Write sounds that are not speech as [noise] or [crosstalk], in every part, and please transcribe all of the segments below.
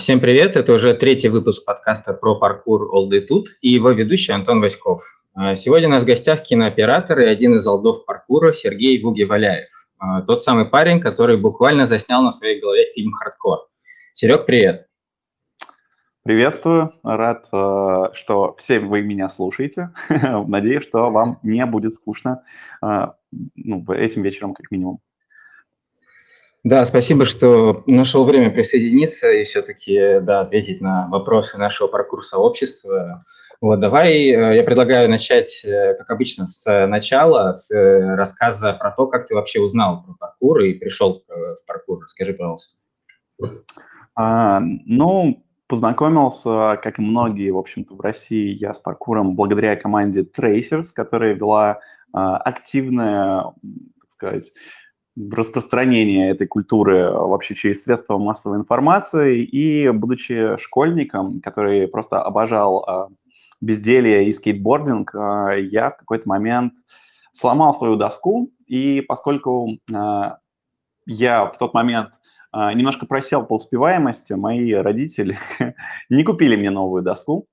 Всем привет, это уже третий выпуск подкаста про паркур All Day Тут и его ведущий Антон Васьков. А, сегодня у нас в гостях кинооператор и один из алдов паркура Сергей Вуги-Валяев. А, тот самый парень, который буквально заснял на своей голове фильм «Хардкор». Серег, привет. Приветствую, рад, э, что все вы меня слушаете. [laughs] Надеюсь, что вам не будет скучно э, ну, этим вечером как минимум. Да, спасибо, что нашел время присоединиться и все-таки да, ответить на вопросы нашего паркур-сообщества. Вот, давай, э, я предлагаю начать, э, как обычно, с начала, с э, рассказа про то, как ты вообще узнал про паркур и пришел в паркур. Расскажи, пожалуйста. А, ну, познакомился, как и многие, в общем-то, в России, я с паркуром благодаря команде Tracers, которая вела а, активное, так сказать, распространение этой культуры вообще через средства массовой информации. И будучи школьником, который просто обожал а, безделье и скейтбординг, а, я в какой-то момент сломал свою доску. И поскольку а, я в тот момент немножко просел по успеваемости, мои родители [laughs] не купили мне новую доску.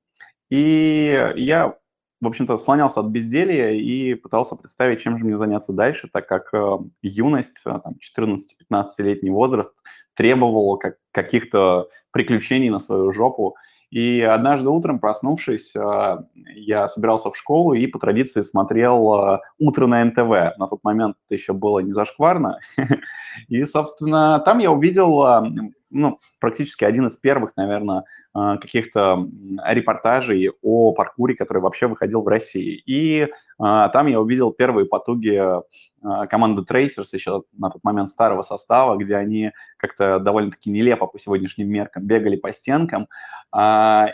И я в общем-то, слонялся от безделья и пытался представить, чем же мне заняться дальше, так как э, юность, э, 14-15-летний возраст требовал как, каких-то приключений на свою жопу. И однажды утром, проснувшись, э, я собирался в школу и по традиции смотрел э, «Утро на НТВ». На тот момент это еще было не зашкварно. [laughs] И, собственно, там я увидел э, ну, практически один из первых, наверное, а, каких-то репортажей о паркуре, который вообще выходил в России. И а, там я увидел первые потуги а, команды Tracers еще на тот момент старого состава, где они как-то довольно-таки нелепо по сегодняшним меркам бегали по стенкам.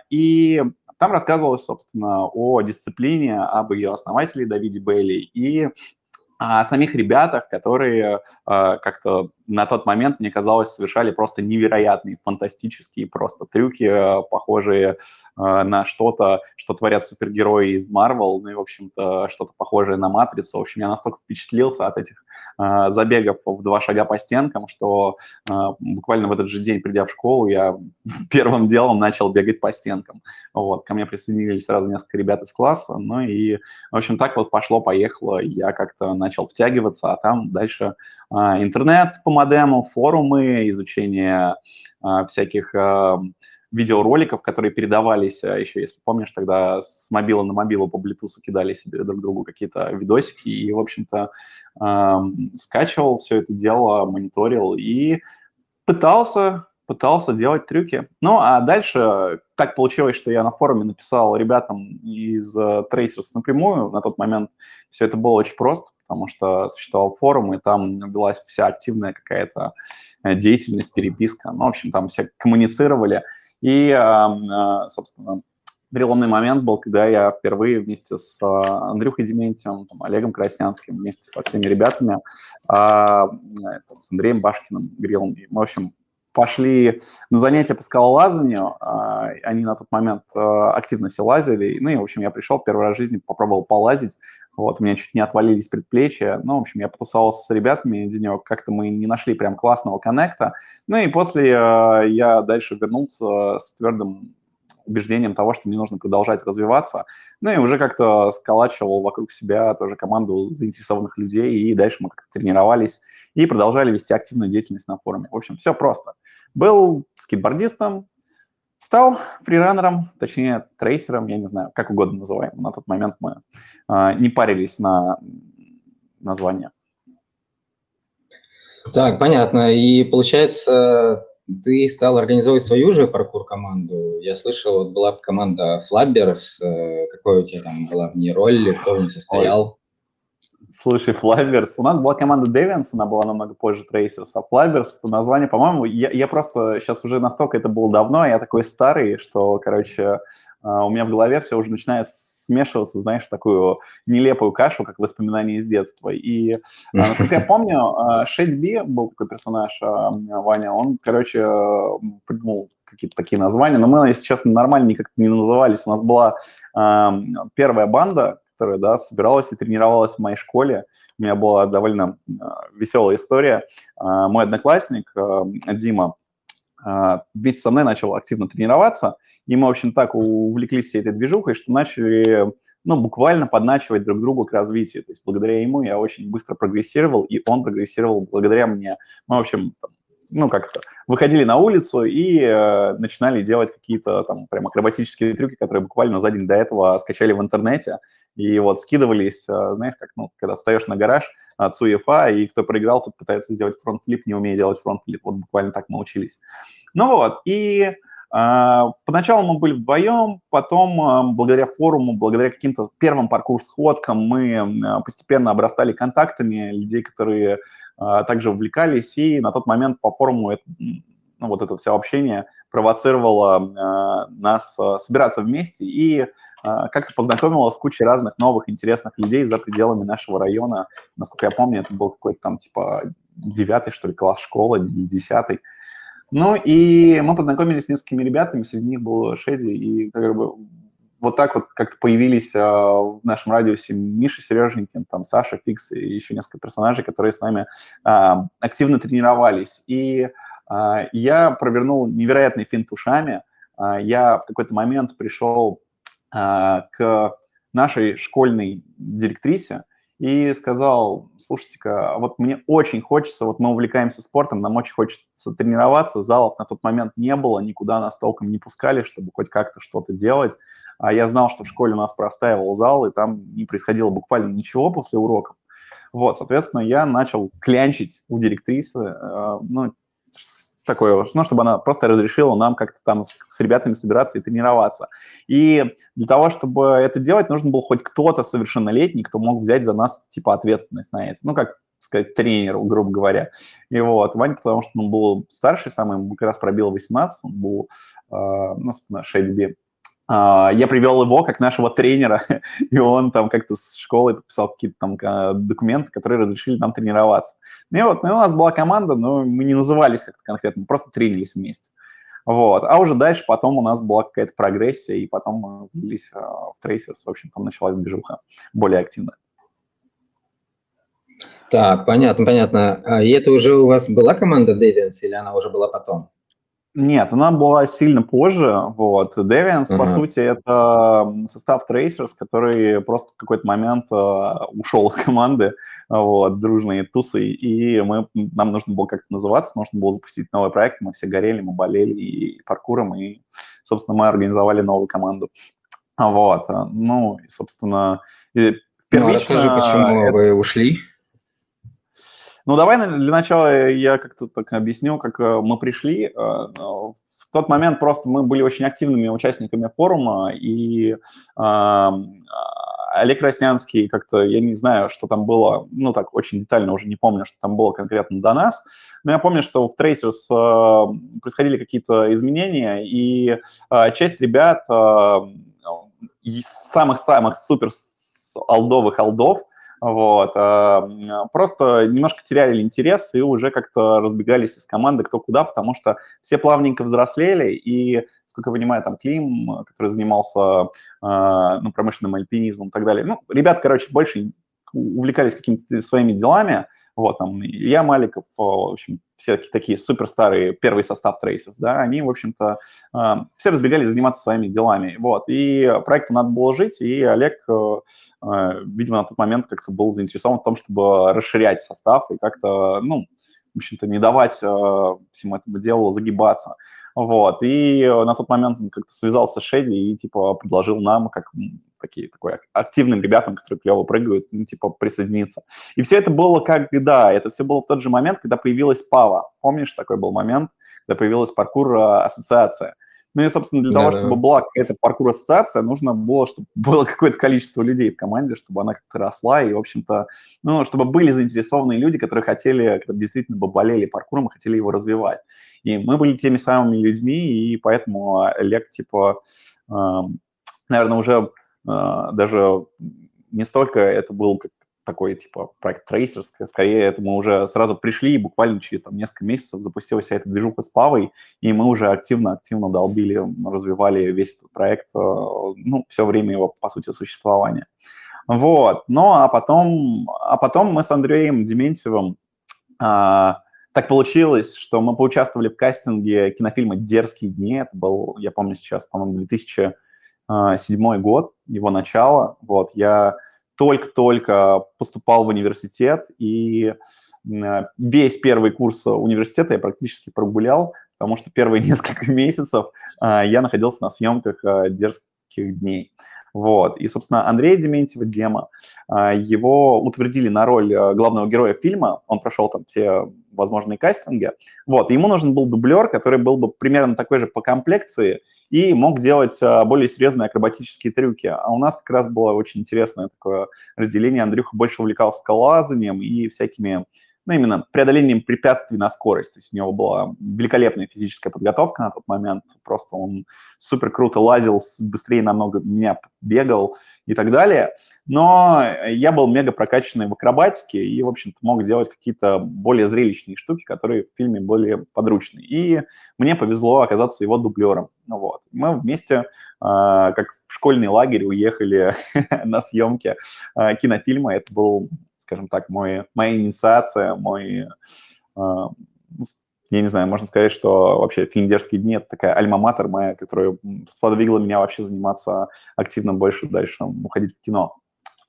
И там рассказывалось, собственно, о дисциплине, об ее основателе Давиде Бейли и о самих ребятах, которые как-то на тот момент, мне казалось, совершали просто невероятные, фантастические просто трюки, э, похожие э, на что-то, что творят супергерои из Марвел, ну и, в общем-то, что-то похожее на Матрицу. В общем, я настолько впечатлился от этих э, забегов в два шага по стенкам, что буквально в этот же день, придя в школу, я [laughs] первым делом начал бегать по стенкам. Вот. Ко мне присоединились сразу несколько ребят из класса, ну и, в общем, так вот пошло-поехало, я как-то начал втягиваться, а там дальше интернет по модему, форумы, изучение а, всяких а, видеороликов, которые передавались, а, еще, если помнишь, тогда с мобила на мобилу по Bluetooth кидали себе друг другу какие-то видосики, и, в общем-то, э, скачивал все это дело, мониторил и пытался пытался делать трюки. Ну, а дальше так получилось, что я на форуме написал ребятам из Tracers напрямую. На тот момент все это было очень просто, потому что существовал форум, и там велась вся активная какая-то э, деятельность, переписка. Ну, в общем, там все коммуницировали. И, uh, собственно, переломный момент был, когда я впервые вместе с Андрюхой Дементьевым, там, Олегом Краснянским, вместе со всеми ребятами, а, с Андреем Башкиным, Грилом, мы, в общем, пошли на занятия по скалолазанию. А, они на тот момент активно все лазили. Ну и, в общем, я пришел первый раз в жизни, попробовал полазить. Вот, у меня чуть не отвалились предплечья. Ну, в общем, я потусовался с ребятами денек. Как-то мы не нашли прям классного коннекта. Ну и после э, я дальше вернулся с твердым убеждением того, что мне нужно продолжать развиваться. Ну и уже как-то сколачивал вокруг себя тоже команду заинтересованных людей, и дальше мы как-то тренировались и продолжали вести активную деятельность на форуме. В общем, все просто. Был скейтбордистом, стал фрираннером, точнее, трейсером, я не знаю, как угодно называем. На тот момент мы э, не парились на название. Так, понятно. И получается, ты стал организовывать свою же паркур-команду. Я слышал, вот была команда Flabbers. Э, какой у тебя там была в ней роль, кто в ней состоял? Слушай, Flabbers. У нас была команда Deviants, она была намного позже Tracers, а Flabbers, название, по-моему, я, я просто сейчас уже настолько это было давно, я такой старый, что, короче, а, у меня в голове все уже начинает смешиваться, знаешь, в такую нелепую кашу, как воспоминания из детства. И, а, насколько я [laughs] помню, Шейдби был такой персонаж, Ваня, он, короче, придумал какие-то такие названия, но мы, если честно, нормально никак не назывались. У нас была первая банда, которая, да, собиралась и тренировалась в моей школе. У меня была довольно веселая история. Мой одноклассник Дима, вместе со мной начал активно тренироваться, и мы, в общем, так увлеклись всей этой движухой, что начали, ну, буквально подначивать друг друга к развитию. То есть благодаря ему я очень быстро прогрессировал, и он прогрессировал благодаря мне. Мы, в общем, там, ну, как-то выходили на улицу и э, начинали делать какие-то там прям акробатические трюки, которые буквально за день до этого скачали в интернете, и вот скидывались, э, знаешь, как, ну, когда встаешь на гараж от ЦУЕФА, и кто проиграл, тот пытается сделать front flip, не умея делать front flip, вот буквально так мы учились. Ну вот, и Uh, поначалу мы были вдвоем, потом, uh, благодаря форуму, благодаря каким-то первым паркур-сходкам, мы uh, постепенно обрастали контактами людей, которые а, также увлекались, и на тот момент по форуму это, ну, вот это все общение провоцировало а, нас а, собираться вместе и как-то познакомило с кучей разных новых интересных людей за пределами нашего района. Насколько я помню, это был какой-то там типа девятый, что ли, класс школы, десятый. Ну и мы познакомились с несколькими ребятами, среди них был Шеди, и как бы вот так вот как-то появились а, в нашем радиусе Миша Сереженькин, там Саша Фикс и еще несколько персонажей, которые с нами а, активно тренировались. И а, я провернул невероятный финт ушами. А, я в какой-то момент пришел а, к нашей школьной директрисе и сказал, слушайте-ка, вот мне очень хочется, вот мы увлекаемся спортом, нам очень хочется тренироваться, залов на тот момент не было, никуда нас толком не пускали, чтобы хоть как-то что-то делать. А я знал, что в школе у нас простаивал зал, и там не происходило буквально ничего после уроков. Вот, соответственно, я начал клянчить у директрисы, э, ну, такое, ну, чтобы она просто разрешила нам как-то там с, с ребятами собираться и тренироваться. И для того, чтобы это делать, нужно был хоть кто-то совершеннолетний, кто мог взять за нас, типа, ответственность на это. Ну, как сказать, тренеру, грубо говоря. И вот, Ваня, потому что он был старший самый, ему как раз пробил 18, он был, э, ну, собственно, Шейдби а, я привел его как нашего тренера, [laughs] и он там как-то с школы подписал какие-то там а, документы, которые разрешили нам тренироваться. Ну и вот, ну, у нас была команда, но мы не назывались как-то конкретно, мы просто тренились вместе. Вот. А уже дальше потом у нас была какая-то прогрессия, и потом мы влились а, в Трейсерс, в общем, там началась движуха более активная. Так, понятно, понятно. И это уже у вас была команда Deviants или она уже была потом? Нет, она была сильно позже. Вот. Deviants, uh-huh. по сути, это состав Tracers, который просто в какой-то момент uh, ушел из [laughs] команды, вот, дружные тусы, и мы, нам нужно было как-то называться, нужно было запустить новый проект, мы все горели, мы болели и паркуром, и, собственно, мы организовали новую команду. Вот, ну, и, собственно, и первично... Ну, расскажи, почему это... вы ушли? Ну, давай для начала я как-то так объясню, как э, мы пришли. Э, в тот момент просто мы были очень активными участниками форума, и Олег Краснянский как-то, я не знаю, что там было, ну так очень детально уже не помню, что там было конкретно до нас, но я помню, что в э, происходили какие-то изменения, и э, часть ребят э, самых-самых супер алдовых алдов вот. А, просто немножко теряли интерес и уже как-то разбегались из команды кто куда, потому что все плавненько взрослели, и, сколько я понимаю, там Клим, который занимался а, ну, промышленным альпинизмом и так далее. Ну, ребят, короче, больше увлекались какими-то своими делами, вот, там, я Маликов, в общем, все такие суперстарые, первый состав Traces, да, они, в общем-то, э, все разбегались заниматься своими делами, вот, и проекту надо было жить, и Олег, э, э, видимо, на тот момент как-то был заинтересован в том, чтобы расширять состав и как-то, ну, в общем-то, не давать э, всему этому делу загибаться. Вот, и на тот момент он как-то связался с Шеди и, типа, предложил нам, как такие, такой активным ребятам, которые клево прыгают, ну, типа, присоединиться. И все это было как, да, это все было в тот же момент, когда появилась Пава. Помнишь, такой был момент, когда появилась паркур-ассоциация? Ну и, собственно, для да, того, да. чтобы была какая-то паркур-ассоциация, нужно было, чтобы [laughs] было какое-то количество людей в команде, чтобы она как-то росла, и, в общем-то, ну, чтобы были заинтересованные люди, которые хотели, которые действительно бы болели паркуром и хотели его развивать. И мы были теми самыми людьми, и поэтому Олег, типа, э, наверное, уже э, даже не столько это был как такой, типа, проект Tracers, скорее это мы уже сразу пришли, и буквально через там несколько месяцев запустилась вся эта движуха с Павой, и мы уже активно-активно долбили, развивали весь этот проект, э, ну, все время его, по сути, существования. Вот, ну, а потом, а потом мы с Андреем Дементьевым а, так получилось, что мы поучаствовали в кастинге кинофильма «Дерзкие дни». Это был, я помню сейчас, по-моему, 2007 год, его начало. Вот, я только-только поступал в университет, и весь первый курс университета я практически прогулял, потому что первые [laughs] несколько месяцев я находился на съемках «Дерзких дней». Вот. И, собственно, Андрей Дементьева, Дема, а, его утвердили на роль главного героя фильма. Он прошел там все возможные кастинги. Вот. ему нужен был дублер, который был бы примерно такой же по комплекции и мог делать э, более серьезные акробатические трюки. А у нас как раз было очень интересное такое разделение. Андрюха больше увлекался скалолазанием и всякими ну, именно преодолением препятствий на скорость. То есть у него была великолепная физическая подготовка на тот момент. Просто он супер круто лазил, быстрее намного меня бегал и так далее. Но я был мега прокачанный в акробатике и, в общем-то, мог делать какие-то более зрелищные штуки, которые в фильме более подручные. И мне повезло оказаться его дублером. Ну, вот. Мы вместе, э, как в школьный лагерь, уехали [laughs] на съемки э, кинофильма. Это был скажем так, мой, моя инициация, мой, э, я не знаю, можно сказать, что вообще фильм «Дерзкие дни» — это такая альма-матер моя, которая сподвигла меня вообще заниматься активно больше дальше, уходить в кино.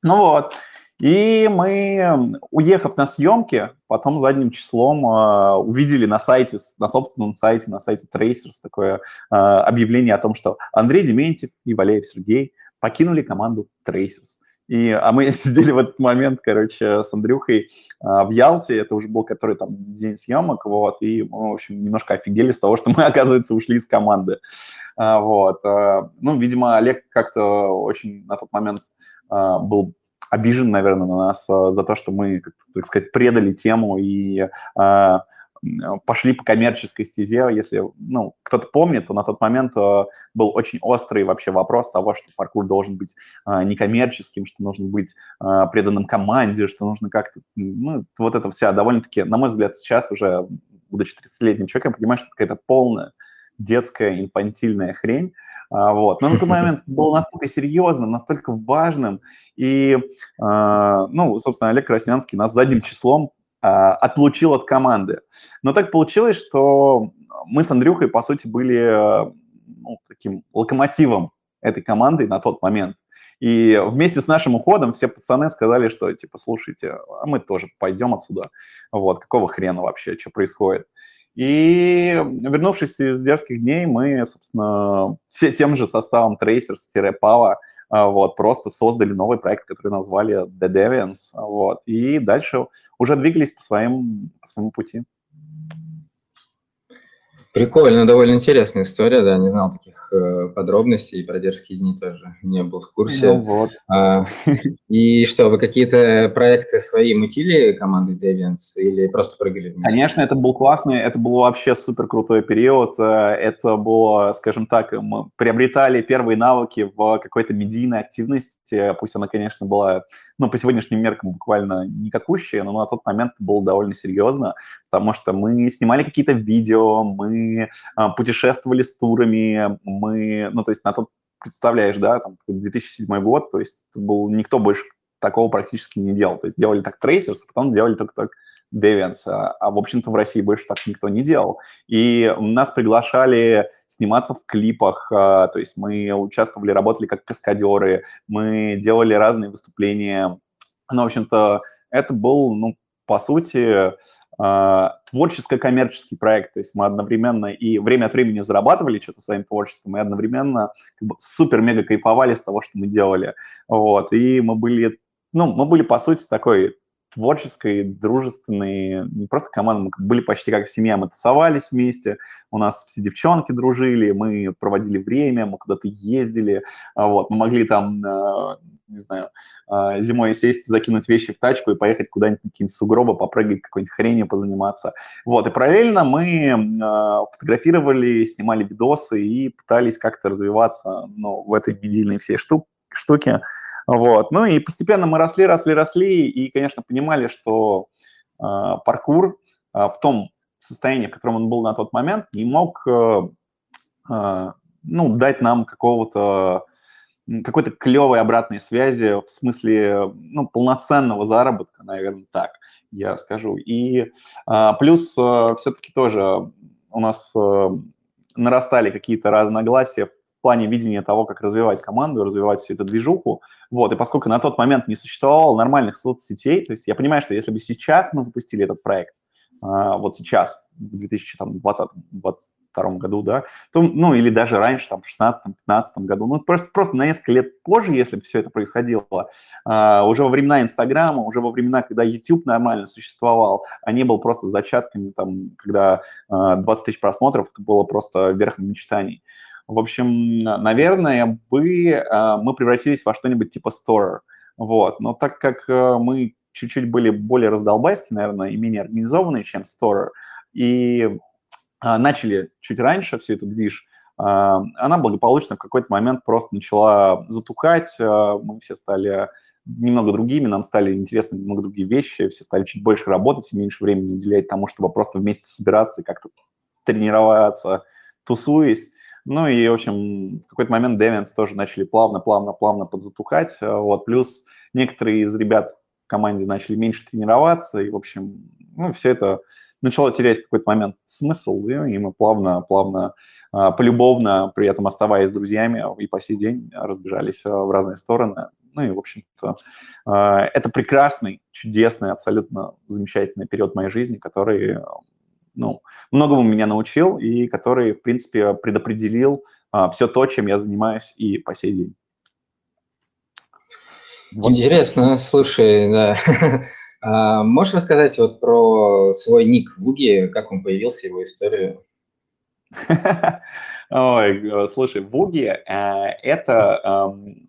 Ну вот, и мы, уехав на съемки, потом задним числом э, увидели на сайте, на собственном сайте, на сайте Tracers такое э, объявление о том, что Андрей Дементьев и Валеев Сергей покинули команду Tracers. И, а мы [laughs] сидели в этот момент, короче, с Андрюхой а, в Ялте, это уже был который там день съемок, вот, и мы, в общем, немножко офигели с того, что мы, [laughs] оказывается, ушли из команды, а, вот. А, ну, видимо, Олег как-то очень на тот момент а, был обижен, наверное, на нас а, за то, что мы, так сказать, предали тему. И а, пошли по коммерческой стезе. Если ну, кто-то помнит, то на тот момент э, был очень острый вообще вопрос того, что паркур должен быть э, некоммерческим, что нужно быть э, преданным команде, что нужно как-то... Ну, вот это вся довольно-таки, на мой взгляд, сейчас уже, будучи 30-летним человеком, понимаешь, что это какая-то полная детская инфантильная хрень. Вот. Но на тот момент это было настолько серьезным, настолько важным. И, ну, собственно, Олег Краснянский нас задним числом а, отлучил от команды. Но так получилось, что мы с Андрюхой, по сути, были ну, таким локомотивом этой команды на тот момент. И вместе с нашим уходом все пацаны сказали, что, типа, слушайте, а мы тоже пойдем отсюда. Вот, какого хрена вообще, что происходит? И вернувшись из дерзких дней, мы, собственно, все тем же составом Tracers-Pava а, вот, просто создали новый проект, который назвали The Deviants, вот, и дальше уже двигались по, своим, по своему пути. Прикольно, довольно интересная история, да, не знал таких э, подробностей, про дерзкие дни тоже не был в курсе. Ну, вот. а, и что, вы какие-то проекты свои мутили командой Deviants или просто прыгали вместе? Конечно, это был классный, это был вообще супер крутой период, э, это было, скажем так, мы приобретали первые навыки в какой-то медийной активности, пусть она, конечно, была, ну, по сегодняшним меркам буквально никакущая, но на тот момент было довольно серьезно, потому что мы снимали какие-то видео, мы а, путешествовали с турами, мы, ну, то есть на тот, представляешь, да, там, 2007 год, то есть был, никто больше такого практически не делал. То есть делали так Tracers, а потом делали только так Deviants, а, а, в общем-то, в России больше так никто не делал. И нас приглашали сниматься в клипах, а, то есть мы участвовали, работали как каскадеры, мы делали разные выступления. Ну, в общем-то, это был, ну, по сути, а, творческо-коммерческий проект, то есть мы одновременно и время от времени зарабатывали что-то своим творчеством, и одновременно как бы, супер-мега кайфовали с того, что мы делали, вот, и мы были, ну, мы были, по сути, такой творческой, дружественной, не просто командой, мы были почти как семья, мы тусовались вместе, у нас все девчонки дружили, мы проводили время, мы куда-то ездили, вот, мы могли там не знаю, а, зимой сесть, закинуть вещи в тачку и поехать куда-нибудь какие-нибудь сугробы, попрыгать, какой-нибудь хренью позаниматься. Вот, и параллельно мы а, фотографировали, снимали видосы и пытались как-то развиваться ну, в этой медийной всей штук, штуке. Вот. Ну и постепенно мы росли, росли, росли, и, конечно, понимали, что э, паркур э, в том состоянии, в котором он был на тот момент, не мог э, э, ну, дать нам какого-то какой-то клевой обратной связи в смысле ну, полноценного заработка, наверное, так. я скажу. И плюс все-таки тоже у нас нарастали какие-то разногласия плане видения того, как развивать команду, развивать всю эту движуху. Вот, и поскольку на тот момент не существовало нормальных соцсетей, то есть я понимаю, что если бы сейчас мы запустили этот проект, а, вот сейчас, в 2020-2022 году, да, то, ну, или даже раньше, там, в 2016-2015 году, ну, просто, просто на несколько лет позже, если бы все это происходило, а, уже во времена Инстаграма, уже во времена, когда YouTube нормально существовал, а не был просто зачатками, там, когда 20 а, тысяч просмотров, это было просто верхом мечтаний. В общем, наверное, бы мы превратились во что-нибудь типа Store, вот, но так как мы чуть-чуть были более раздолбайски, наверное, и менее организованные, чем Store, и а, начали чуть раньше всю эту движ, а, она благополучно в какой-то момент просто начала затухать, а, мы все стали немного другими, нам стали интересны немного другие вещи, все стали чуть больше работать и меньше времени уделять тому, чтобы просто вместе собираться и как-то тренироваться, тусуясь. Ну и, в общем, в какой-то момент Deviants тоже начали плавно-плавно-плавно подзатухать. Вот. Плюс некоторые из ребят в команде начали меньше тренироваться, и, в общем, ну, все это начало терять в какой-то момент смысл, и, мы плавно, плавно, а, полюбовно, при этом оставаясь друзьями, и по сей день разбежались в разные стороны. Ну и, в общем-то, это прекрасный, чудесный, абсолютно замечательный период моей жизни, который, ну, многому меня научил и который, в принципе, предопределил все то, чем я занимаюсь и по сей день. Вот. Интересно, слушай, да. [laughs] А, можешь рассказать вот про свой ник в как он появился, его историю? [laughs] Ой, слушай, Буги э, – это эм,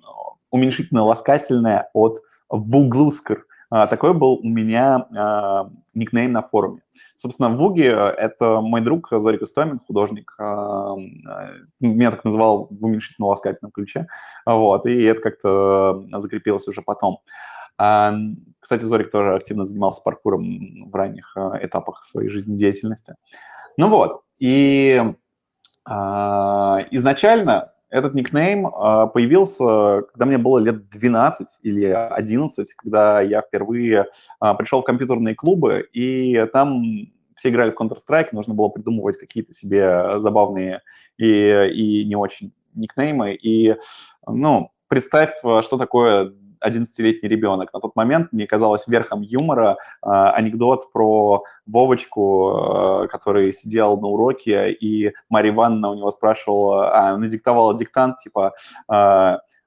уменьшительно-ласкательное от Вуглускр. А, такой был у меня а, никнейм на форуме. Собственно, Вуги — это мой друг Зорик Истомин, художник. А, меня так называл в уменьшительно-ласкательном ключе. Вот, и это как-то закрепилось уже потом. Кстати, Зорик тоже активно занимался паркуром в ранних этапах своей жизнедеятельности. Ну вот, и изначально этот никнейм э, появился, когда мне было лет 12 или 11, когда я впервые э, пришел в компьютерные клубы, и там все играли в Counter-Strike, нужно было придумывать какие-то себе забавные и, и не очень никнеймы. И, ну, представь, что такое 11-летний ребенок. На тот момент мне казалось верхом юмора э, анекдот про Вовочку, э, который сидел на уроке, и Марья Ивановна у него спрашивала, а, надиктовала диктант, типа, э,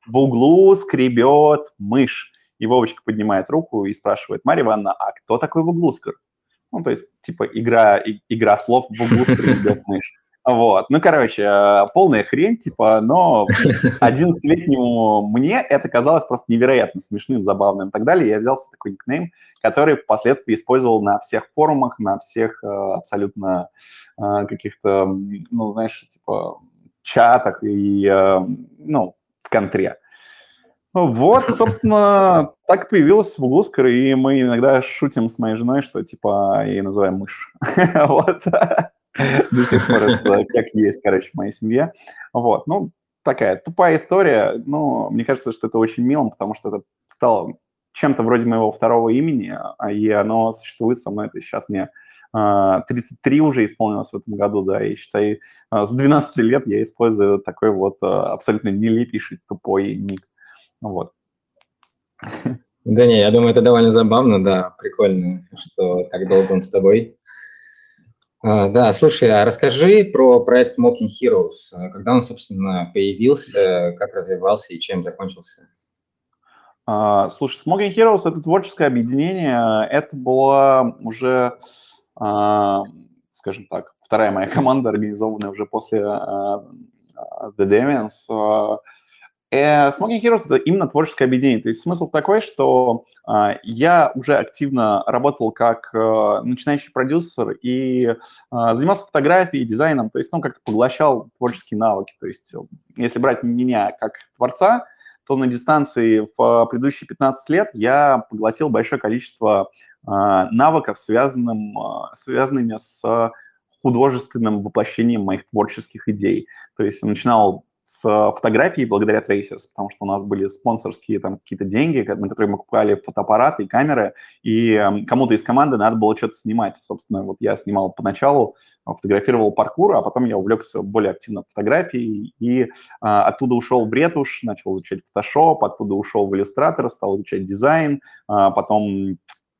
в углу скребет мышь. И Вовочка поднимает руку и спрашивает, Марья Ивановна, а кто такой в углу скр? Ну, то есть, типа, игра, игра слов в углу [laughs] скребет мышь. Вот, ну, короче, э, полная хрень, типа, но [laughs] 11-летнему мне это казалось просто невероятно смешным, забавным и так далее. Я взялся такой никнейм, который впоследствии использовал на всех форумах, на всех э, абсолютно э, каких-то, ну, знаешь, типа, чатах и, ну, в контре. Вот, [laughs] собственно, так появилась Вугускар, и мы иногда шутим с моей женой, что, типа, ее называем мышь. [laughs] Вот. [laughs] До сих пор это как есть, короче, в моей семье. Вот, ну, такая тупая история, но мне кажется, что это очень мило, потому что это стало чем-то вроде моего второго имени, а и оно существует со мной, это сейчас мне 33 а, уже исполнилось в этом году, да, и считай, а, с 12 лет я использую такой вот абсолютно нелепейший тупой ник. Вот. Да не, я думаю, это довольно забавно, да, прикольно, что так долго он с тобой. А, да, слушай, а расскажи про проект Smoking Heroes. А когда он, собственно, появился, как развивался и чем закончился? А, слушай, Smoking Heroes – это творческое объединение. Это была уже, скажем так, вторая моя команда, организованная уже после The Deviants. Э, Smoking Heroes — это именно творческое объединение. То есть смысл такой, что э, я уже активно работал как э, начинающий продюсер и э, занимался фотографией, дизайном, то есть, ну, как-то поглощал творческие навыки. То есть, если брать меня как творца, то на дистанции в предыдущие 15 лет я поглотил большое количество э, навыков, связанным, э, связанными с художественным воплощением моих творческих идей. То есть начинал с фотографией благодаря Tracers, потому что у нас были спонсорские там какие-то деньги, на которые мы покупали фотоаппараты и камеры, и э, кому-то из команды надо было что-то снимать. Собственно, вот я снимал поначалу, фотографировал паркур, а потом я увлекся более активно фотографией и э, оттуда ушел в ретушь, начал изучать Photoshop, оттуда ушел в иллюстратор, стал изучать дизайн, э, потом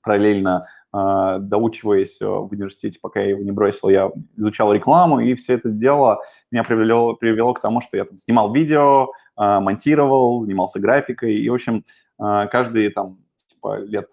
параллельно а, доучиваясь э, в университете, пока я его не бросил, я изучал рекламу, и все это дело меня привело, привело к тому, что я там снимал видео, а, монтировал, занимался графикой, и, в общем, а, каждые там типа, лет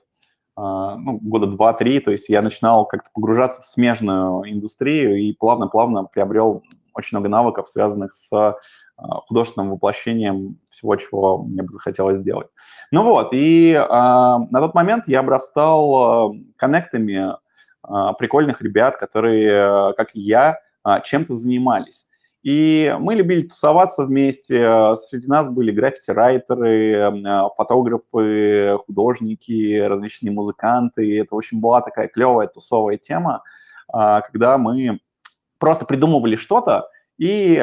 ну, года два-три, то есть я начинал как-то погружаться в смежную индустрию и плавно-плавно приобрел очень много навыков, связанных с а, художественным воплощением всего, чего мне бы захотелось сделать. Ну вот, и а, на тот момент я обрастал а, коннектами а, прикольных ребят, которые, как и я, а, чем-то занимались. И мы любили тусоваться вместе. Среди нас были граффити-райтеры, фотографы, художники, различные музыканты. И это, в общем, была такая клевая тусовая тема, когда мы просто придумывали что-то и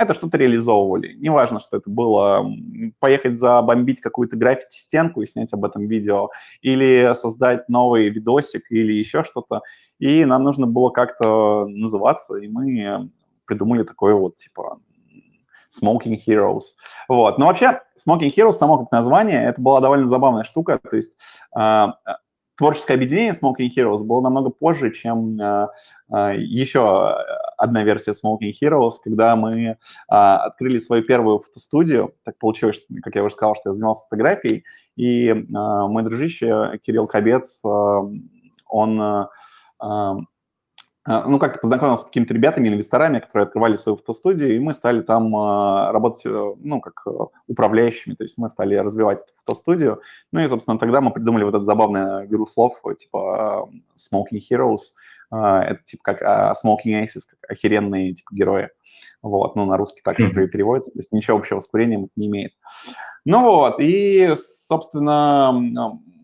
это что-то реализовывали. Неважно, что это было поехать забомбить какую-то граффити-стенку и снять об этом видео, или создать новый видосик, или еще что-то. И нам нужно было как-то называться, и мы придумали такое вот, типа, Smoking Heroes. Вот. Но вообще, Smoking Heroes, само как название, это была довольно забавная штука. То есть а, творческое объединение Smoking Heroes было намного позже, чем э, э, еще одна версия Smoking Heroes, когда мы э, открыли свою первую фотостудию. Так получилось, как я уже сказал, что я занимался фотографией, и э, мой дружище Кирилл Кобец, э, он э, а, ну, как-то познакомился с какими-то ребятами, инвесторами, которые открывали свою фотостудию, и мы стали там а, работать, э, ну, как э, управляющими, то есть мы стали развивать эту фотостудию. Ну и, собственно, тогда мы придумали вот это забавное игру слов, типа Smoking Heroes, а, это типа как Smoking Aces, как охеренные типа герои. Вот, ну, на русский так mm-hmm. переводится, то есть ничего общего с курением это не имеет. Ну вот, и, собственно,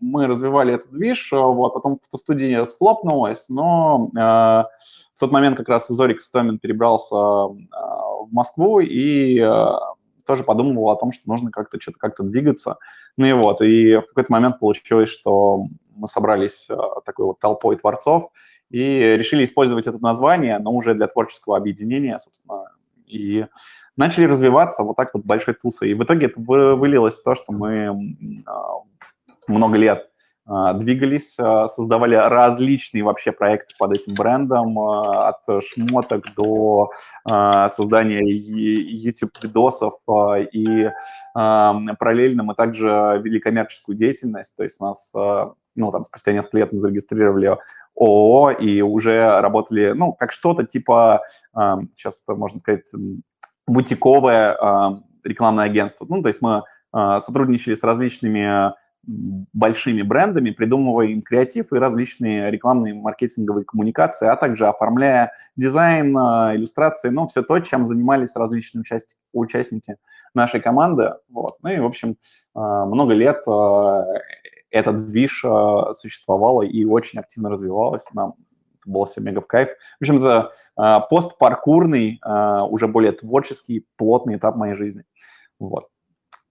мы развивали этот движ, вот, потом фотостудия схлопнулась, но э, в тот момент как раз Зорик Стомин перебрался э, в Москву и э, тоже подумывал о том, что нужно как-то что-то как-то двигаться. Ну и вот, и в какой-то момент получилось, что мы собрались э, такой вот толпой творцов и решили использовать это название, но уже для творческого объединения, собственно, и начали развиваться вот так вот большой тусой. И в итоге это вылилось в то, что мы а, много лет а, двигались, а, создавали различные вообще проекты под этим брендом, от шмоток до создания YouTube-видосов, и параллельно мы также вели коммерческую деятельность, то есть у нас, ну, там, спустя несколько лет мы зарегистрировали ООО и уже работали, ну, как что-то типа, сейчас можно сказать, бутиковое рекламное агентство. Ну, то есть мы сотрудничали с различными большими брендами, придумывая им креатив и различные рекламные маркетинговые коммуникации, а также оформляя дизайн, иллюстрации, ну, все то, чем занимались различные участники, участники нашей команды. Вот. Ну и, в общем, много лет этот движ э, существовала и очень активно развивалась. Нам было все мега в кайф. В общем, это э, постпаркурный, э, уже более творческий, плотный этап моей жизни. Вот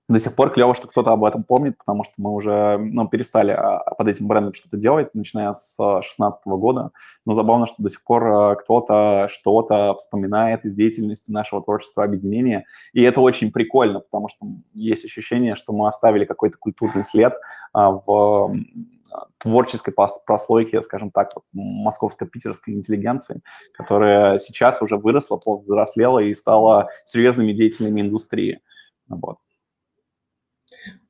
до сих пор клево, что кто-то об этом помнит, потому что мы уже ну, перестали а, под этим брендом что-то делать, начиная с 2016 года. Но забавно, что до сих пор а, кто-то что-то вспоминает из деятельности нашего творческого объединения. И это очень прикольно, потому что есть ощущение, что мы оставили какой-то культурный след а, в творческой прослойке, скажем так, московско-питерской интеллигенции, которая сейчас уже выросла, повзрослела и стала серьезными деятелями индустрии. Вот.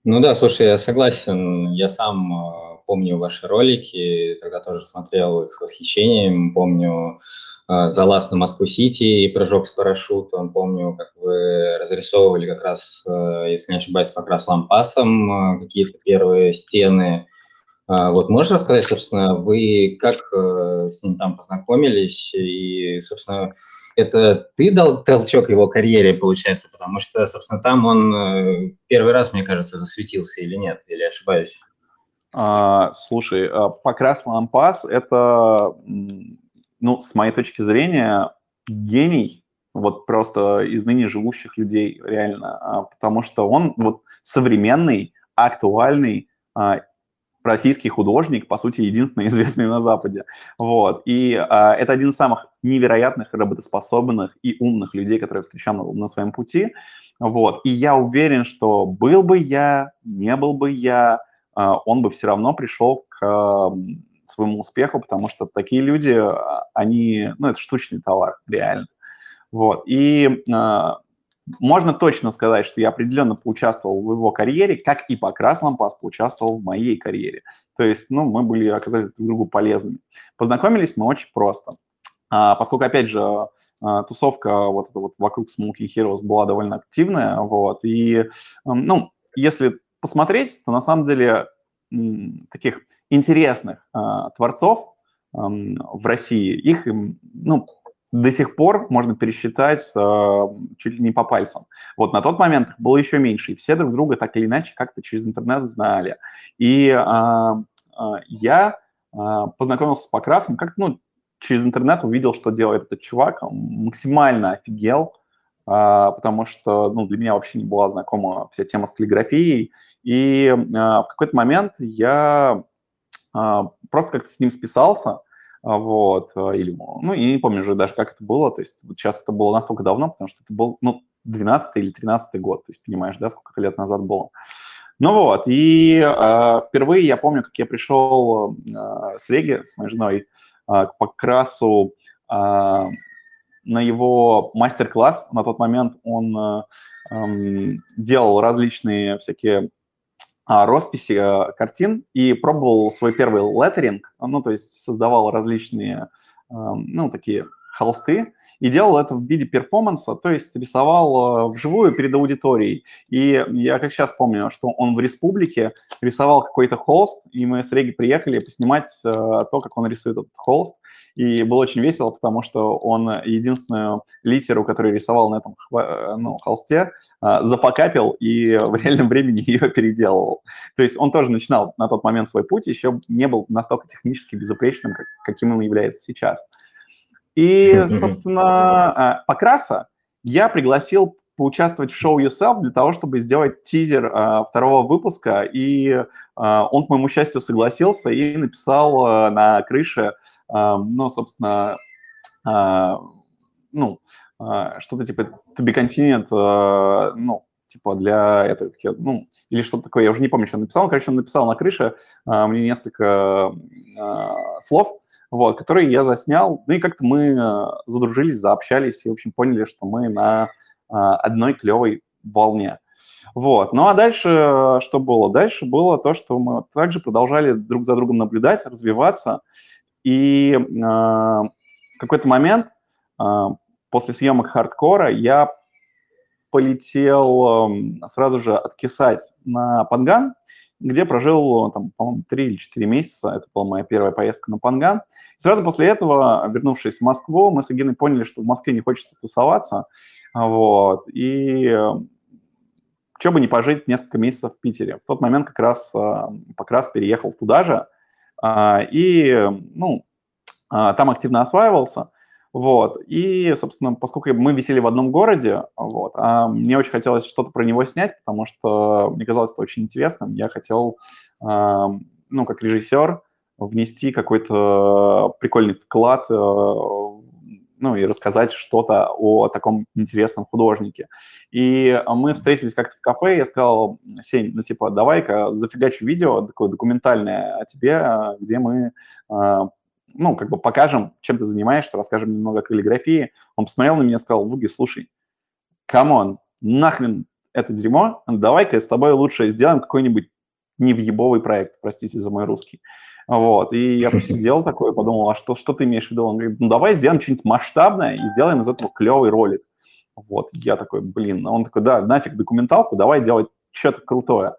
Ну да, слушай, я согласен. Я сам э, помню ваши ролики, тогда тоже смотрел их с восхищением. Помню э, залаз на Москву-Сити и прыжок с парашютом. Помню, как вы разрисовывали как раз, э, если не ошибаюсь, как раз лампасом какие-то первые стены. Вот можешь рассказать, собственно, вы как с ним там познакомились и, собственно, это ты дал толчок его карьере, получается, потому что, собственно, там он э, первый раз, мне кажется, засветился или нет, или ошибаюсь? А, слушай, а, Покрас Лампас – это, ну, с моей точки зрения, гений вот просто из ныне живущих людей, реально, а, потому что он вот современный, актуальный а, российский художник, по сути, единственный [laughs] известный на Западе. Вот. И а, это один из самых невероятных, работоспособных и умных людей, которые я встречал на, на своем пути. Вот. И я уверен, что был бы я, не был бы я, а, он бы все равно пришел к а, своему успеху, потому что такие люди, а, они, ну, это штучный товар, реально. Вот. И э, можно точно сказать, что я определенно поучаствовал в его карьере, как и Покрас Лампас поучаствовал в моей карьере. То есть, ну, мы были, оказались друг другу полезными. Познакомились мы очень просто. А, поскольку, опять же, а, тусовка вот, вот вокруг Smoking Heroes была довольно активная, вот, и, ну, если посмотреть, то на самом деле таких интересных а, творцов в России, их, ну, до сих пор можно пересчитать э, чуть ли не по пальцам. Вот на тот момент их было еще меньше, и все друг друга так или иначе как-то через интернет знали. И э, э, я э, познакомился с Покрасом, как ну, через интернет увидел, что делает этот чувак, максимально офигел, э, потому что ну, для меня вообще не была знакома вся тема с каллиграфией. И э, в какой-то момент я э, просто как-то с ним списался, вот, а, или, ну, и не помню уже даже, как это было, то есть вот сейчас это было настолько давно, потому что это был, ну, 12 или 13 год, то есть понимаешь, да, сколько это лет назад было. Ну вот, и э, впервые я помню, как я пришел э, с Реги, с моей женой, э, к Покрасу э, на его мастер-класс. На тот момент он э, э, делал различные всякие а, росписи э, картин и пробовал свой первый леттеринг, ну, то есть создавал различные, эм, ну, такие холсты, и делал это в виде перформанса, то есть рисовал э, вживую перед аудиторией. И я как сейчас помню, что он в республике рисовал какой-то холст, и мы с Реги приехали поснимать э, то, как он рисует этот холст. И было очень весело, потому что он единственную литеру, которую рисовал на этом ну, холсте, зафакапил и в реальном времени [laughs] ее переделывал. То есть он тоже начинал на тот момент свой путь, еще не был настолько технически безупречным, как, каким он является сейчас. И, собственно, а, Покраса я пригласил поучаствовать в шоу Yourself для того, чтобы сделать тизер э, второго выпуска, и э, он, к моему счастью, согласился и написал э, на крыше, э, ну, собственно, э, ну, э, что-то типа to be continued, э, ну, типа для этого, ну, или что-то такое, я уже не помню, что он написал. Короче, он написал на крыше э, мне несколько э, слов, вот, которые я заснял, ну и как-то мы э, задружились, заобщались и, в общем, поняли, что мы на э, одной клевой волне. Вот. Ну а дальше э, что было? Дальше было то, что мы также продолжали друг за другом наблюдать, развиваться. И э, в какой-то момент э, после съемок хардкора я полетел э, сразу же откисать на Панган, где прожил, там, по-моему, 3 или 4 месяца. Это была моя первая поездка на Панган. И сразу после этого, вернувшись в Москву, мы с Агиной поняли, что в Москве не хочется тусоваться. Вот. И что бы не пожить несколько месяцев в Питере. В тот момент как раз как раз переехал туда же. А, и, ну, а, там активно осваивался. Вот. И, собственно, поскольку мы висели в одном городе, вот, а мне очень хотелось что-то про него снять, потому что мне казалось это очень интересным. Я хотел, э, ну, как режиссер, внести какой-то прикольный вклад, э, ну, и рассказать что-то о таком интересном художнике. И мы встретились как-то в кафе, я сказал, Сень, ну, типа, давай-ка зафигачу видео такое документальное о тебе, где мы э, ну, как бы покажем, чем ты занимаешься, расскажем немного о каллиграфии. Он посмотрел на меня и сказал, Вуги, слушай, come on, нахрен это дерьмо, давай-ка с тобой лучше сделаем какой-нибудь невъебовый проект, простите за мой русский. Вот, и я [laughs] посидел такой, подумал, а что, что ты имеешь в виду? Он говорит, ну давай сделаем что-нибудь масштабное и сделаем из этого клевый ролик. Вот, я такой, блин, он такой, да, нафиг документалку, давай делать что-то крутое.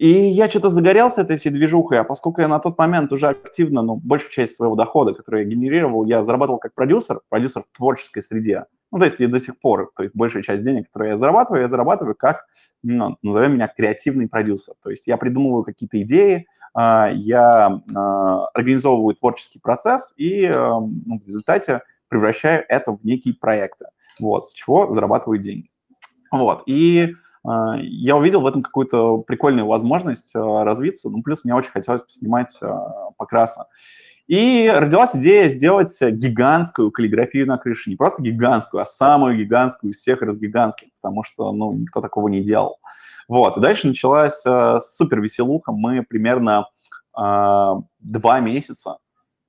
И я что-то загорелся этой всей движухой, а поскольку я на тот момент уже активно, ну, большую часть своего дохода, который я генерировал, я зарабатывал как продюсер, продюсер в творческой среде. Ну, то есть и до сих пор, то есть большая часть денег, которые я зарабатываю, я зарабатываю как, ну, назовем меня, креативный продюсер. То есть я придумываю какие-то идеи, а, я а, организовываю творческий процесс и ну, в результате превращаю это в некие проекты. вот, с чего зарабатывают деньги. Вот, и э, я увидел в этом какую-то прикольную возможность э, развиться, ну, плюс мне очень хотелось поснимать э, покраса. И родилась идея сделать гигантскую каллиграфию на крыше. Не просто гигантскую, а самую гигантскую из всех разгигантских, потому что ну, никто такого не делал. Вот. И дальше началась супер веселуха. Мы примерно э, два месяца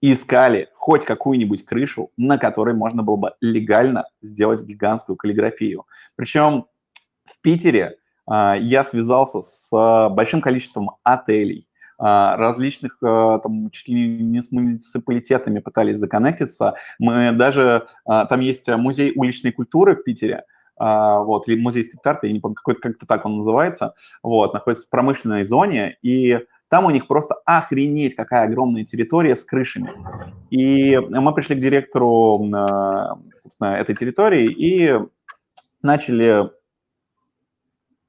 искали хоть какую-нибудь крышу, на которой можно было бы легально сделать гигантскую каллиграфию. Причем в Питере э, я связался с большим количеством отелей, а, различных, а, там, чуть ли не с муниципалитетами пытались законнектиться. Мы даже, а, там есть музей уличной культуры в Питере, вот, или музей стрит-арта, я не помню, какой-то как-то так он называется, вот, находится в промышленной зоне, и там у них просто охренеть, какая огромная территория с крышами. И мы пришли к директору, собственно, этой территории и начали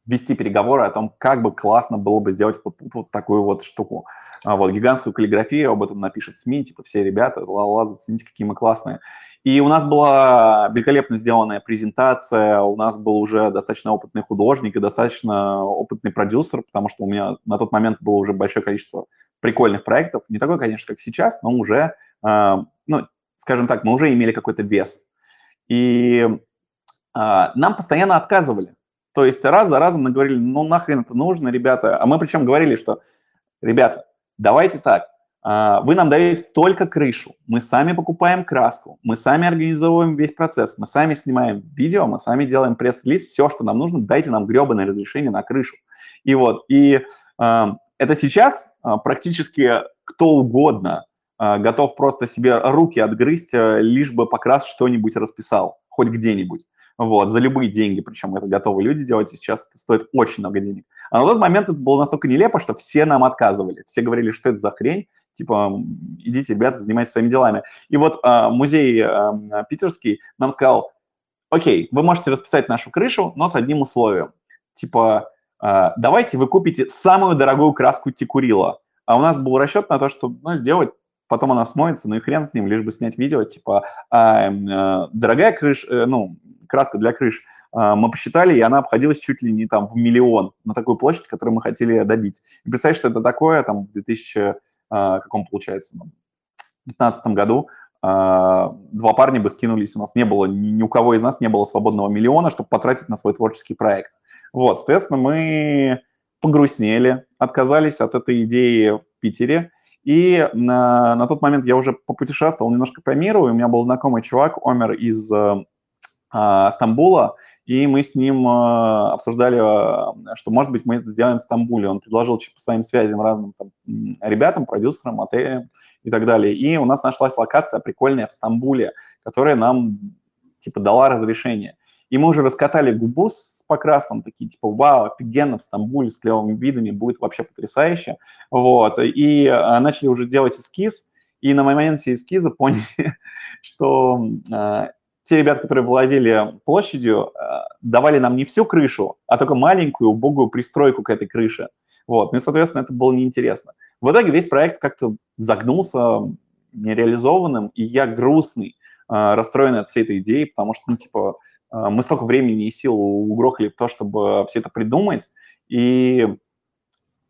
вести переговоры о том, как бы классно было бы сделать вот, вот такую вот штуку. А вот гигантскую каллиграфию, об этом напишет СМИ, типа все ребята, ла-ла, зацените, какие мы классные. И у нас была великолепно сделанная презентация, у нас был уже достаточно опытный художник и достаточно опытный продюсер, потому что у меня на тот момент было уже большое количество прикольных проектов. Не такое, конечно, как сейчас, но уже, э, ну, скажем так, мы уже имели какой-то вес. И э, нам постоянно отказывали. То есть раз за разом мы говорили, ну нахрен это нужно, ребята. А мы причем говорили, что, ребята, давайте так, а, вы нам даете только крышу, мы сами покупаем краску, мы сами организовываем весь процесс, мы сами снимаем видео, мы сами делаем пресс-лист, все, что нам нужно, дайте нам гребаное разрешение на крышу. И вот, и э, это сейчас э, практически кто угодно готов просто себе руки отгрызть, лишь бы покрас что-нибудь расписал, хоть где-нибудь вот, за любые деньги, причем это готовы люди делать, и сейчас это стоит очень много денег. А на тот момент это было настолько нелепо, что все нам отказывали. Все говорили, что это за хрень, типа, идите, ребята, занимайтесь своими делами. И вот а, музей а, питерский нам сказал, окей, вы можете расписать нашу крышу, но с одним условием. Типа, а, давайте вы купите самую дорогую краску текурила. А у нас был расчет на то, что ну, сделать потом она смоется, ну и хрен с ним, лишь бы снять видео, типа, а, а, дорогая крыша, э, ну, краска для крыш, а, мы посчитали, и она обходилась чуть ли не там в миллион на такую площадь, которую мы хотели добить. И представьте, что это такое там в 2000, а, каком получается, в 2015 году, два парня бы скинулись, у нас не было, ни у кого из нас не было свободного миллиона, чтобы потратить на свой творческий проект. Вот, соответственно, мы погрустнели, отказались от этой идеи в Питере, и на, на тот момент я уже попутешествовал немножко по миру, и у меня был знакомый чувак, Омер из э, а, Стамбула, и мы с ним а, обсуждали, а, что, может быть, мы это сделаем в Стамбуле. Он предложил по своим связям разным там, ребятам, продюсерам, отелям и так далее. И у нас нашлась локация прикольная в Стамбуле, которая нам, типа, дала разрешение. И мы уже раскатали губу с покрасом, такие, типа, вау, офигенно, в Стамбуле с клевыми видами, будет вообще потрясающе. Вот, и начали уже делать эскиз, и на моменте эскиза поняли, [laughs] что те ребята, которые владели площадью, э, давали нам не всю крышу, а только маленькую, убогую пристройку к этой крыше. Вот. Ну и, соответственно, это было неинтересно. В итоге весь проект как-то загнулся нереализованным, и я грустный, э, расстроенный от всей этой идеи, потому что, ну, типа, э, мы столько времени и сил угрохали в то, чтобы все это придумать, и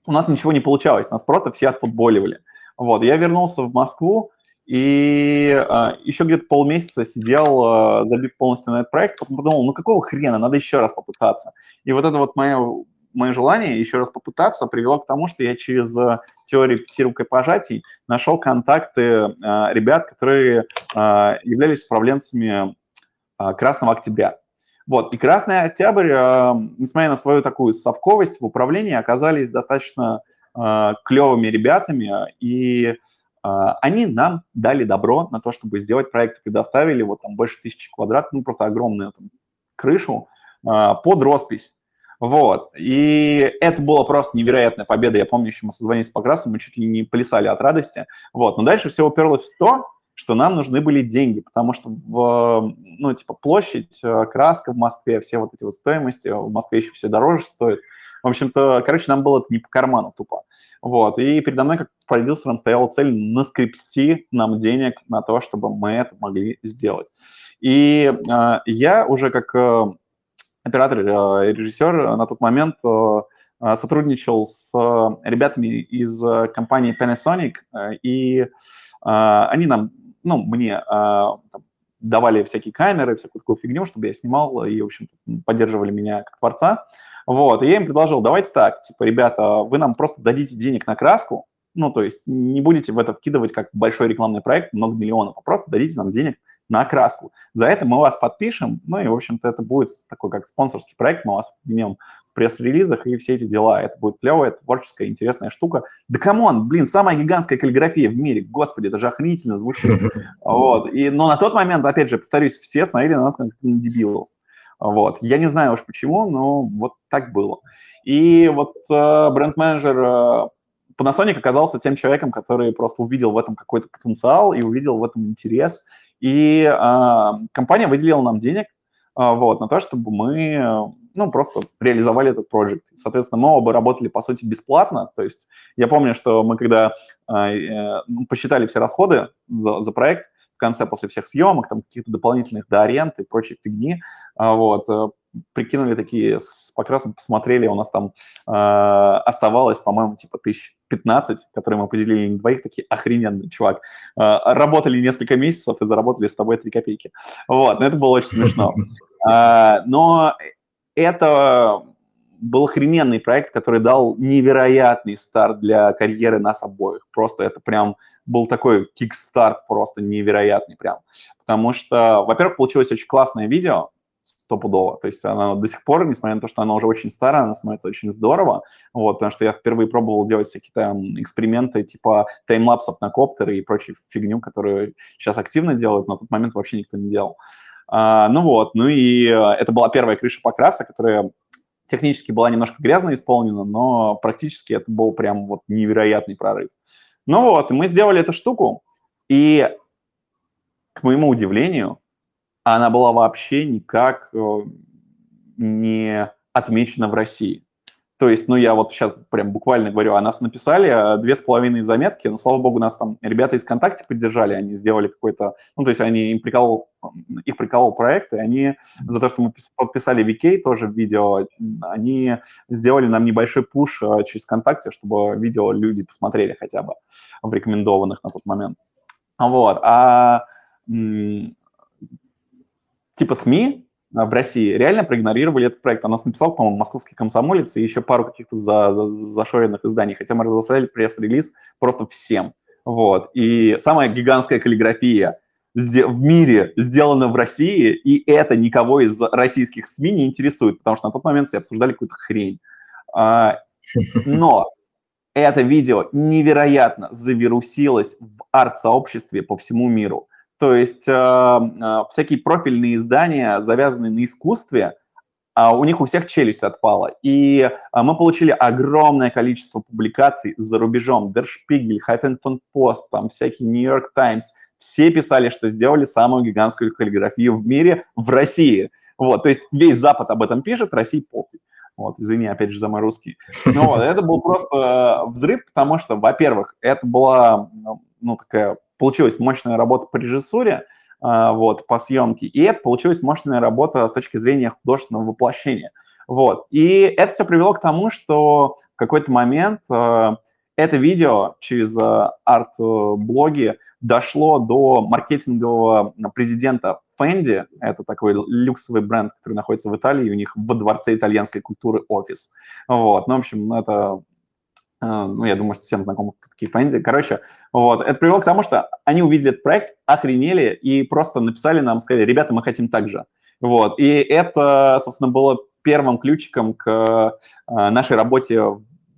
у нас ничего не получалось, нас просто все отфутболивали. Вот, я вернулся в Москву, и а, еще где-то полмесяца сидел, а, забив полностью на этот проект, потом подумал, ну какого хрена, надо еще раз попытаться. И вот это вот мое, мое желание еще раз попытаться привело к тому, что я через а, теорию пяти рукопожатий нашел контакты а, ребят, которые а, являлись управленцами а, Красного Октября. Вот, и Красный Октябрь, а, несмотря на свою такую совковость в управлении, оказались достаточно а, клевыми ребятами, и а, они нам дали добро на то, чтобы сделать проект, предоставили вот там больше тысячи квадратов, ну просто огромную там, крышу а, под роспись. Вот. И это была просто невероятная победа. Я помню, еще мы созвонились с Покрасом, мы чуть ли не плясали от радости. Вот. Но дальше все уперлось в то, что нам нужны были деньги, потому что, в, ну, типа, площадь, э, краска в Москве, все вот эти вот стоимости, в Москве еще все дороже стоит. В общем-то, короче, нам было это не по карману тупо. Вот, и передо мной, как продюсером, стояла цель наскрепсти нам денег на то, чтобы мы это могли сделать. И э, я уже как э, оператор э, и режиссер на тот момент э, сотрудничал с ребятами из компании Panasonic, и э, они нам, ну, мне э, там, давали всякие камеры, всякую такую фигню, чтобы я снимал, и, в общем поддерживали меня как творца. Вот, и я им предложил, давайте так, типа, ребята, вы нам просто дадите денег на краску, ну, то есть не будете в это вкидывать как большой рекламный проект, много миллионов, а просто дадите нам денег на окраску. За это мы вас подпишем, ну и, в общем-то, это будет такой как спонсорский проект, мы вас в пресс-релизах и все эти дела. Это будет клевая, творческая, интересная штука. Да come on, блин, самая гигантская каллиграфия в мире, господи, это же охренительно звучит. [laughs] Вот. И, но на тот момент, опять же, повторюсь, все смотрели на нас как на дебилов. Вот. Я не знаю уж почему, но вот так было. И вот э, бренд-менеджер э, Panasonic оказался тем человеком, который просто увидел в этом какой-то потенциал и увидел в этом интерес. И э, компания выделила нам денег э, вот, на то, чтобы мы ну, просто реализовали этот проект. Соответственно, мы оба работали, по сути, бесплатно. То есть я помню, что мы когда э, э, посчитали все расходы за, за проект, конце, после всех съемок, там каких-то дополнительных до аренд и прочей фигни, а, вот, э, прикинули такие с покрасом, посмотрели, у нас там э, оставалось, по-моему, типа тысяч 15, которые мы поделили на двоих, такие охрененный чувак. Э, работали несколько месяцев и заработали с тобой 3 копейки. Вот, но это было очень смешно. [laughs] Но это был охрененный проект, который дал невероятный старт для карьеры нас обоих. Просто это прям был такой кикстарт просто невероятный прям. Потому что, во-первых, получилось очень классное видео, стопудово. То есть она до сих пор, несмотря на то, что она уже очень старая, она смотрится очень здорово, вот, потому что я впервые пробовал делать всякие там эксперименты типа таймлапсов на коптеры и прочую фигню, которую сейчас активно делают, но на тот момент вообще никто не делал. А, ну вот, ну и э, это была первая крыша покраса, которая технически была немножко грязно исполнена, но практически это был прям вот невероятный прорыв. Ну вот, мы сделали эту штуку, и, к моему удивлению, она была вообще никак э, не отмечена в России. То есть, ну, я вот сейчас прям буквально говорю, о нас написали э, две с половиной заметки, но, слава богу, нас там ребята из ВКонтакте поддержали, они сделали какой-то, ну, то есть они им приколол, их приколол проект, и они за то, что мы подписали VK тоже в видео, они сделали нам небольшой пуш э, через ВКонтакте, чтобы видео люди посмотрели хотя бы в рекомендованных на тот момент. Вот, а типа СМИ, в России реально проигнорировали этот проект. Она нас написал, по-моему, московский комсомолец и еще пару каких-то за, за, зашоренных изданий, хотя мы разослали пресс-релиз просто всем. Вот. И самая гигантская каллиграфия в мире сделана в России, и это никого из российских СМИ не интересует, потому что на тот момент все обсуждали какую-то хрень. А, но это видео невероятно завирусилось в арт-сообществе по всему миру. То есть э, э, всякие профильные издания, завязанные на искусстве, э, у них у всех челюсть отпала. И э, мы получили огромное количество публикаций за рубежом. Der Spiegel, Huffington Post, там всякие New York Times. Все писали, что сделали самую гигантскую каллиграфию в мире в России. Вот, то есть весь Запад об этом пишет, России похуй. Вот, извини, опять же, за мой русский. Ну вот, это был просто э, взрыв, потому что, во-первых, это была, ну, такая получилась мощная работа по режиссуре, а, вот, по съемке, и это получилась мощная работа с точки зрения художественного воплощения. Вот. И это все привело к тому, что в какой-то момент э, это видео через э, арт-блоги дошло до маркетингового президента Fendi. Это такой люксовый бренд, который находится в Италии, у них во дворце итальянской культуры офис. Вот. Ну, в общем, это а, ну, я думаю, что всем знакомы такие Фэнди. Короче, вот, это привело к тому, что они увидели этот проект, охренели и просто написали нам, сказали, ребята, мы хотим так же. Вот, и это, собственно, было первым ключиком к а, нашей работе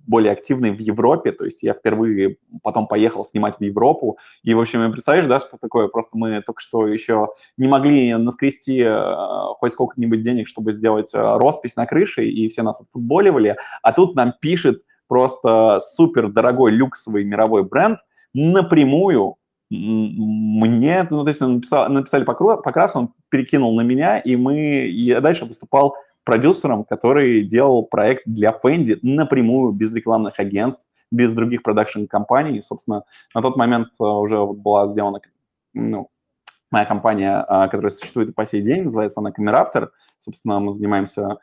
более активной в Европе, то есть я впервые потом поехал снимать в Европу, и, в общем, представляешь, да, что такое, просто мы только что еще не могли наскрести э, хоть сколько-нибудь денег, чтобы сделать э, роспись на крыше, и все нас отфутболивали, а тут нам пишет просто супер дорогой люксовый мировой бренд напрямую мне, ну, то есть написал, написали покрас, он перекинул на меня, и мы, я дальше выступал продюсером, который делал проект для Фэнди напрямую, без рекламных агентств, без других продакшн-компаний. Собственно, на тот момент уже была сделана ну, моя компания, которая существует и по сей день, называется она Камераптор. Собственно, мы занимаемся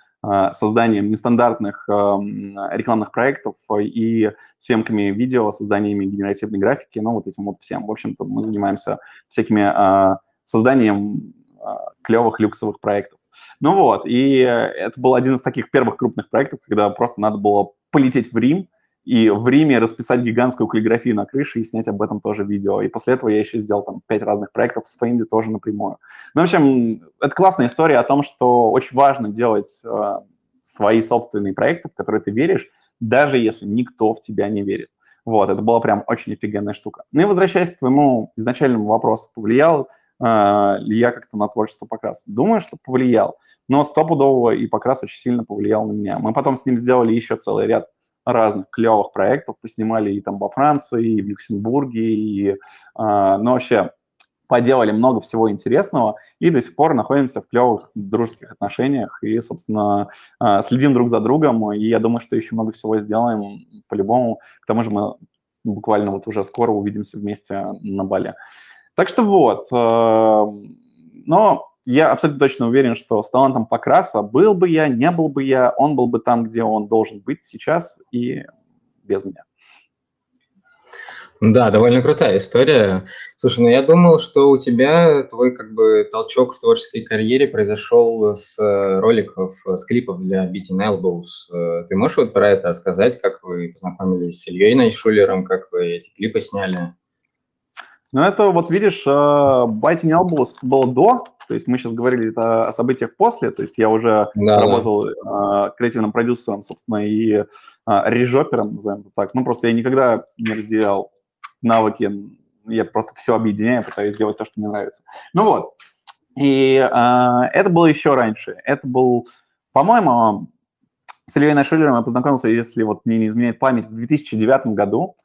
созданием нестандартных рекламных проектов и съемками видео, созданиями генеративной графики, ну, вот этим вот всем. В общем-то, мы занимаемся всякими созданием клевых люксовых проектов. Ну вот, и это был один из таких первых крупных проектов, когда просто надо было полететь в Рим, и в Риме расписать гигантскую каллиграфию на крыше и снять об этом тоже видео. И после этого я еще сделал там пять разных проектов с Фэнди тоже напрямую. Ну, в общем, это классная история о том, что очень важно делать э, свои собственные проекты, в которые ты веришь, даже если никто в тебя не верит. Вот, это была прям очень офигенная штука. Ну и возвращаясь к твоему изначальному вопросу, повлиял э, ли я как-то на творчество Покраса? Думаю, что повлиял, но стопудово и Покрас очень сильно повлиял на меня. Мы потом с ним сделали еще целый ряд разных клевых проектов, поснимали и там во Франции, и в Люксембурге, и, э, ну, вообще поделали много всего интересного и до сих пор находимся в клевых дружеских отношениях и, собственно, э, следим друг за другом, и я думаю, что еще много всего сделаем по-любому. К тому же мы буквально вот уже скоро увидимся вместе на Бале. Так что вот, э, но я абсолютно точно уверен, что с талантом Покраса был бы я, не был бы я, он был бы там, где он должен быть сейчас и без меня. Да, довольно крутая история. Слушай, ну я думал, что у тебя твой как бы толчок в творческой карьере произошел с роликов, с клипов для Beating Elbows. Ты можешь вот про это сказать, как вы познакомились с Ильей Найшулером, как вы эти клипы сняли? Ну, это вот видишь, Biting Elbows было до, то есть мы сейчас говорили это о событиях после, то есть я уже да, работал да. Э, креативным продюсером, собственно, и э, режопером, назовем это так. Ну, просто я никогда не разделял навыки, я просто все объединяю, пытаюсь сделать то, что мне нравится. Ну вот, и э, это было еще раньше. Это был, по-моему, с Ильей Нашулером я познакомился, если вот мне не изменяет память, в 2009 году.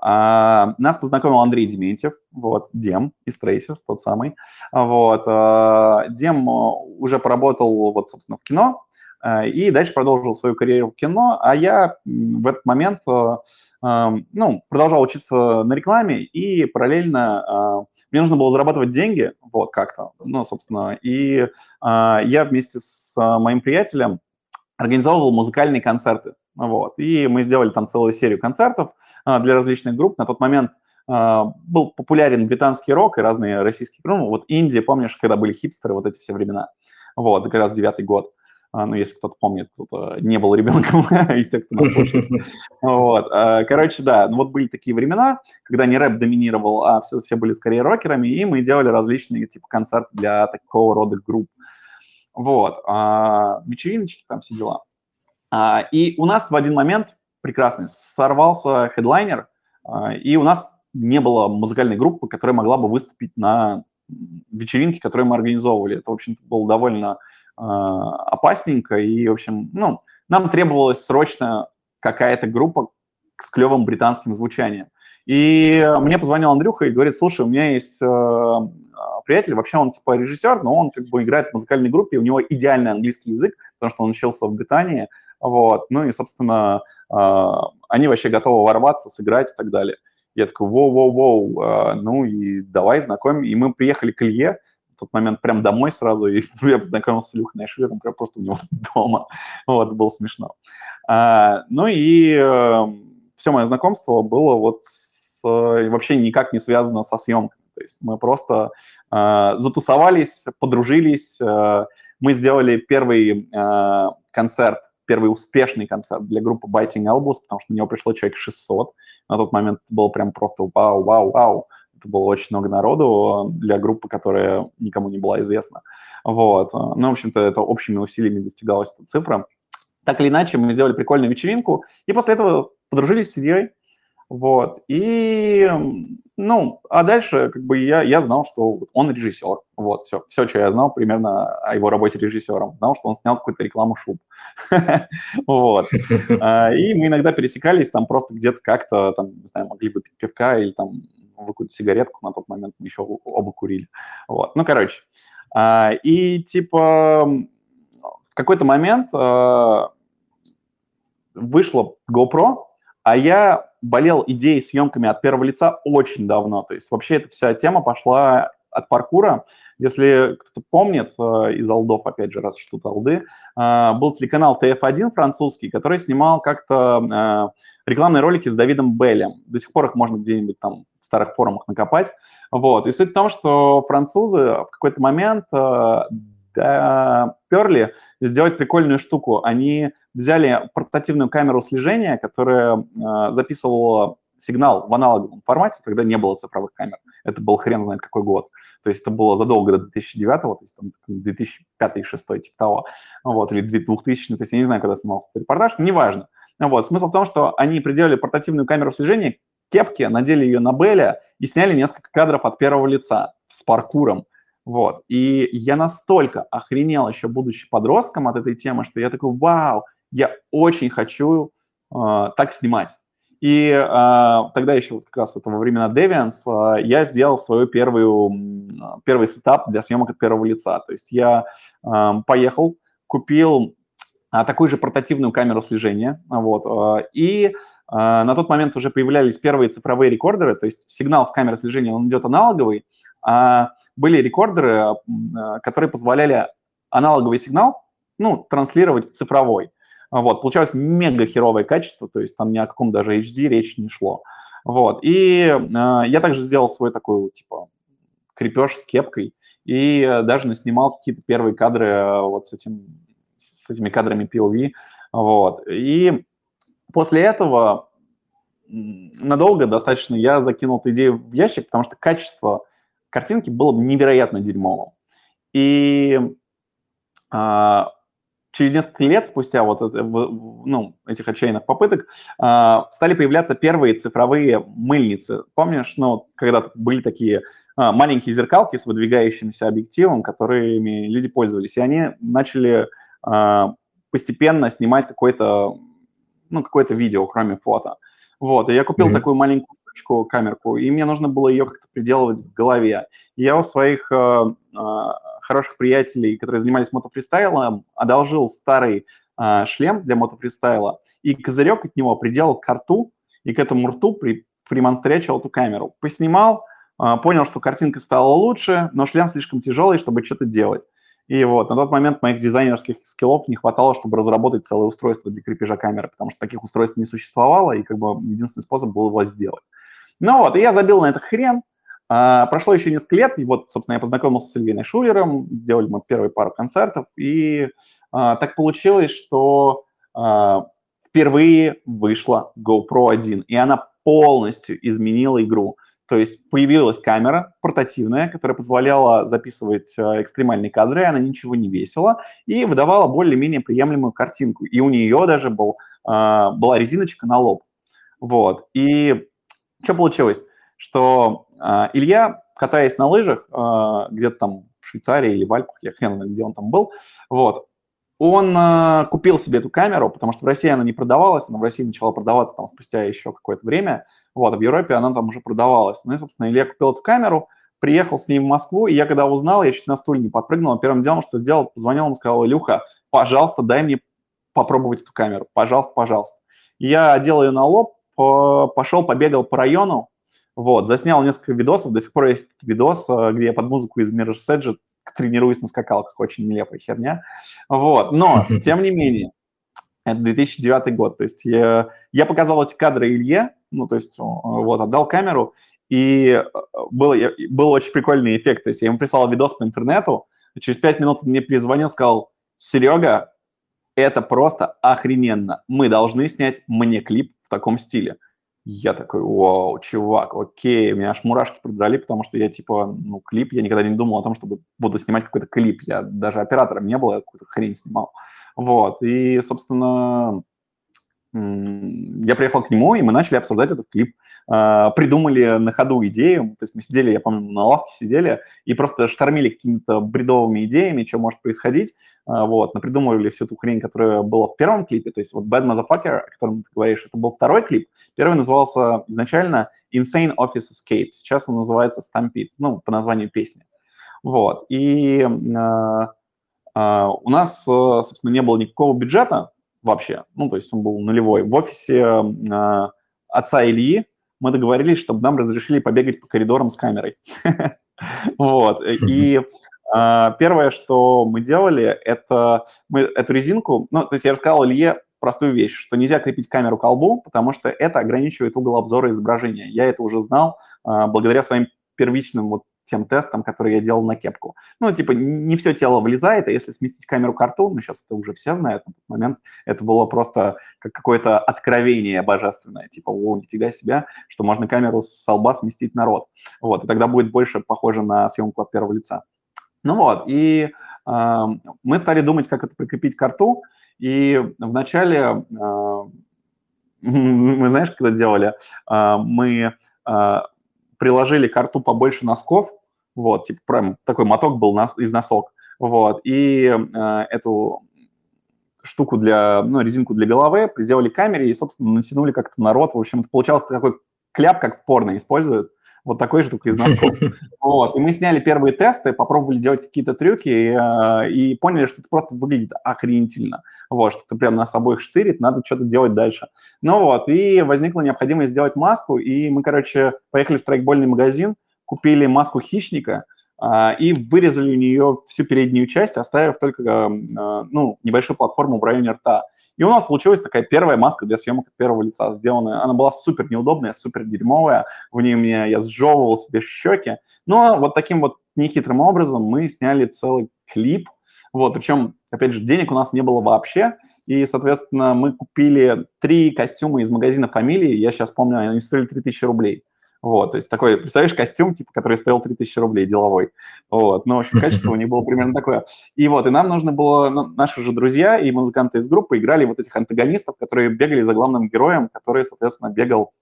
А, нас познакомил Андрей Дементьев, вот, Дем из Трейсерс, тот самый. Вот, а, Дем уже поработал, вот, собственно, в кино, а, и дальше продолжил свою карьеру в кино, а я в этот момент, ну, продолжал учиться на рекламе, и параллельно мне нужно было зарабатывать деньги, вот, как-то, ну, собственно, и я вместе с моим приятелем организовывал музыкальные концерты. Вот. И мы сделали там целую серию концертов а, для различных групп. На тот момент а, был популярен британский рок и разные российские группы. Вот Индия, помнишь, когда были хипстеры, вот эти все времена. Вот, как раз девятый год. А, ну, если кто-то помнит, кто-то не был ребенком [laughs] из тех, кто нас слушает. Вот. Короче, да, ну вот были такие времена, когда не рэп доминировал, а все, все были скорее рокерами, и мы делали различные типа концерты для такого рода групп. Вот. Вечериночки, там все дела. А, и у нас в один момент прекрасный сорвался хедлайнер, а, и у нас не было музыкальной группы, которая могла бы выступить на вечеринке, которую мы организовывали. Это, в общем-то, было довольно а, опасненько, и, в общем, ну, нам требовалась срочно какая-то группа с клевым британским звучанием. И мне позвонил Андрюха и говорит, слушай, у меня есть э, приятель, вообще он типа режиссер, но он как бы играет в музыкальной группе, у него идеальный английский язык, потому что он учился в Британии, вот, ну и, собственно, а, они вообще готовы ворваться, сыграть и так далее. Я такой, воу-воу-воу, а, ну и давай знакомим. И мы приехали к Илье, в тот момент прям домой сразу, и [laughs] я познакомился с Илюхой Найшвилем прям просто у него [laughs] дома. Вот, было смешно. А, ну и э, все мое знакомство было вот с, вообще никак не связано со съемками. То есть мы просто затусовались, подружились, мы сделали первый концерт первый успешный концерт для группы Biting Elbows, потому что на него пришло человек 600. На тот момент это было прям просто вау, вау, вау. Это было очень много народу для группы, которая никому не была известна. Вот. Ну, в общем-то, это общими усилиями достигалась эта цифра. Так или иначе, мы сделали прикольную вечеринку, и после этого подружились с Ильей, вот. И, ну, а дальше как бы я, я знал, что он режиссер. Вот, все, все, что я знал примерно о его работе режиссером. Знал, что он снял какую-то рекламу шуб. [laughs] Вот. А, и мы иногда пересекались там просто где-то как-то, там, не знаю, могли бы пивка или там выкурить сигаретку. На тот момент мы еще оба курили. Вот. Ну, короче. А, и типа в какой-то момент э, вышла GoPro, а я болел идеей съемками от первого лица очень давно. То есть вообще эта вся тема пошла от паркура. Если кто-то помнит э, из алдов, опять же, раз что-то алды, э, был телеканал TF1 французский, который снимал как-то э, рекламные ролики с Давидом Беллем. До сих пор их можно где-нибудь там в старых форумах накопать. Вот. И суть в том, что французы в какой-то момент перли сделать прикольную штуку. Они взяли портативную камеру слежения, которая э, записывала сигнал в аналоговом формате, тогда не было цифровых камер. Это был хрен знает какой год. То есть это было задолго до 2009, то есть там 2005-2006, типа того, вот, или 2000, то есть я не знаю, когда снимался этот репортаж, неважно. Вот, смысл в том, что они приделали портативную камеру слежения кепке, надели ее на Белля и сняли несколько кадров от первого лица с паркуром. Вот. И я настолько охренел еще, будучи подростком от этой темы, что я такой, вау, я очень хочу э, так снимать. И э, тогда еще как раз это во времена Deviance э, я сделал свой первую, первый сетап для съемок от первого лица. То есть я э, поехал, купил э, такую же портативную камеру слежения, вот, э, и на тот момент уже появлялись первые цифровые рекордеры, то есть сигнал с камеры слежения, он идет аналоговый, а были рекордеры, которые позволяли аналоговый сигнал, ну, транслировать в цифровой. Вот, получалось мега херовое качество, то есть там ни о каком даже HD речи не шло. Вот, и э, я также сделал свой такой, типа, крепеж с кепкой, и даже наснимал какие-то первые кадры вот с, этим, с этими кадрами POV, вот. И после этого надолго достаточно я закинул эту идею в ящик, потому что качество картинки было невероятно дерьмовым. И а, через несколько лет спустя вот это, ну, этих отчаянных попыток а, стали появляться первые цифровые мыльницы. Помнишь, ну, когда были такие а, маленькие зеркалки с выдвигающимся объективом, которыми люди пользовались, и они начали а, постепенно снимать какое-то, ну, какое-то видео, кроме фото. Вот, и я купил mm-hmm. такую маленькую ручку, камерку, и мне нужно было ее как-то приделывать в голове. Я у своих э, э, хороших приятелей, которые занимались мотофристайлом, одолжил старый э, шлем для мотофристайла, и козырек от него приделал к рту, и к этому рту при, примонстрячил эту камеру. Поснимал, э, понял, что картинка стала лучше, но шлем слишком тяжелый, чтобы что-то делать. И вот на тот момент моих дизайнерских скиллов не хватало, чтобы разработать целое устройство для крепежа камеры, потому что таких устройств не существовало, и как бы единственный способ был его сделать. Ну вот, и я забил на это хрен. А, прошло еще несколько лет, и вот, собственно, я познакомился с Ильиной Шулером, сделали мы первые пару концертов, и а, так получилось, что а, впервые вышла GoPro 1, и она полностью изменила игру. То есть появилась камера портативная, которая позволяла записывать э, экстремальные кадры, она ничего не весила и выдавала более-менее приемлемую картинку. И у нее даже был, э, была резиночка на лоб. Вот. И что получилось? Что э, Илья, катаясь на лыжах, э, где-то там в Швейцарии или в Альпах, я хрен знаю, где он там был, вот, он э, купил себе эту камеру, потому что в России она не продавалась, она в России начала продаваться там спустя еще какое-то время, вот, а в Европе она там уже продавалась. Ну и, собственно, Илья купил эту камеру, приехал с ней в Москву, и я когда узнал, я чуть на стуле не подпрыгнул, первым делом, что сделал, позвонил ему, сказал, Илюха, пожалуйста, дай мне попробовать эту камеру, пожалуйста, пожалуйста. Я одел ее на лоб, пошел, побегал по району, вот, заснял несколько видосов, до сих пор есть видос, э, где я под музыку из Mirror's Edge тренируюсь на скакалках, очень нелепая херня, вот, но, [laughs] тем не менее, это 2009 год, то есть я, я показал эти кадры Илье, ну, то есть вот, отдал камеру, и э, был, был очень прикольный эффект, то есть я ему прислал видос по интернету, через пять минут он мне перезвонил, сказал, Серега, это просто охрененно, мы должны снять мне клип в таком стиле. Я такой, вау, чувак, окей, у меня аж мурашки продрали, потому что я, типа, ну, клип, я никогда не думал о том, чтобы буду снимать какой-то клип. Я даже оператором не был, я какую-то хрень снимал. Вот, и, собственно, я приехал к нему, и мы начали обсуждать этот клип. А, придумали на ходу идею, то есть мы сидели, я помню, на лавке сидели и просто штормили какими-то бредовыми идеями, что может происходить, а, вот, придумывали всю эту хрень, которая была в первом клипе, то есть вот Bad Motherfucker, о котором ты говоришь, это был второй клип, первый назывался изначально Insane Office Escape, сейчас он называется Stampede, ну, по названию песни, вот, и у нас, собственно, не было никакого бюджета вообще, ну, то есть он был нулевой. В офисе отца Ильи мы договорились, чтобы нам разрешили побегать по коридорам с камерой. [laughs] Вот, и первое, что мы делали, это мы эту резинку, ну, то есть я рассказал Илье простую вещь, что нельзя крепить камеру к колбу, потому что это ограничивает угол обзора изображения. Я это уже знал благодаря своим первичным вот тем тестом, который я делал на кепку. Ну, типа, не все тело влезает, а если сместить камеру к рту, ну, сейчас это уже все знают, на тот момент это было просто как какое-то откровение божественное, типа, о, нифига себе, что можно камеру с лба сместить на рот. Вот, и тогда будет больше похоже на съемку от первого лица. Ну вот, и э, мы стали думать, как это прикрепить к рту, и вначале, э, [laughs] мы знаешь, когда делали, э, мы э, приложили карту побольше носков, вот, типа прям такой моток был из носок, вот, и э, эту штуку для, ну, резинку для головы приделали камере и, собственно, натянули как-то на рот. В общем, это получался такой кляп, как в порно используют вот такой же, только из носков. [laughs] Вот. И мы сняли первые тесты, попробовали делать какие-то трюки и, э, и поняли, что это просто выглядит охренительно. Вот, что это прям нас обоих штырит, надо что-то делать дальше. Ну вот, и возникла необходимость сделать маску, и мы, короче, поехали в страйкбольный магазин, купили маску хищника, и вырезали у нее всю переднюю часть, оставив только э, ну, небольшую платформу в районе рта. И у нас получилась такая первая маска для съемок первого лица сделанная. Она была супер неудобная, супер дерьмовая. В ней мне я сжевывал себе щеки. Но вот таким вот нехитрым образом мы сняли целый клип. Вот, причем, опять же, денег у нас не было вообще. И, соответственно, мы купили три костюма из магазина «Фамилии». Я сейчас помню, они стоили 3000 рублей. Вот, то есть такой, представляешь, костюм, типа, который стоил 3000 рублей, деловой. Вот, ну, в общем, качество у них было примерно такое. И вот, и нам нужно было, ну, наши же друзья и музыканты из группы играли вот этих антагонистов, которые бегали за главным героем, который, соответственно, бегал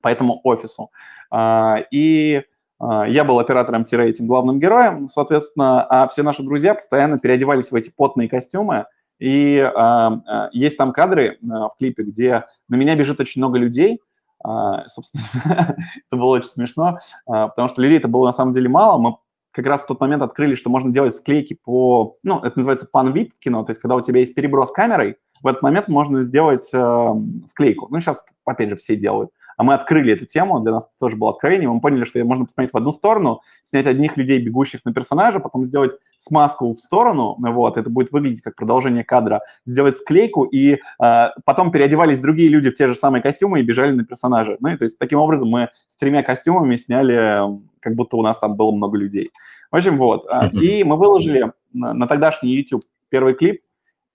по этому офису. А, и а, я был оператором-этим главным героем, соответственно, а все наши друзья постоянно переодевались в эти потные костюмы, и а, есть там кадры в клипе, где на меня бежит очень много людей, собственно, [laughs] это было очень смешно, а, потому что людей это было на самом деле мало. Мы как раз в тот момент открыли, что можно делать склейки по, ну, это называется пан-вид в кино, то есть когда у тебя есть переброс камерой, в этот момент можно сделать э, склейку. Ну, сейчас, опять же, все делают а мы открыли эту тему, для нас это тоже было откровение, мы поняли, что можно посмотреть в одну сторону, снять одних людей, бегущих на персонажа, потом сделать смазку в сторону, вот, это будет выглядеть как продолжение кадра, сделать склейку, и э, потом переодевались другие люди в те же самые костюмы и бежали на персонажа. Ну, и то есть таким образом мы с тремя костюмами сняли, как будто у нас там было много людей. В общем, вот. А, и мы выложили на, на тогдашний YouTube первый клип,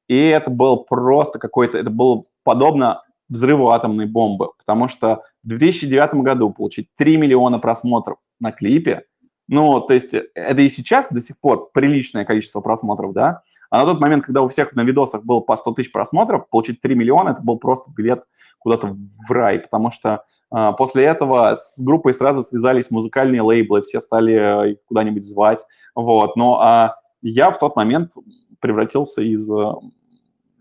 и это был просто какой-то, это было подобно взрыву атомной бомбы, потому что в 2009 году получить 3 миллиона просмотров на клипе, ну, то есть это и сейчас до сих пор приличное количество просмотров, да, а на тот момент, когда у всех на видосах было по 100 тысяч просмотров, получить 3 миллиона, это был просто билет куда-то в рай, потому что э, после этого с группой сразу связались музыкальные лейблы, все стали их куда-нибудь звать, вот, но а я в тот момент превратился из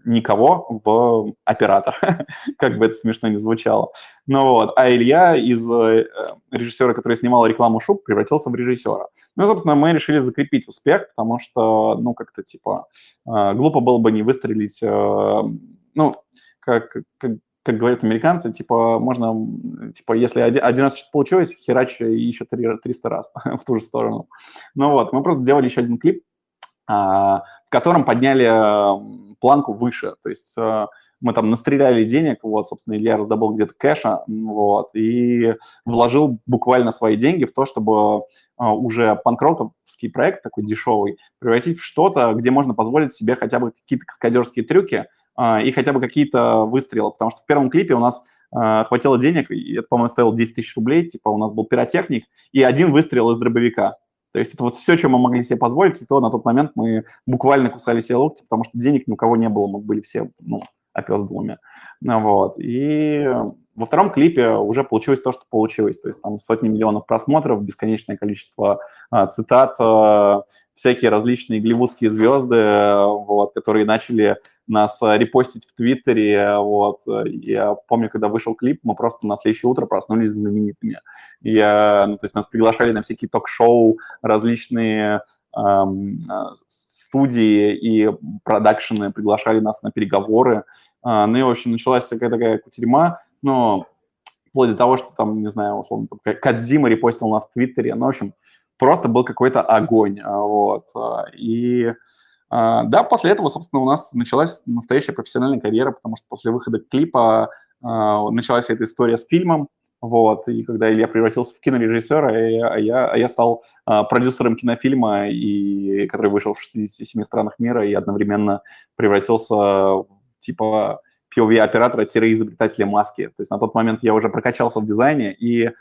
никого в оператор, [laughs] как бы это смешно не звучало. Ну вот, а Илья из э, режиссера, который снимал рекламу Шуб, превратился в режиссера. Ну, собственно, мы решили закрепить успех, потому что, ну, как-то, типа, э, глупо было бы не выстрелить, э, ну, как, как, как говорят американцы, типа, можно, типа, если один, один раз что-то получилось, херач еще 300 раз в ту же сторону. Ну вот, мы просто делали еще один клип, в котором подняли планку выше. То есть э, мы там настреляли денег, вот, собственно, Илья раздобыл где-то кэша, вот, и вложил буквально свои деньги в то, чтобы э, уже панкроковский проект такой дешевый превратить в что-то, где можно позволить себе хотя бы какие-то каскадерские трюки и хотя бы какие-то выстрелы, потому что в первом клипе у нас хватило денег, и это, по-моему, стоило 10 тысяч рублей, типа у нас был пиротехник и один выстрел из дробовика. То есть это вот все, что мы могли себе позволить, и то на тот момент мы буквально кусали себе локти, потому что денег ни у кого не было, мы были все, ну, опездалыми. Ну, вот. И во втором клипе уже получилось то, что получилось. То есть там сотни миллионов просмотров, бесконечное количество а, цитат, а, всякие различные голливудские звезды, вот, которые начали нас э, репостить в Твиттере. Вот. Я помню, когда вышел клип, мы просто на следующее утро проснулись знаменитыми. Я, ну, то есть нас приглашали на всякие ток-шоу, различные эм, студии и продакшены приглашали нас на переговоры. А, ну и, в общем, началась такая такая кутерьма, но вплоть до того, что там, не знаю, условно, Кадзима репостил нас в Твиттере, ну, в общем, просто был какой-то огонь, вот. И да, после этого, собственно, у нас началась настоящая профессиональная карьера, потому что после выхода клипа началась эта история с фильмом, вот, и когда Илья превратился в кинорежиссера, а я, а я стал а, продюсером кинофильма, и, который вышел в 67 странах мира и одновременно превратился типа POV-оператора-изобретателя маски. То есть на тот момент я уже прокачался в дизайне, и, э,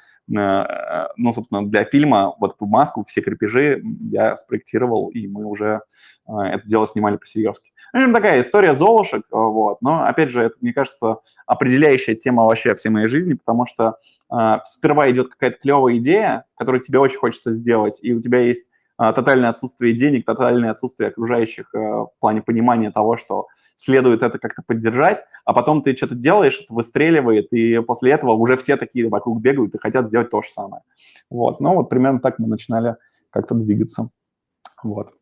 ну, собственно, для фильма вот эту маску, все крепежи я спроектировал, и мы уже э, это дело снимали по-серьезки. Ну, такая история золушек, вот. Но, опять же, это, мне кажется, определяющая тема вообще всей моей жизни, потому что э, сперва идет какая-то клевая идея, которую тебе очень хочется сделать, и у тебя есть тотальное отсутствие денег, тотальное отсутствие окружающих в плане понимания того, что следует это как-то поддержать, а потом ты что-то делаешь, это выстреливает, и после этого уже все такие вокруг бегают и хотят сделать то же самое. Вот, ну вот примерно так мы начинали как-то двигаться. Вот.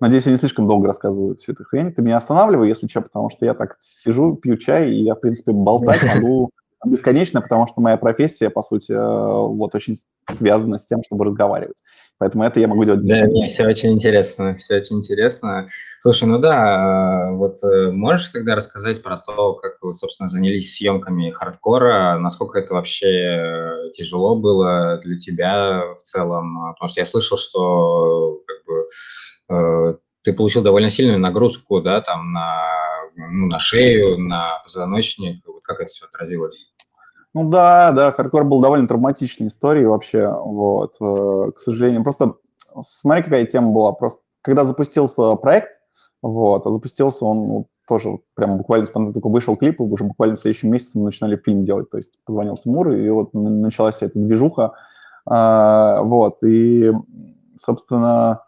Надеюсь, я не слишком долго рассказываю всю эту хрень. Ты меня останавливай, если что, потому что я так сижу, пью чай, и я, в принципе, болтать [laughs] могу бесконечно, потому что моя профессия, по сути, э, вот очень связана с тем, чтобы разговаривать. Поэтому это я могу делать Да, мне все очень интересно, все очень интересно. Слушай, ну да, э, вот э, можешь тогда рассказать про то, как вы, собственно, занялись съемками хардкора, насколько это вообще тяжело было для тебя в целом? Потому что я слышал, что как бы, ты получил довольно сильную нагрузку, да, там на, ну, на шею, на позвоночник. Вот как это все отразилось? Ну да, да, хардкор был довольно травматичной историей вообще, вот, э, к сожалению. Просто смотри, какая тема была. Просто когда запустился проект, вот, а запустился он ну, тоже прям буквально спонтанно только вышел клип, и уже буквально в следующем месяце мы начинали фильм делать. То есть позвонил Тимур, и вот началась эта движуха. А, вот, и, собственно,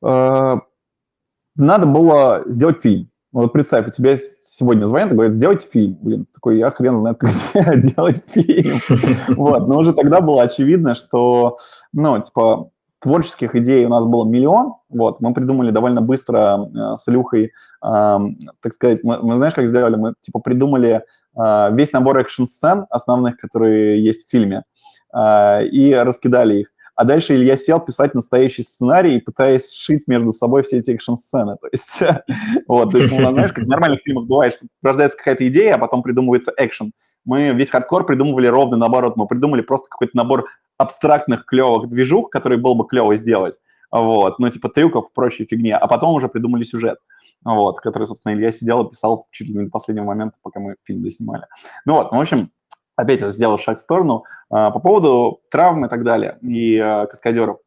а, надо было сделать фильм. Вот представь, у тебя сегодня звонят и говорят, сделайте фильм. Блин, такой, я хрен знает, как [laughs] делать фильм. [laughs] Вот, но уже тогда было очевидно, что, ну, типа, творческих идей у нас было миллион, вот, мы придумали довольно быстро э, с Илюхой, э, так сказать, мы, мы знаешь, как сделали? Мы, типа, придумали э, весь набор экшн-сцен основных, которые есть в фильме, э, и раскидали их а дальше Илья сел писать настоящий сценарий, пытаясь сшить между собой все эти экшн-сцены. То есть, [laughs] вот, то есть, ну, знаешь, как в нормальных фильмах бывает, что рождается какая-то идея, а потом придумывается экшен. Мы весь хардкор придумывали ровно наоборот, мы придумали просто какой-то набор абстрактных клевых движух, который был бы клево сделать, вот, ну, типа трюков прочей фигни, а потом уже придумали сюжет, вот, который, собственно, Илья сидел и писал чуть ли не до последнего момента, пока мы фильм доснимали. Ну вот, в общем, опять я сделал шаг в сторону, а, по поводу травм и так далее, и а, каскадеров.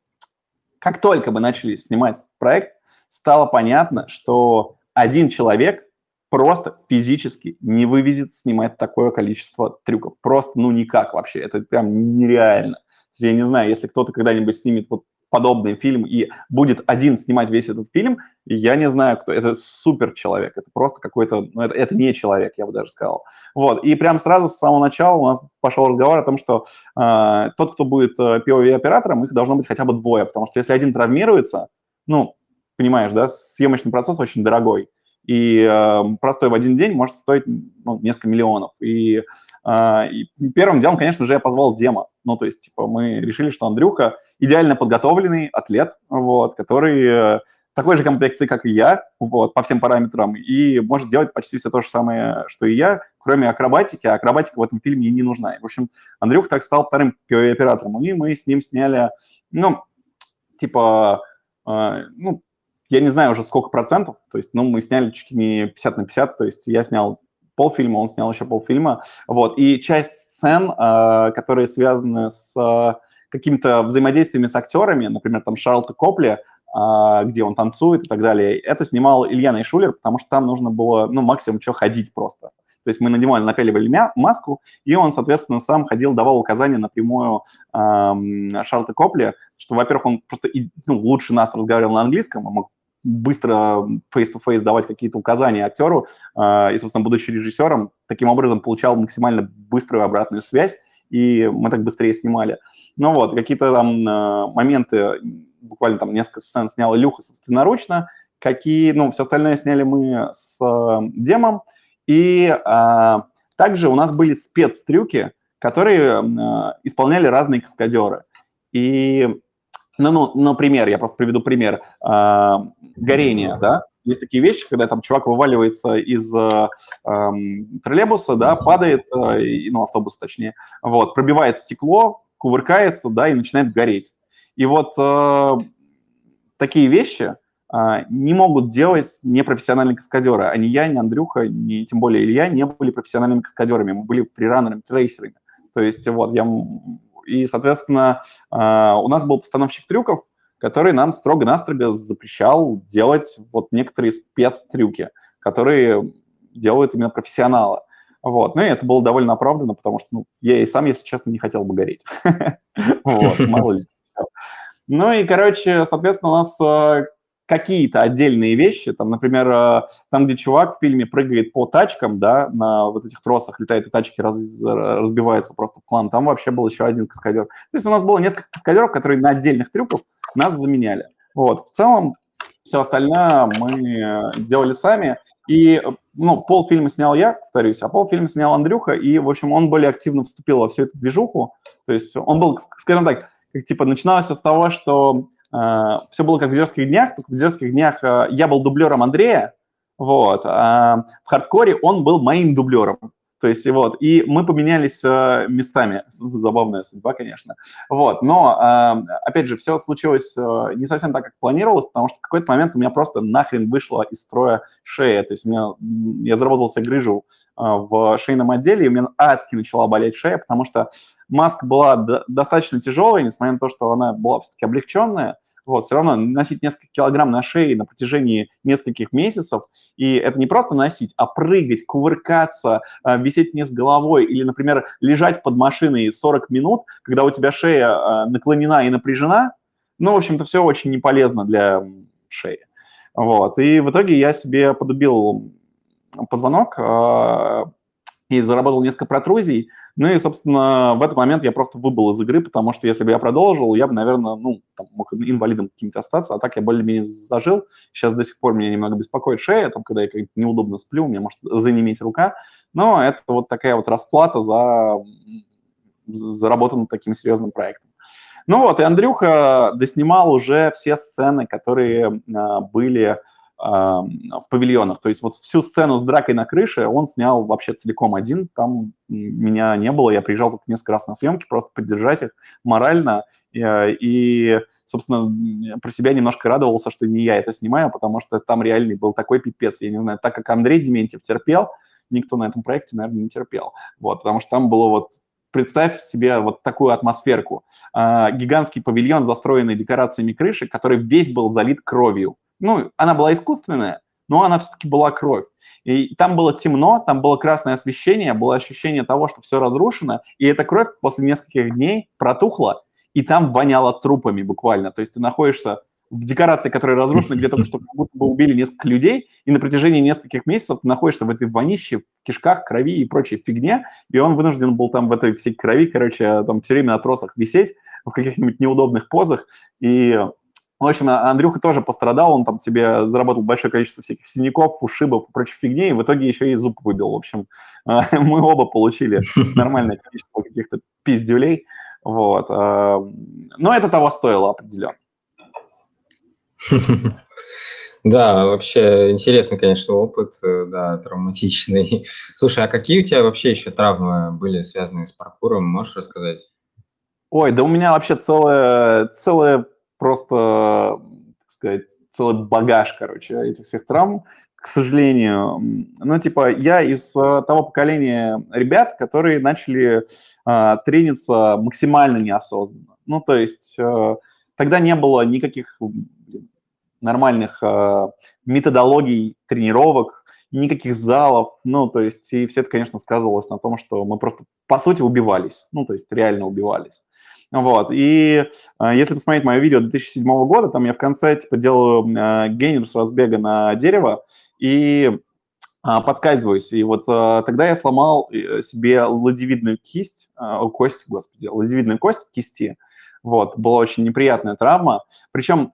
Как только мы начали снимать проект, стало понятно, что один человек просто физически не вывезет снимать такое количество трюков. Просто, ну, никак вообще. Это прям нереально. Я не знаю, если кто-то когда-нибудь снимет вот подобный фильм и будет один снимать весь этот фильм, я не знаю, кто. Это супер человек, это просто какой-то, ну, это, это не человек, я бы даже сказал. Вот, и прям сразу с самого начала у нас пошел разговор о том, что э, тот, кто будет э, POV-оператором, их должно быть хотя бы двое, потому что если один травмируется, ну, понимаешь, да, съемочный процесс очень дорогой, и э, простой в один день может стоить ну, несколько миллионов. И, и первым делом, конечно же, я позвал Дема. Ну, то есть, типа, мы решили, что Андрюха идеально подготовленный атлет, вот, который э, такой же комплекции, как и я, вот, по всем параметрам, и может делать почти все то же самое, что и я, кроме акробатики, а акробатика в этом фильме не нужна. И, в общем, Андрюх так стал вторым оператором, и мы с ним сняли, ну, типа, э, ну, я не знаю уже сколько процентов, то есть, ну, мы сняли чуть ли не 50 на 50, то есть я снял полфильма, он снял еще полфильма, вот, и часть сцен, э, которые связаны с э, какими-то взаимодействиями с актерами, например, там Шарлотта Копли, э, где он танцует и так далее, это снимал Илья Найшулер, потому что там нужно было, ну, максимум что ходить просто. То есть мы надевали, напяливали маску, и он, соответственно, сам ходил, давал указания напрямую эм, Шарлотте Копли, что, во-первых, он просто ну, лучше нас разговаривал на английском, он мог быстро face-to-face давать какие-то указания актеру, э, и, собственно, будучи режиссером, таким образом получал максимально быструю обратную связь, и мы так быстрее снимали. Ну вот, какие-то там э, моменты, буквально там несколько сцен снял Илюха собственноручно, какие, ну, все остальное сняли мы с э, Демом, и э, также у нас были спецтрюки, которые э, исполняли разные каскадеры. И, ну, ну, например, я просто приведу пример. Э, горение, да, есть такие вещи, когда там чувак вываливается из э, э, троллейбуса, да, падает, э, ну, автобус точнее, вот, пробивает стекло, кувыркается, да, и начинает гореть. И вот э, такие вещи э, не могут делать непрофессиональные каскадеры. А ни я, ни Андрюха, ни тем более Илья не были профессиональными каскадерами, мы были фрираннерами, трейсерами. То есть вот я... И, соответственно, э, у нас был постановщик трюков, который нам строго-настрого запрещал делать вот некоторые спецтрюки, которые делают именно профессионалы. Вот. Ну и это было довольно оправдано, потому что ну, я и сам, если честно, не хотел бы гореть. [laughs] Вот. Ну и, короче, соответственно, у нас э, какие-то отдельные вещи, там, например, э, там, где чувак в фильме прыгает по тачкам, да, на вот этих тросах летает, и тачки раз, разбиваются просто в план, там вообще был еще один каскадер. То есть у нас было несколько каскадеров, которые на отдельных трюках нас заменяли. Вот, в целом, все остальное мы делали сами, и, ну, полфильма снял я, повторюсь, а полфильма снял Андрюха, и, в общем, он более активно вступил во всю эту движуху, то есть он был, скажем так, как, типа, начиналось с того, что э, все было как в «Дерзких днях», только в «Дерзких днях» э, я был дублером Андрея, вот, а в «Хардкоре» он был моим дублером. То есть, вот, и мы поменялись э, местами. Забавная судьба, конечно. Вот, но, э, опять же, все случилось э, не совсем так, как планировалось, потому что в какой-то момент у меня просто нахрен вышла из строя шея. То есть у меня, я заработал себе грыжу э, в шейном отделе, и у меня адски начала болеть шея, потому что маска была достаточно тяжелая, несмотря на то, что она была все-таки облегченная, вот, все равно носить несколько килограмм на шее на протяжении нескольких месяцев, и это не просто носить, а прыгать, кувыркаться, э, висеть вниз головой или, например, лежать под машиной 40 минут, когда у тебя шея э, наклонена и напряжена, ну, в общем-то, все очень неполезно для шеи. Вот, и в итоге я себе подубил позвонок, э, и заработал несколько протрузий. Ну и, собственно, в этот момент я просто выбыл из игры, потому что если бы я продолжил, я бы, наверное, ну, там, мог инвалидом каким-то остаться, а так я более-менее зажил. Сейчас до сих пор меня немного беспокоит шея, там, когда я как-то неудобно сплю, у меня может занеметь рука. Но это вот такая вот расплата за заработанным таким серьезным проектом. Ну вот, и Андрюха доснимал уже все сцены, которые а, были в павильонах. То есть вот всю сцену с дракой на крыше он снял вообще целиком один. Там меня не было, я приезжал только несколько раз на съемки, просто поддержать их морально. И, э, и, собственно, про себя немножко радовался, что не я это снимаю, потому что там реальный был такой пипец. Я не знаю, так как Андрей Дементьев терпел, никто на этом проекте, наверное, не терпел. Вот, потому что там было вот представь себе вот такую атмосферку. А, гигантский павильон, застроенный декорациями крыши, который весь был залит кровью ну, она была искусственная, но она все-таки была кровь. И там было темно, там было красное освещение, было ощущение того, что все разрушено, и эта кровь после нескольких дней протухла, и там воняло трупами буквально. То есть ты находишься в декорации, которая разрушена, где только что как будто бы убили несколько людей, и на протяжении нескольких месяцев ты находишься в этой вонище, в кишках, крови и прочей фигне, и он вынужден был там в этой всей крови, короче, там все время на тросах висеть в каких-нибудь неудобных позах, и в общем, а, Андрюха тоже пострадал, он там себе заработал большое количество всяких синяков, ушибов и прочих фигней, и в итоге еще и зуб выбил. В общем, [laughs] а, мы оба получили [laughs] нормальное количество каких-то пиздюлей. Вот. А, но это того стоило определенно. [laughs] Да, вообще интересный, конечно, опыт, э, да, травматичный. Слушай, а какие у тебя вообще еще травмы были связаны с паркуром? Можешь рассказать? Ой, да у меня вообще целая, целая просто, так сказать, целый багаж, короче, этих всех травм, к сожалению. Ну, типа, я из э, того поколения ребят, которые начали э, трениться максимально неосознанно. Ну, то есть э, тогда не было никаких нормальных э, методологий тренировок, никаких залов, ну, то есть, и все это, конечно, сказывалось на том, что мы просто, по сути, убивались, ну, то есть, реально убивались. Вот, и э, если посмотреть мое видео 2007 года, там я в конце, типа, делаю э, гейнер с разбега на дерево, и подскальзываюсь. И вот тогда я сломал э, себе ладевидную кисть, кость, господи, ладевидную кость кисти. Вот, была очень неприятная травма. Причем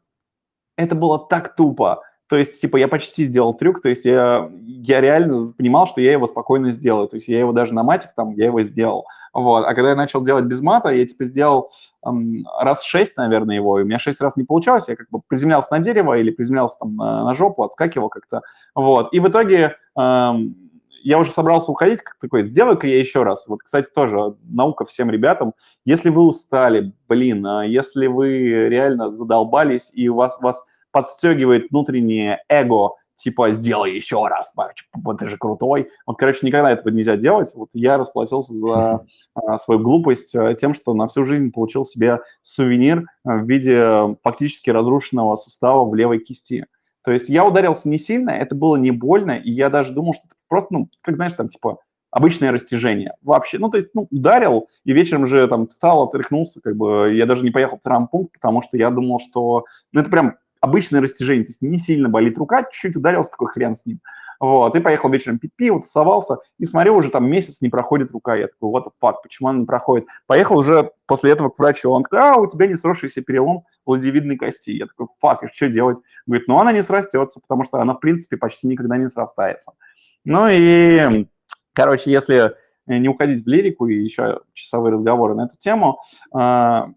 это было так тупо. То есть, типа, я почти сделал трюк, то есть я, я реально понимал, что я его спокойно сделаю. То есть я его даже на матик там, я его сделал. Вот. А когда я начал делать без мата, я, типа, сделал эм, раз шесть, наверное, его, и у меня шесть раз не получалось. Я как бы приземлялся на дерево или приземлялся там на, на жопу, отскакивал как-то. Вот. И в итоге эм, я уже собрался уходить, как такой, сделай-ка я еще раз. Вот, кстати, тоже наука всем ребятам. Если вы устали, блин, а если вы реально задолбались, и у вас, вас подстегивает внутреннее эго, типа, сделай еще раз, вот ты же крутой. Вот, короче, никогда этого нельзя делать. Вот я расплатился за [laughs] а, свою глупость а, тем, что на всю жизнь получил себе сувенир в виде фактически разрушенного сустава в левой кисти. То есть я ударился не сильно, это было не больно, и я даже думал, что просто, ну, как знаешь, там, типа, обычное растяжение вообще. Ну, то есть, ну, ударил, и вечером же там встал, отряхнулся, как бы, я даже не поехал в травмпункт, потому что я думал, что, ну, это прям обычное растяжение, то есть не сильно болит рука, чуть-чуть ударился, такой хрен с ним. Вот, и поехал вечером пить пиво, тусовался, и смотрю, уже там месяц не проходит рука. Я такой, the fuck, почему она не проходит? Поехал уже после этого к врачу, он говорит, а, у тебя не сросшийся перелом ладевидной кости. Я такой, фак, и что делать? Говорит, ну она не срастется, потому что она, в принципе, почти никогда не срастается. Ну и, короче, если не уходить в лирику и еще часовые разговоры на эту тему, а,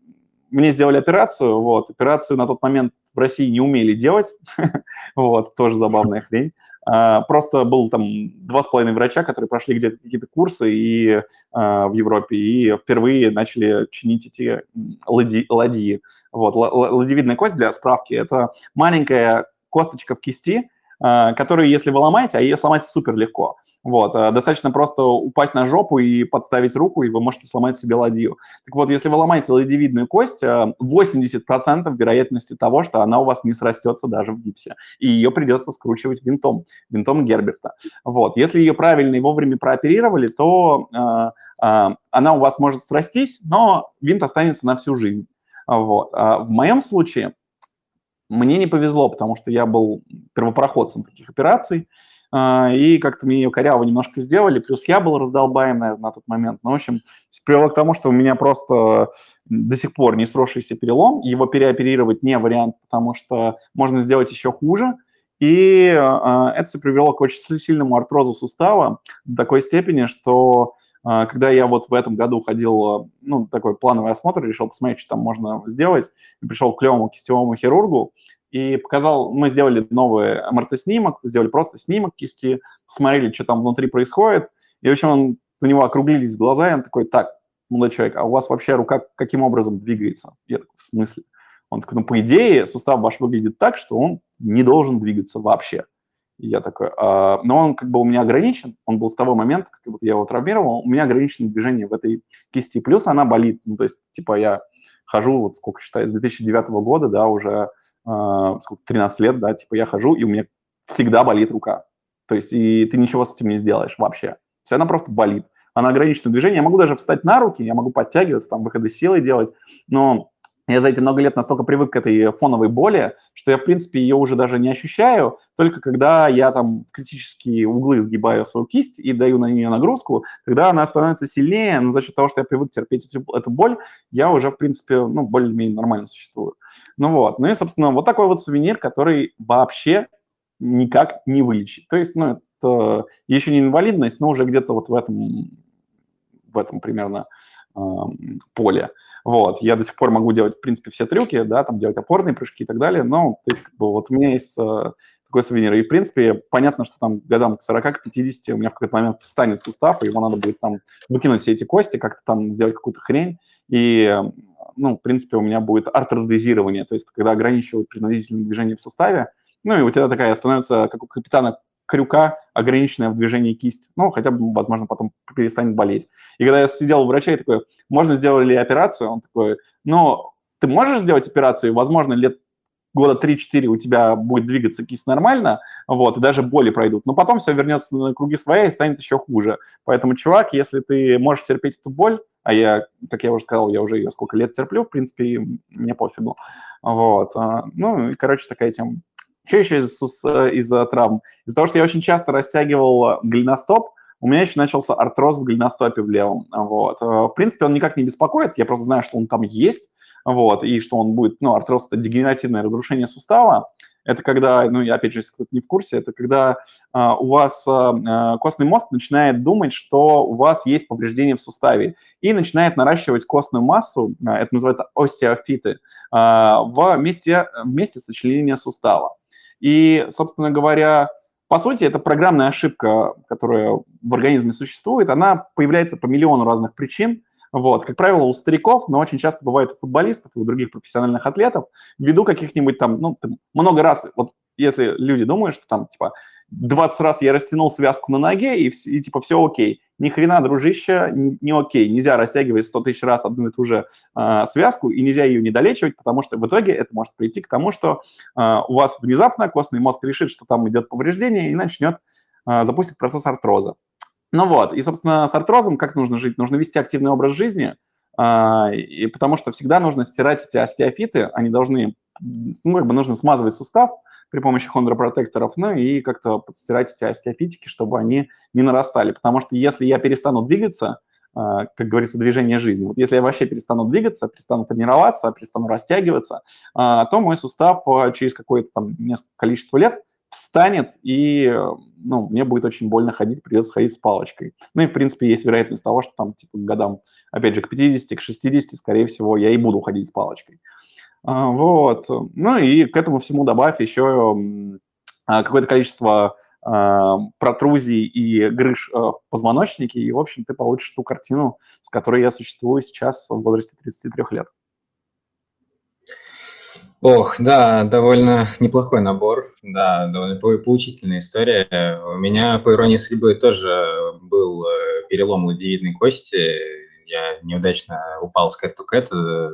мне сделали операцию, вот, операцию на тот момент в России не умели делать, [laughs] вот, тоже забавная хрень. А, просто был там два с половиной врача, которые прошли где-то какие-то курсы и, а, в Европе и впервые начали чинить эти ладьи. ладьи. Вот, ладьевидная кость, для справки, это маленькая косточка в кисти, а, которую, если вы ломаете, а ее сломать супер легко. Вот, а, достаточно просто упасть на жопу и подставить руку, и вы можете сломать себе ладью. Так вот, если вы ломаете ладьевидную кость, 80% а, вероятности того, что она у вас не срастется даже в гипсе, и ее придется скручивать винтом, винтом Герберта. Вот, если ее правильно и вовремя прооперировали, то э, э, она у вас может срастись, но винт останется на всю жизнь. Вот. А в моем случае мне не повезло, потому что я был первопроходцем таких операций, а, и как-то мне ее коряво немножко сделали, плюс я был раздолбаем, наверное, на тот момент. Ну, в общем, привело к тому, что у меня просто до сих пор не сросшийся перелом, его переоперировать не вариант, потому что можно сделать еще хуже, и э, это все привело к очень сильному артрозу сустава до такой степени, что когда я вот в этом году ходил, ну, такой плановый осмотр, решил посмотреть, что там можно сделать, пришел к клевому кистевому хирургу, и показал, мы сделали новый МРТ-снимок, сделали просто снимок кисти, посмотрели, что там внутри происходит, и, в общем, он, у него округлились глаза, и он такой, так, молодой человек, а у вас вообще рука каким образом двигается? Я такой, в смысле? Он такой, ну, по идее, сустав ваш выглядит так, что он не должен двигаться вообще. И я такой, а, но он как бы у меня ограничен, он был с того момента, как я его травмировал, у меня ограничено движение в этой кисти, плюс она болит, ну, то есть, типа, я хожу, вот сколько считаю, с 2009 года, да, уже э, сколько, 13 лет, да, типа я хожу, и у меня всегда болит рука. То есть и ты ничего с этим не сделаешь вообще. Все она просто болит. Она ограничена движение. Я могу даже встать на руки, я могу подтягиваться, там, выходы силой делать, но я за эти много лет настолько привык к этой фоновой боли, что я, в принципе, ее уже даже не ощущаю, только когда я там критические углы сгибаю свою кисть и даю на нее нагрузку, тогда она становится сильнее, но за счет того, что я привык терпеть эту, эту боль, я уже, в принципе, ну, более-менее нормально существую. Ну вот, ну и, собственно, вот такой вот сувенир, который вообще никак не вылечит. То есть, ну, это еще не инвалидность, но уже где-то вот в этом, в этом примерно поле. Вот, я до сих пор могу делать, в принципе, все трюки, да, там делать опорные прыжки и так далее, но, то есть, как бы, вот у меня есть э, такой сувенир. И, в принципе, понятно, что там годам к 40, к 50 у меня в какой-то момент встанет сустав, и его надо будет там выкинуть все эти кости, как-то там сделать какую-то хрень. И, ну, в принципе, у меня будет артродезирование, то есть, когда ограничивают принудительное движение в суставе, ну, и у тебя такая становится, как у капитана крюка, ограниченная в движении кисть. Ну, хотя бы, возможно, потом перестанет болеть. И когда я сидел у врача, я такой, можно сделать ли операцию? Он такой, ну, ты можешь сделать операцию, возможно, лет года 3-4 у тебя будет двигаться кисть нормально, вот, и даже боли пройдут, но потом все вернется на круги своя и станет еще хуже. Поэтому, чувак, если ты можешь терпеть эту боль, а я, как я уже сказал, я уже ее сколько лет терплю, в принципе, мне пофигу, вот, а, ну, и, короче, такая тема. Что еще из, из травм? Из-за того, что я очень часто растягивал голеностоп, у меня еще начался артроз в голеностопе в левом. Вот. В принципе, он никак не беспокоит, я просто знаю, что он там есть, вот, и что он будет, ну, артроз – это дегенеративное разрушение сустава, это когда, ну, я опять же, если кто-то не в курсе, это когда а, у вас а, костный мозг начинает думать, что у вас есть повреждение в суставе и начинает наращивать костную массу, а, это называется остеофиты, а, в месте, месте сочленения сустава. И, собственно говоря, по сути, это программная ошибка, которая в организме существует, она появляется по миллиону разных причин, вот, как правило, у стариков, но очень часто бывает у футболистов и у других профессиональных атлетов, ввиду каких-нибудь там, ну, много раз, вот если люди думают, что там, типа, 20 раз я растянул связку на ноге, и, и типа, все окей. Ни хрена, дружище, не, окей. Нельзя растягивать 100 тысяч раз одну и ту же э, связку, и нельзя ее недолечивать, потому что в итоге это может прийти к тому, что э, у вас внезапно костный мозг решит, что там идет повреждение, и начнет, э, запустит процесс артроза. Ну вот, и, собственно, с артрозом как нужно жить? Нужно вести активный образ жизни, а, и потому что всегда нужно стирать эти остеофиты, они должны, ну, как бы нужно смазывать сустав при помощи хондропротекторов, ну, и как-то подстирать эти остеофитики, чтобы они не нарастали, потому что если я перестану двигаться, а, как говорится, движение жизни. Вот если я вообще перестану двигаться, перестану тренироваться, перестану растягиваться, а, то мой сустав через какое-то там несколько количество лет встанет, и ну, мне будет очень больно ходить, придется ходить с палочкой. Ну и, в принципе, есть вероятность того, что там, типа, к годам, опять же, к 50, к 60, скорее всего, я и буду ходить с палочкой. А, вот. Ну и к этому всему добавь еще а, какое-то количество а, протрузий и грыж в позвоночнике, и, в общем, ты получишь ту картину, с которой я существую сейчас в возрасте 33 лет. Ох, да, довольно неплохой набор, да, довольно поучительная история. У меня, по иронии судьбы, тоже был э, перелом ладевидной кости. Я неудачно упал с кэт-то-кэт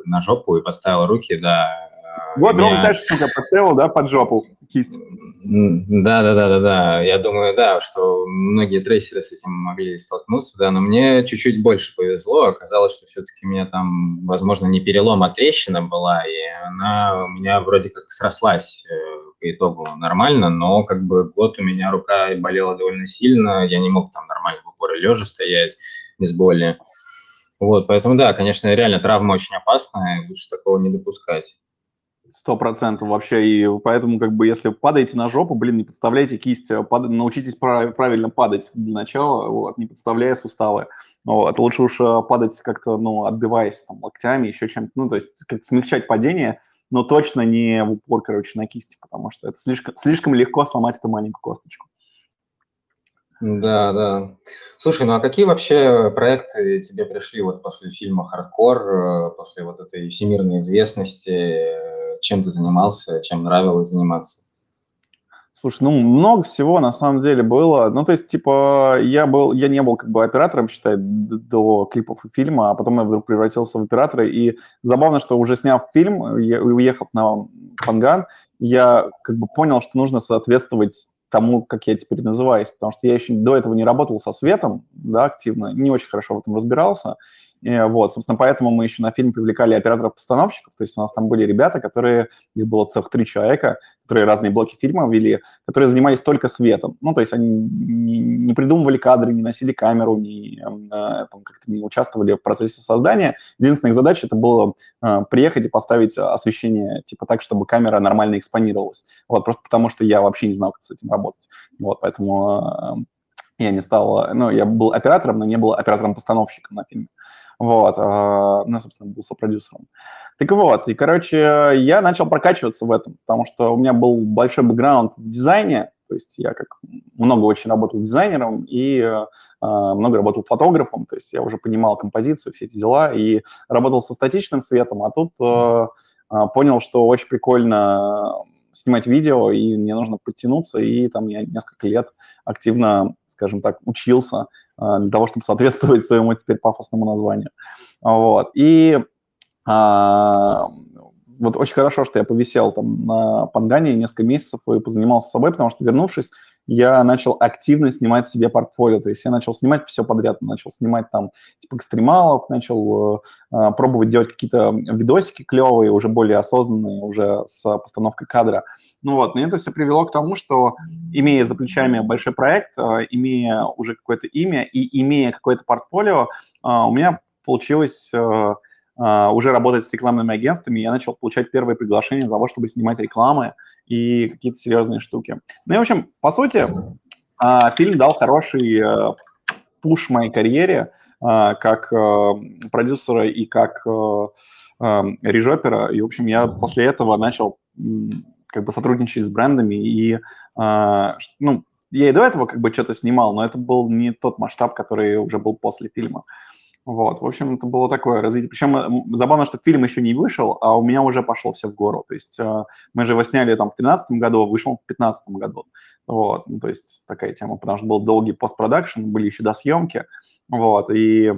на жопу и подставил руки, да, вот меня... ровно так же, подставил, да, под жопу кисть. Да, да, да, да, да. Я думаю, да, что многие трейсеры с этим могли столкнуться, да, но мне чуть-чуть больше повезло. Оказалось, что все-таки у меня там, возможно, не перелом, а трещина была, и она у меня вроде как срослась э, по итогу нормально, но как бы год у меня рука болела довольно сильно, я не мог там нормально в упоре лежа стоять без боли. Вот, поэтому да, конечно, реально травма очень опасная, лучше такого не допускать. Сто процентов вообще, и поэтому, как бы, если падаете на жопу, блин, не подставляйте кисть, а пад... научитесь прав... правильно падать для начала, вот, не подставляя суставы. Вот, лучше уж а, падать как-то, ну, отбиваясь там локтями, еще чем-то, ну, то есть как смягчать падение, но точно не в упор, короче, на кисти, потому что это слишком, слишком легко сломать эту маленькую косточку. Да, да. Слушай, ну а какие вообще проекты тебе пришли вот после фильма «Хардкор», э, после вот этой всемирной известности? чем ты занимался, чем нравилось заниматься? Слушай, ну много всего на самом деле было. Ну, то есть, типа, я был, я не был как бы оператором, считай, до клипов и фильма, а потом я вдруг превратился в оператора. И забавно, что уже сняв фильм, уехав на Панган, я как бы понял, что нужно соответствовать тому, как я теперь называюсь, потому что я еще до этого не работал со светом, да, активно, не очень хорошо в этом разбирался. И, вот, собственно, поэтому мы еще на фильм привлекали операторов-постановщиков, то есть у нас там были ребята, которые, их было целых три человека, которые разные блоки фильма вели, которые занимались только светом. Ну, то есть они не, не придумывали кадры, не носили камеру, не, э, там, как-то не участвовали в процессе создания. Единственная их задача это было э, приехать и поставить освещение типа так, чтобы камера нормально экспонировалась. Вот, просто потому что я вообще не знал, как с этим работать. Вот, поэтому э, я не стал, ну, я был оператором, но не был оператором-постановщиком на фильме. Вот, а, ну, собственно, был сопродюсером. Так вот, и, короче, я начал прокачиваться в этом, потому что у меня был большой бэкграунд в дизайне, то есть я как много очень работал дизайнером и э, много работал фотографом, то есть я уже понимал композицию, все эти дела, и работал со статичным светом, а тут э, понял, что очень прикольно снимать видео, и мне нужно подтянуться, и там я несколько лет активно, скажем так, учился а, для того, чтобы соответствовать [laughs] своему теперь пафосному названию. Вот. И а, вот очень хорошо, что я повисел там на Пангане несколько месяцев и позанимался собой, потому что, вернувшись, я начал активно снимать себе портфолио, то есть я начал снимать все подряд, начал снимать там типа экстремалов, начал э, пробовать делать какие-то видосики клевые, уже более осознанные, уже с постановкой кадра, Ну вот, но это все привело к тому, что имея за плечами большой проект, имея уже какое-то имя и имея какое-то портфолио, у меня получилось уже работать с рекламными агентствами, я начал получать первые приглашения для того, чтобы снимать рекламы и какие-то серьезные штуки. Ну и, в общем, по сути, фильм дал хороший пуш моей карьере как продюсера и как режопера. И, в общем, я после этого начал как бы сотрудничать с брендами. И, ну, я и до этого как бы что-то снимал, но это был не тот масштаб, который уже был после фильма. Вот, в общем, это было такое развитие. Причем забавно, что фильм еще не вышел, а у меня уже пошло все в гору. То есть мы же его сняли там в 2013 году, а вышел в 2015 году. Вот, ну, то есть такая тема, потому что был долгий постпродакшн, были еще до съемки. Вот, и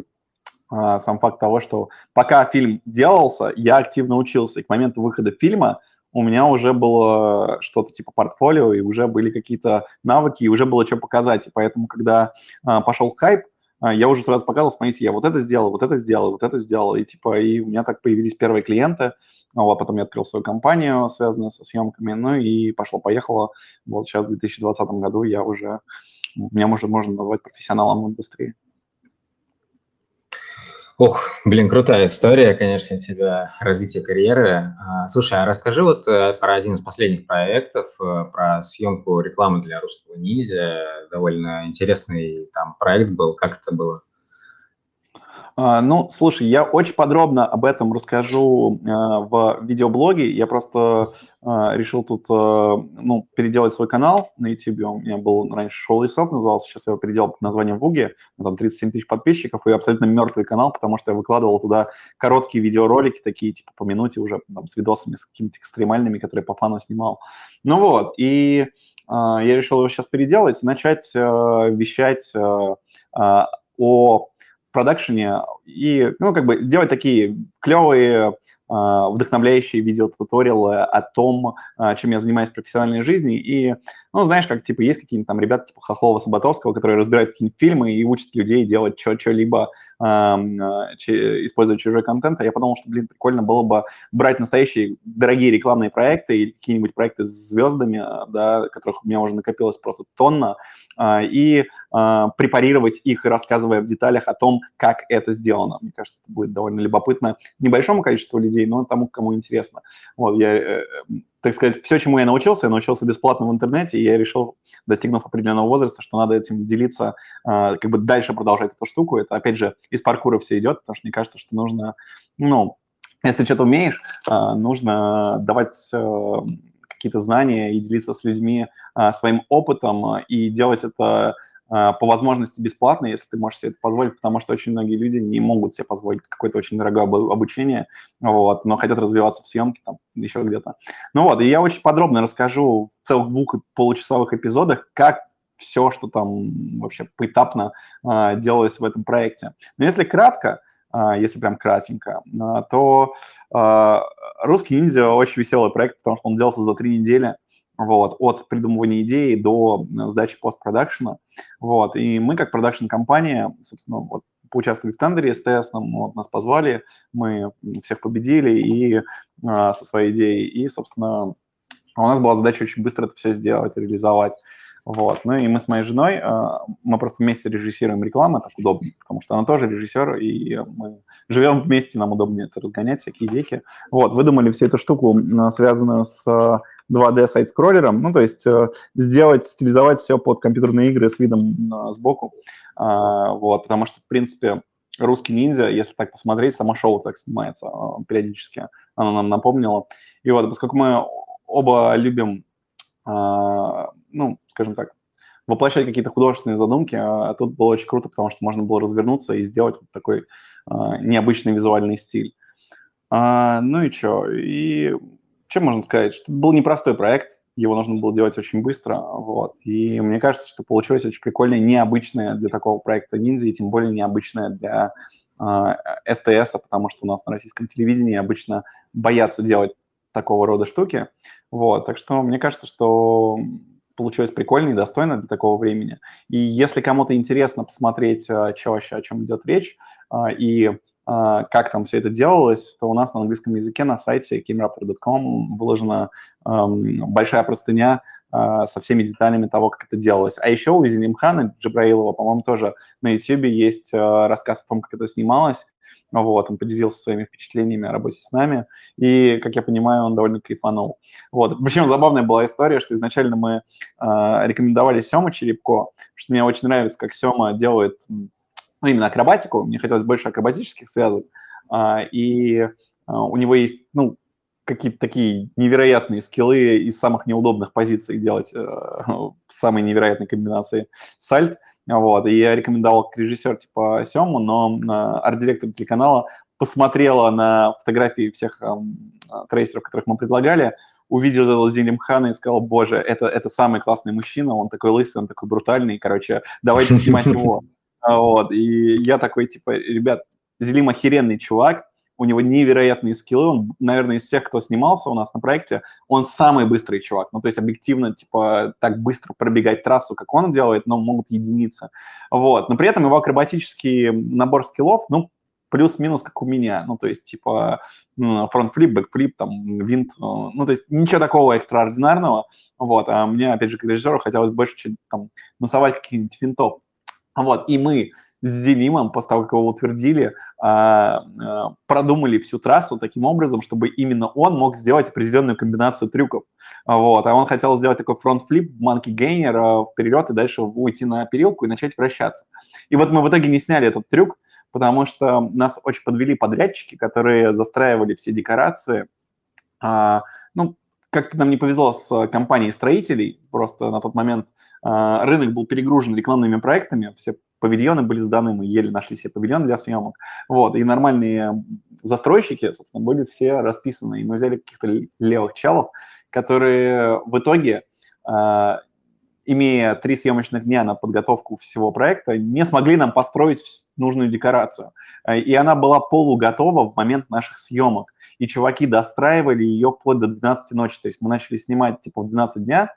а, сам факт того, что пока фильм делался, я активно учился, и к моменту выхода фильма у меня уже было что-то типа портфолио, и уже были какие-то навыки, и уже было что показать. И поэтому, когда а, пошел хайп, я уже сразу показывал, смотрите, я вот это сделал, вот это сделал, вот это сделал, и типа, и у меня так появились первые клиенты, а потом я открыл свою компанию, связанную со съемками, ну и пошло-поехало. Вот сейчас в 2020 году я уже, меня уже можно назвать профессионалом в индустрии. Ох, блин, крутая история, конечно, тебя, развитие карьеры. А, слушай, а расскажи вот э, про один из последних проектов, э, про съемку рекламы для русского ниндзя. Довольно интересный там проект был. Как это было? А, ну, слушай, я очень подробно об этом расскажу а, в видеоблоге. Я просто а, решил тут ну, переделать свой канал на YouTube. У меня был раньше шоу лесов назывался, сейчас я его переделал под названием Вуги. Там 37 тысяч подписчиков и абсолютно мертвый канал, потому что я выкладывал туда короткие видеоролики, такие типа по минуте уже, там, с видосами, с какими-то экстремальными, которые по фану снимал. Ну вот, и я решил его сейчас переделать и начать вещать о продакшене и, ну, как бы делать такие клевые, вдохновляющие видеотуториалы о том, а, чем я занимаюсь в профессиональной жизни. И, ну, знаешь, как, типа, есть какие-нибудь там ребята, типа Хохлова-Саботовского, которые разбирают какие-нибудь фильмы и учат людей делать что-либо, а, используя чужой контент. А я подумал, что, блин, прикольно было бы брать настоящие дорогие рекламные проекты или какие-нибудь проекты с звездами, да, которых у меня уже накопилось просто тонна, и препарировать их, рассказывая в деталях о том, как это сделано. Мне кажется, это будет довольно любопытно небольшому количеству людей, но тому, кому интересно. Вот, я, э, так сказать, все, чему я научился, я научился бесплатно в интернете, и я решил, достигнув определенного возраста, что надо этим делиться, как бы дальше продолжать эту штуку. Это, опять же, из паркура все идет, потому что мне кажется, что нужно, ну, если что-то умеешь, нужно давать э, какие-то знания и делиться с людьми своим опытом и делать это а, по возможности бесплатно, если ты можешь себе это позволить, потому что очень многие люди не могут себе позволить какое-то очень дорогое обучение, вот, но хотят развиваться в съемке, там, еще где-то. Ну вот, и я очень подробно расскажу в целых двух получасовых эпизодах, как все, что там вообще поэтапно э, делалось в этом проекте. Но если кратко, э, если прям кратенько, то «Русский ниндзя» очень веселый проект, потому что он делался за три недели, вот, от придумывания идеи до э, сдачи постпродакшена, вот, и мы как продакшн-компания, собственно, вот, поучаствовали в тендере СТС, нам, вот, нас позвали, мы всех победили и а, со своей идеей, и, собственно, у нас была задача очень быстро это все сделать, реализовать. Вот. Ну и мы с моей женой, э, мы просто вместе режиссируем рекламу, так удобно, потому что она тоже режиссер, и мы живем вместе, нам удобнее это разгонять, всякие идейки. Вот, выдумали всю эту штуку, связанную с 2D сайт-скроллером, ну, то есть э, сделать, стилизовать все под компьютерные игры с видом э, сбоку, э, вот, потому что, в принципе, русский ниндзя, если так посмотреть, само шоу так снимается э, периодически, оно нам напомнило. И вот, поскольку мы оба любим, э, ну, скажем так, воплощать какие-то художественные задумки, а тут было очень круто, потому что можно было развернуться и сделать вот такой э, необычный визуальный стиль. А, ну и что? И чем можно сказать? Что это был непростой проект, его нужно было делать очень быстро, вот. И мне кажется, что получилось очень прикольное, необычное для такого проекта ниндзя, и тем более необычное для э, СТС, потому что у нас на российском телевидении обычно боятся делать такого рода штуки, вот. Так что мне кажется, что получилось прикольно и достойно для такого времени. И если кому-то интересно посмотреть, что вообще, о чем идет речь, и а, как там все это делалось, то у нас на английском языке на сайте kimrapper.com выложена большая простыня а, со всеми деталями того, как это делалось. А еще у Зелимхана Джабраилова, по-моему, тоже на YouTube есть а, рассказ о том, как это снималось. Вот, он поделился своими впечатлениями о работе с нами, и, как я понимаю, он довольно кайфанул. Вот, причем забавная была история, что изначально мы э, рекомендовали Сему Черепко, что мне очень нравится, как Сема делает ну, именно акробатику, мне хотелось больше акробатических связок, а, и а, у него есть, ну, какие-то такие невероятные скиллы из самых неудобных позиций делать э, [laughs] самые невероятные комбинации сальт. Вот, и я рекомендовал режиссер типа Сему, но э, арт-директор телеканала посмотрела на фотографии всех э, трейсеров, которых мы предлагали, увидел этого Зелимхана и сказал, боже, это, это самый классный мужчина, он такой лысый, он такой брутальный, короче, давайте снимать его. [laughs] А, вот, и я такой, типа, ребят, Зелим охеренный чувак, у него невероятные скиллы, он, наверное, из всех, кто снимался у нас на проекте, он самый быстрый чувак, ну, то есть объективно, типа, так быстро пробегать трассу, как он делает, но могут единицы, вот, но при этом его акробатический набор skill ов, ну, плюс-минус, как у меня, ну, то есть, типа, front flip, backflip, там, винт, э, ну, то есть, ничего такого экстраординарного, вот, а мне, опять же, как режиссеру хотелось больше, чем, там, насовать каких-нибудь винтов, вот, и мы с Зелимом, после того, как его утвердили, а, а, продумали всю трассу таким образом, чтобы именно он мог сделать определенную комбинацию трюков. Вот. А он хотел сделать такой front flip, gainer вперед и дальше уйти на перилку и начать вращаться. И вот мы в итоге не сняли этот трюк, потому что нас очень подвели подрядчики, которые застраивали все декорации. Ну, как-то нам не повезло с компанией строителей, просто на тот момент а, рынок был перегружен рекламными проектами, все павильоны были сданы, мы еле нашли все павильоны для съемок. Вот, и нормальные застройщики, собственно, были все расписаны. И мы взяли каких-то левых челов, которые в итоге, а, имея три съемочных дня на подготовку всего проекта, не смогли нам построить нужную декорацию. И она была полуготова в момент наших съемок. И чуваки достраивали ее вплоть до 12 ночи. То есть мы начали снимать типа в 12 дня, а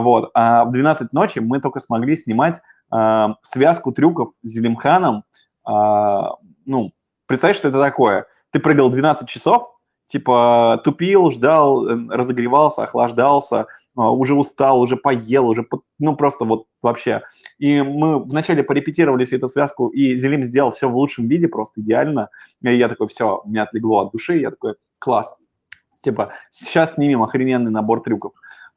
вот. А в 12 ночи мы только смогли снимать а, связку трюков с Зелимханом. А, ну, представь, что это такое. Ты прыгал 12 часов, типа тупил, ждал, э, разогревался, охлаждался, а, уже устал, уже поел, уже, ну, просто вот вообще. И мы вначале порепетировали всю эту связку, и Зелим сделал все в лучшем виде, просто идеально. И я такой, все, меня отлегло от души, я такой, класс. Типа, сейчас снимем охрененный набор трюков.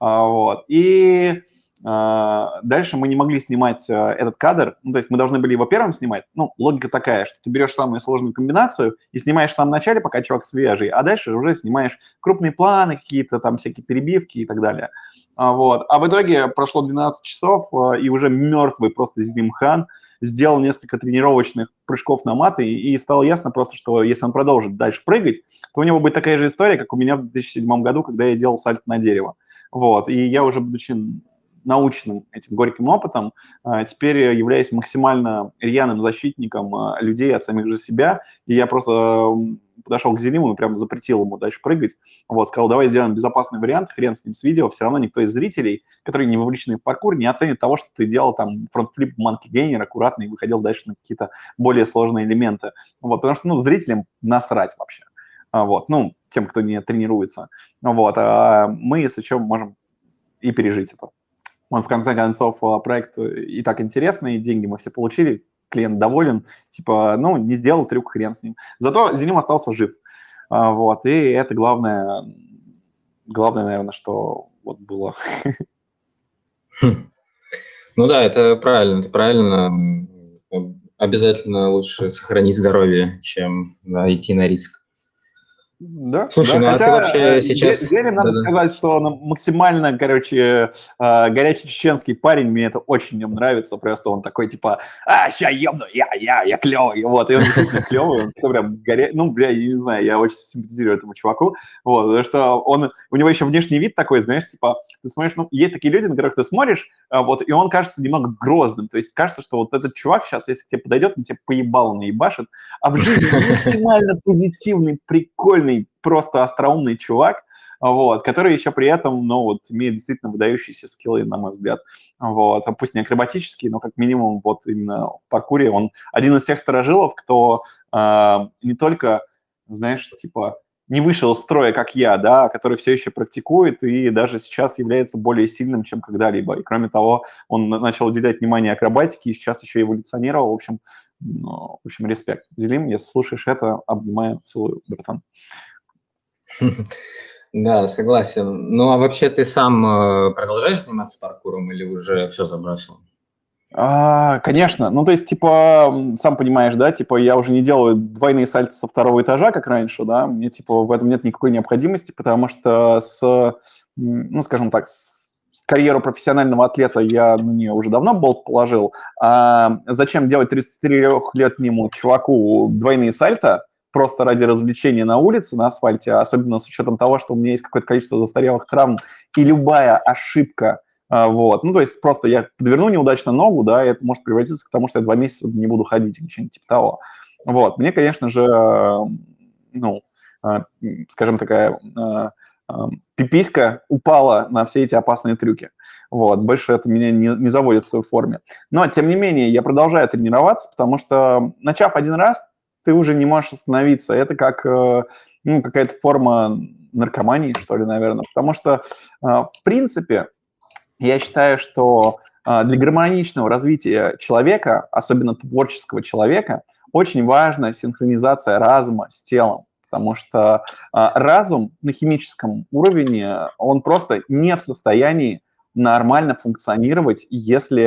А, вот. И а, дальше мы не могли снимать а, этот кадр, ну, то есть мы должны были его первым снимать. Ну, логика такая, что ты берешь самую сложную комбинацию и снимаешь в самом начале, пока чувак свежий, а дальше уже снимаешь крупные планы какие-то, там всякие перебивки и так далее. Вот. А в итоге прошло 12 часов, и уже мертвый просто Зим Хан сделал несколько тренировочных прыжков на маты, и стало ясно просто, что если он продолжит дальше прыгать, то у него будет такая же история, как у меня в 2007 году, когда я делал сальто на дерево. Вот, и я уже, будучи научным этим горьким опытом, а, теперь являюсь максимально рьяным защитником а, людей от самих же себя, и я просто подошел к Зелиму и прям запретил ему дальше прыгать. Вот, сказал, давай сделаем безопасный вариант, хрен с ним с видео, все равно никто из зрителей, которые не вовлечены в паркур, не оценит того, что ты делал там фронтфлип манки гейнер аккуратно и выходил дальше на какие-то более сложные элементы. Вот, потому что, ну, зрителям насрать вообще. А, вот, ну, тем, кто не тренируется. Вот, а мы, если что, можем и пережить это. Он, в конце концов, а, проект и так интересный, деньги мы все получили, клиент доволен, типа, ну, не сделал трюк, хрен с ним. Зато Зелим остался жив. А, вот, и это главное, главное, наверное, что вот было. Хм. Ну да, это правильно, это правильно. Обязательно лучше сохранить здоровье, чем да, идти на риск. Да, Слушай, да. ну Хотя, а ты вообще э, сейчас... Зелен, надо да, сказать, что он максимально, короче, э, горячий чеченский парень, мне это очень нем нравится, просто он такой, типа, а, ща ебну, я, я, я клевый, вот, и он действительно [laughs] клевый, он прям горя... ну, бля, я не знаю, я очень симпатизирую этому чуваку, вот, потому что он, у него еще внешний вид такой, знаешь, типа, ты смотришь, ну, есть такие люди, на которых ты смотришь, а, вот, и он кажется немного грозным, то есть кажется, что вот этот чувак сейчас, если к тебе подойдет, он тебе поебал наебашит, а в жизни максимально позитивный, прикольный, просто остроумный чувак, вот, который еще при этом, ну, вот, имеет действительно выдающиеся скиллы, на мой взгляд, вот, а пусть не акробатические, но как минимум вот именно в паркуре он один из тех сторожилов, кто э, не только, знаешь, типа, не вышел из строя, как я, да, который все еще практикует и даже сейчас является более сильным, чем когда-либо. И кроме того, он начал уделять внимание акробатике и сейчас еще эволюционировал. В общем, ну, в общем, респект. Зелим, если слушаешь это, обнимаю, целую, братан. [laughs] Да, согласен. Ну, а вообще ты сам э, продолжаешь заниматься паркуром или уже все забросил? А, конечно. Ну, то есть, типа, сам понимаешь, да, типа, я уже не делаю двойные сальты со второго этажа, как раньше, да, мне, типа, в этом нет никакой необходимости, потому что с, ну, скажем так, с карьеру профессионального атлета я на нее уже давно болт положил. А зачем делать 33-летнему чуваку двойные сальто, просто ради развлечения на улице, на асфальте, особенно с учетом того, что у меня есть какое-то количество застарелых травм, и любая ошибка а, вот. Ну, то есть просто я подверну неудачно ногу, да, и это может превратиться к тому, что я два месяца не буду ходить или что-нибудь типа того. Вот. Мне, конечно же, ну, а, скажем, такая а, пиписька упала на все эти опасные трюки. Вот, больше это меня не, не заводит в той форме. Но, тем не менее, я продолжаю тренироваться, потому что, начав один раз, ты уже не можешь остановиться. Это как э, ну, какая-то форма наркомании, что ли, наверное. Потому что, в принципе, я считаю, что а, для гармоничного развития человека, особенно творческого человека, очень важна синхронизация разума с телом, потому что разум на химическом уровне, он просто не в состоянии нормально функционировать, если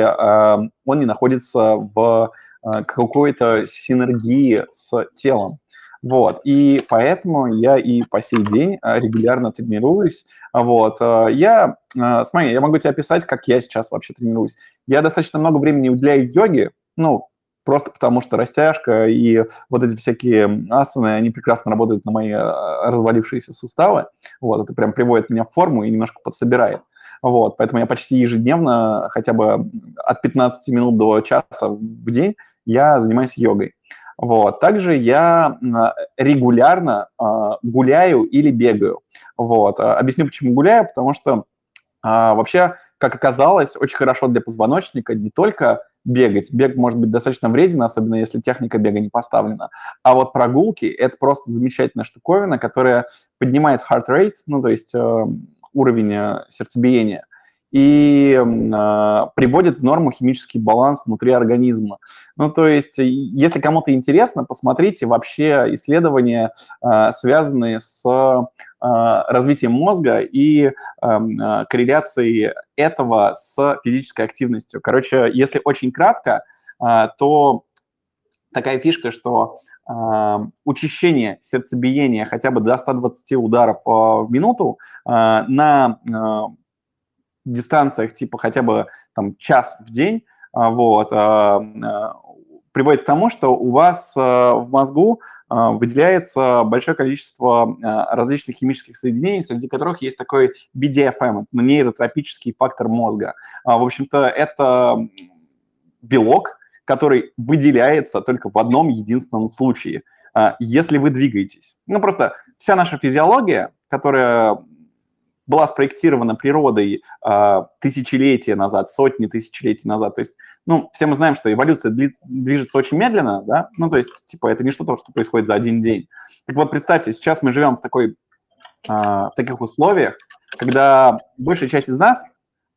он не находится в какой-то синергии с телом. Вот, и поэтому я и по сей день а, регулярно тренируюсь. Вот, а, я, смотри, я могу тебе описать, как я сейчас вообще тренируюсь. Я достаточно много времени уделяю йоге, ну, просто потому что растяжка и вот эти всякие асаны, они прекрасно работают на мои развалившиеся суставы. Вот, это прям приводит меня в форму и немножко подсобирает. Вот, поэтому я почти ежедневно, хотя бы от 15 минут до часа в день, я занимаюсь йогой. Вот. Также я регулярно э, гуляю или бегаю. Вот. А, объясню, почему гуляю, потому что э, вообще, как оказалось, очень хорошо для позвоночника не только бегать. Бег может быть достаточно вреден, особенно если техника бега не поставлена. А вот прогулки – это просто замечательная штуковина, которая поднимает heart rate, ну, то есть э, уровень э, сердцебиения и э, приводит в норму химический баланс внутри организма. Ну, то есть, если кому-то интересно, посмотрите вообще исследования, э, связанные с э, развитием мозга и э, корреляцией этого с физической активностью. Короче, если очень кратко, э, то такая фишка, что э, учащение сердцебиения хотя бы до 120 ударов э, в минуту э, на дистанциях типа хотя бы там час в день, а, вот, а, а, приводит к тому, что у вас в мозгу выделяется большое количество различных химических соединений, среди которых есть такой BDFM, нейротропический фактор мозга. В общем-то, это белок, который выделяется только в одном единственном случае, если вы двигаетесь. Ну, просто вся наша физиология, которая была спроектирована природой э, тысячелетия назад, сотни тысячелетий назад. То есть, ну, все мы знаем, что эволюция движется очень медленно, да, ну, то есть, типа, это не что-то, что происходит за один день. Так вот, представьте, сейчас мы живем в, такой, э, в таких условиях, когда большая часть из нас,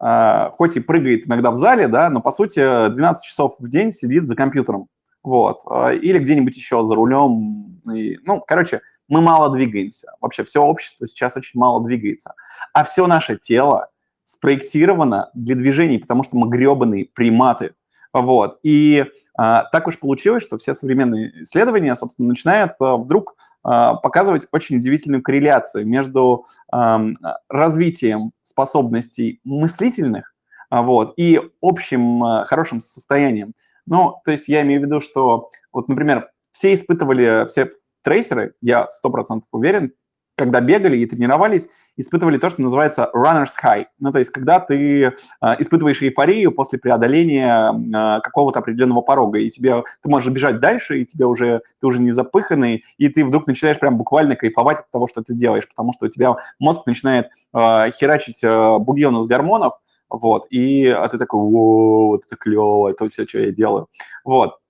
хоть и прыгает иногда в зале, да, но, по сути, 12 часов в день сидит за компьютером. Вот. Или где-нибудь еще за рулем. И, ну, короче, мы мало двигаемся. Вообще все общество сейчас очень мало двигается. А все наше тело спроектировано для движений, потому что мы гребаные приматы. Вот. И а, так уж получилось, что все современные исследования, собственно, начинают а, вдруг а, показывать очень удивительную корреляцию между а, развитием способностей мыслительных а, вот, и общим а, хорошим состоянием. Ну, то есть я имею в виду, что, вот, например, все испытывали, все трейсеры, я 100% уверен, когда бегали и тренировались, испытывали то, что называется runner's high. Ну, то есть, когда ты э, испытываешь эйфорию после преодоления э, какого-то определенного порога, и тебе, ты можешь бежать дальше, и тебе уже, ты уже не запыханный, и ты вдруг начинаешь прям буквально кайфовать от того, что ты делаешь, потому что у тебя мозг начинает э, херачить э, бугионы с гормонов, вот, и а ты такой, о, это клево, это все, что я делаю. Вот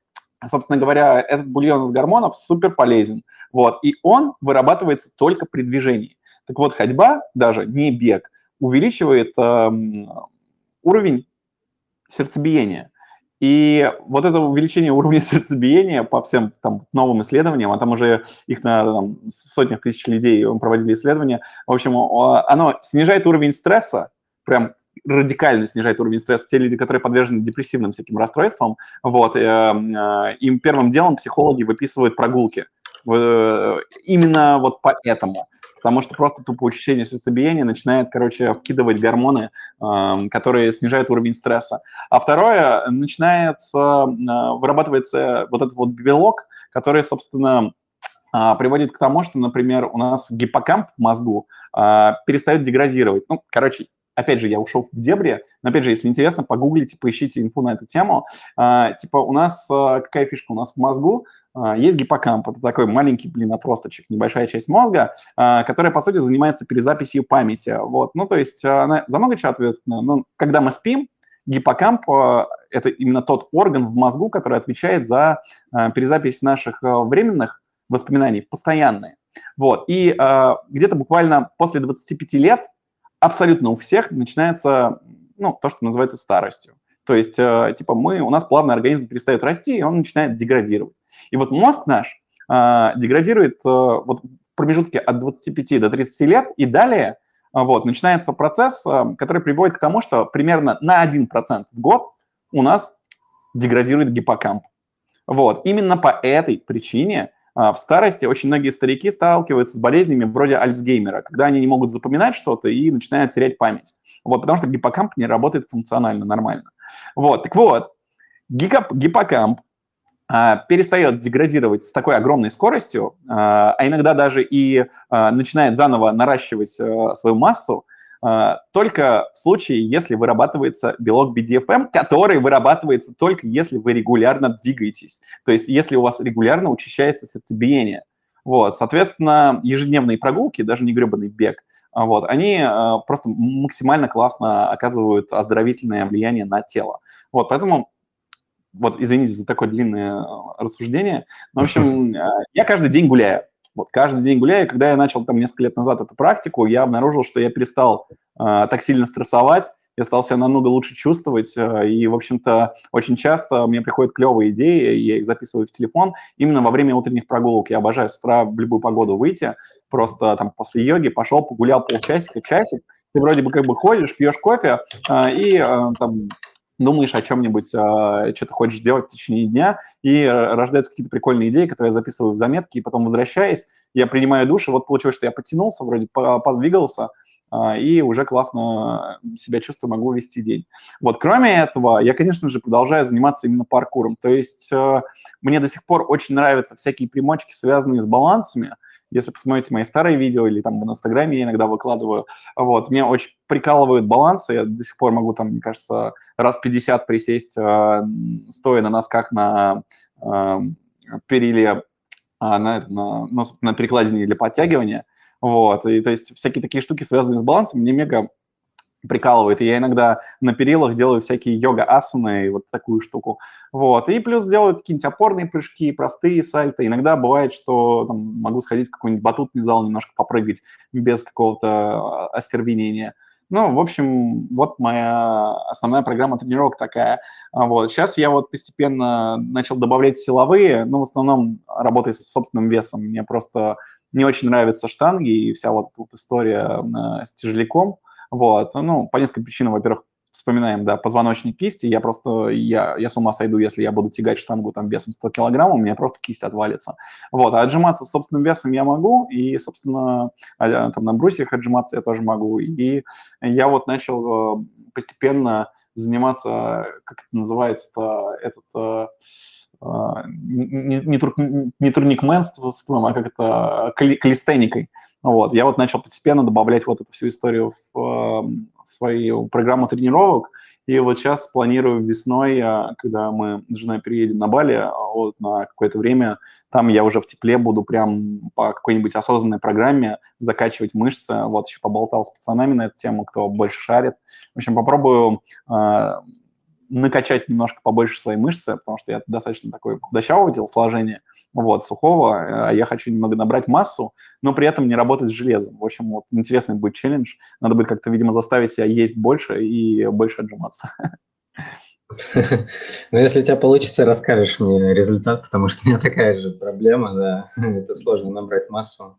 собственно говоря, этот бульон из гормонов супер полезен. Вот, и он вырабатывается только при движении. Так вот, ходьба, даже не бег, увеличивает э, уровень сердцебиения. И вот это увеличение уровня [laughs] сердцебиения по всем там, новым исследованиям, а там уже их на там, сотнях тысяч людей проводили исследования, в общем, оно снижает уровень стресса, прям радикально снижает уровень стресса. Те люди, которые подвержены депрессивным всяким расстройствам, вот, э, э, им первым делом психологи выписывают прогулки. Э, именно вот поэтому. Потому что просто тупо учащение сердцебиения начинает, короче, вкидывать гормоны, э, которые снижают уровень стресса. А второе, начинается, вырабатывается вот этот вот белок, который, собственно, э, приводит к тому, что, например, у нас гиппокамп в мозгу э, перестает деградировать. Ну, короче, опять же, я ушел в дебри, но, опять же, если интересно, погуглите, поищите инфу на эту тему. А, типа у нас, а, какая фишка у нас в мозгу? А, есть гиппокамп, это такой маленький, блин, отросточек, небольшая часть мозга, которая, по сути, занимается перезаписью памяти. Вот. Ну, то есть она за много чего ответственна. Но когда мы спим, гиппокамп это именно тот орган в мозгу, который отвечает за перезапись наших временных воспоминаний, постоянные. Вот. И где-то буквально после 25 лет абсолютно у всех начинается, ну, то, что называется старостью. То есть, э, типа, мы, у нас плавно организм перестает расти, и он начинает деградировать. И вот мозг наш э, деградирует э, вот в промежутке от 25 до 30 лет, и далее э, вот, начинается процесс, э, который приводит к тому, что примерно на 1% в год у нас деградирует гиппокамп. Вот. Именно по этой причине в старости очень многие старики сталкиваются с болезнями вроде Альцгеймера, когда они не могут запоминать что-то и начинают терять память. Вот, потому что гиппокамп не работает функционально нормально. Вот, так вот, гиппокамп а, перестает деградировать с такой огромной скоростью, а, а иногда даже и а, начинает заново наращивать а, свою массу, а, только в случае, если вырабатывается белок BDFM, который вырабатывается только если вы регулярно двигаетесь. То есть если у вас регулярно учащается сердцебиение. Вот, соответственно, ежедневные прогулки, даже не гребаный бег, а, вот, они э, просто максимально классно оказывают оздоровительное влияние на тело. Вот, поэтому вот, извините за такое длинное рассуждение. Но, в общем, [laughs] я каждый день гуляю. Вот каждый день гуляю, когда я начал там несколько лет назад эту практику, я обнаружил, что я перестал э, так сильно стрессовать, я стал себя намного лучше чувствовать, э, и, в общем-то, очень часто мне приходят клевые идеи, я их записываю в телефон именно во время утренних прогулок. Я обожаю с утра в любую погоду выйти, просто там после йоги пошел, погулял полчасика, часик, ты вроде бы как бы ходишь, пьешь кофе, э, и э, там думаешь о чем-нибудь, э, что ты хочешь делать в течение дня, и рождаются какие-то прикольные идеи, которые я записываю в заметки, и потом возвращаясь, я принимаю душ, и вот получилось, что я подтянулся, вроде подвигался, э, и уже классно себя чувствую, могу вести день. Вот, кроме этого, я, конечно же, продолжаю заниматься именно паркуром. То есть мне до сих пор очень нравятся всякие примочки, связанные с балансами, если посмотрите мои старые видео или там в Инстаграме я иногда выкладываю, вот, меня очень прикалывают балансы, я до сих пор могу там, мне кажется, раз 50 присесть, э, стоя на носках на э, периле, э, на, на, на, на перекладине для подтягивания, вот, и то есть всякие такие штуки, связанные с балансом, мне мега прикалывает. И я иногда на перилах делаю всякие йога-асаны и вот такую штуку. Вот. И плюс делаю какие-нибудь опорные прыжки, простые сальто. Иногда бывает, что там, могу сходить в какой-нибудь батутный зал, немножко попрыгать без какого-то а, остервенения. Ну, в общем, вот моя основная программа тренировок такая. Вот. Сейчас я вот постепенно начал добавлять силовые, но в основном работать с собственным весом. Мне просто не очень нравятся штанги и вся вот эта вот история э, с тяжеляком. Вот, ну, по нескольким причинам. Во-первых, вспоминаем, да, позвоночник кисти, я просто, я, я с ума сойду, если я буду тягать штангу там весом 100 килограмм, у меня просто кисть отвалится. Вот, а отжиматься собственным весом я могу, и, собственно, а, там на брусьях отжиматься я тоже могу. И я вот начал э, постепенно заниматься, как это называется-то, этот э, э, не, не, не турникменством, а как это, калистеникой. Вот. Я вот начал постепенно добавлять вот эту всю историю в э, свою программу тренировок, и вот сейчас планирую весной, а, когда мы с женой переедем на Бали, а, вот на какое-то время, там я уже в тепле буду прям по какой-нибудь осознанной программе закачивать мышцы. Вот еще поболтал с пацанами на эту тему, кто больше шарит. В общем, попробую э, накачать немножко побольше свои мышцы, потому что я достаточно такой худощавого телосложения, вот, сухого, а я хочу немного набрать массу, но при этом не работать с железом. В общем, вот интересный будет челлендж. Надо будет как-то, видимо, заставить себя есть больше и больше отжиматься. [laughs] Ну, если у тебя получится, расскажешь мне результат, потому что у меня такая же проблема, да, [laughs] это сложно набрать массу.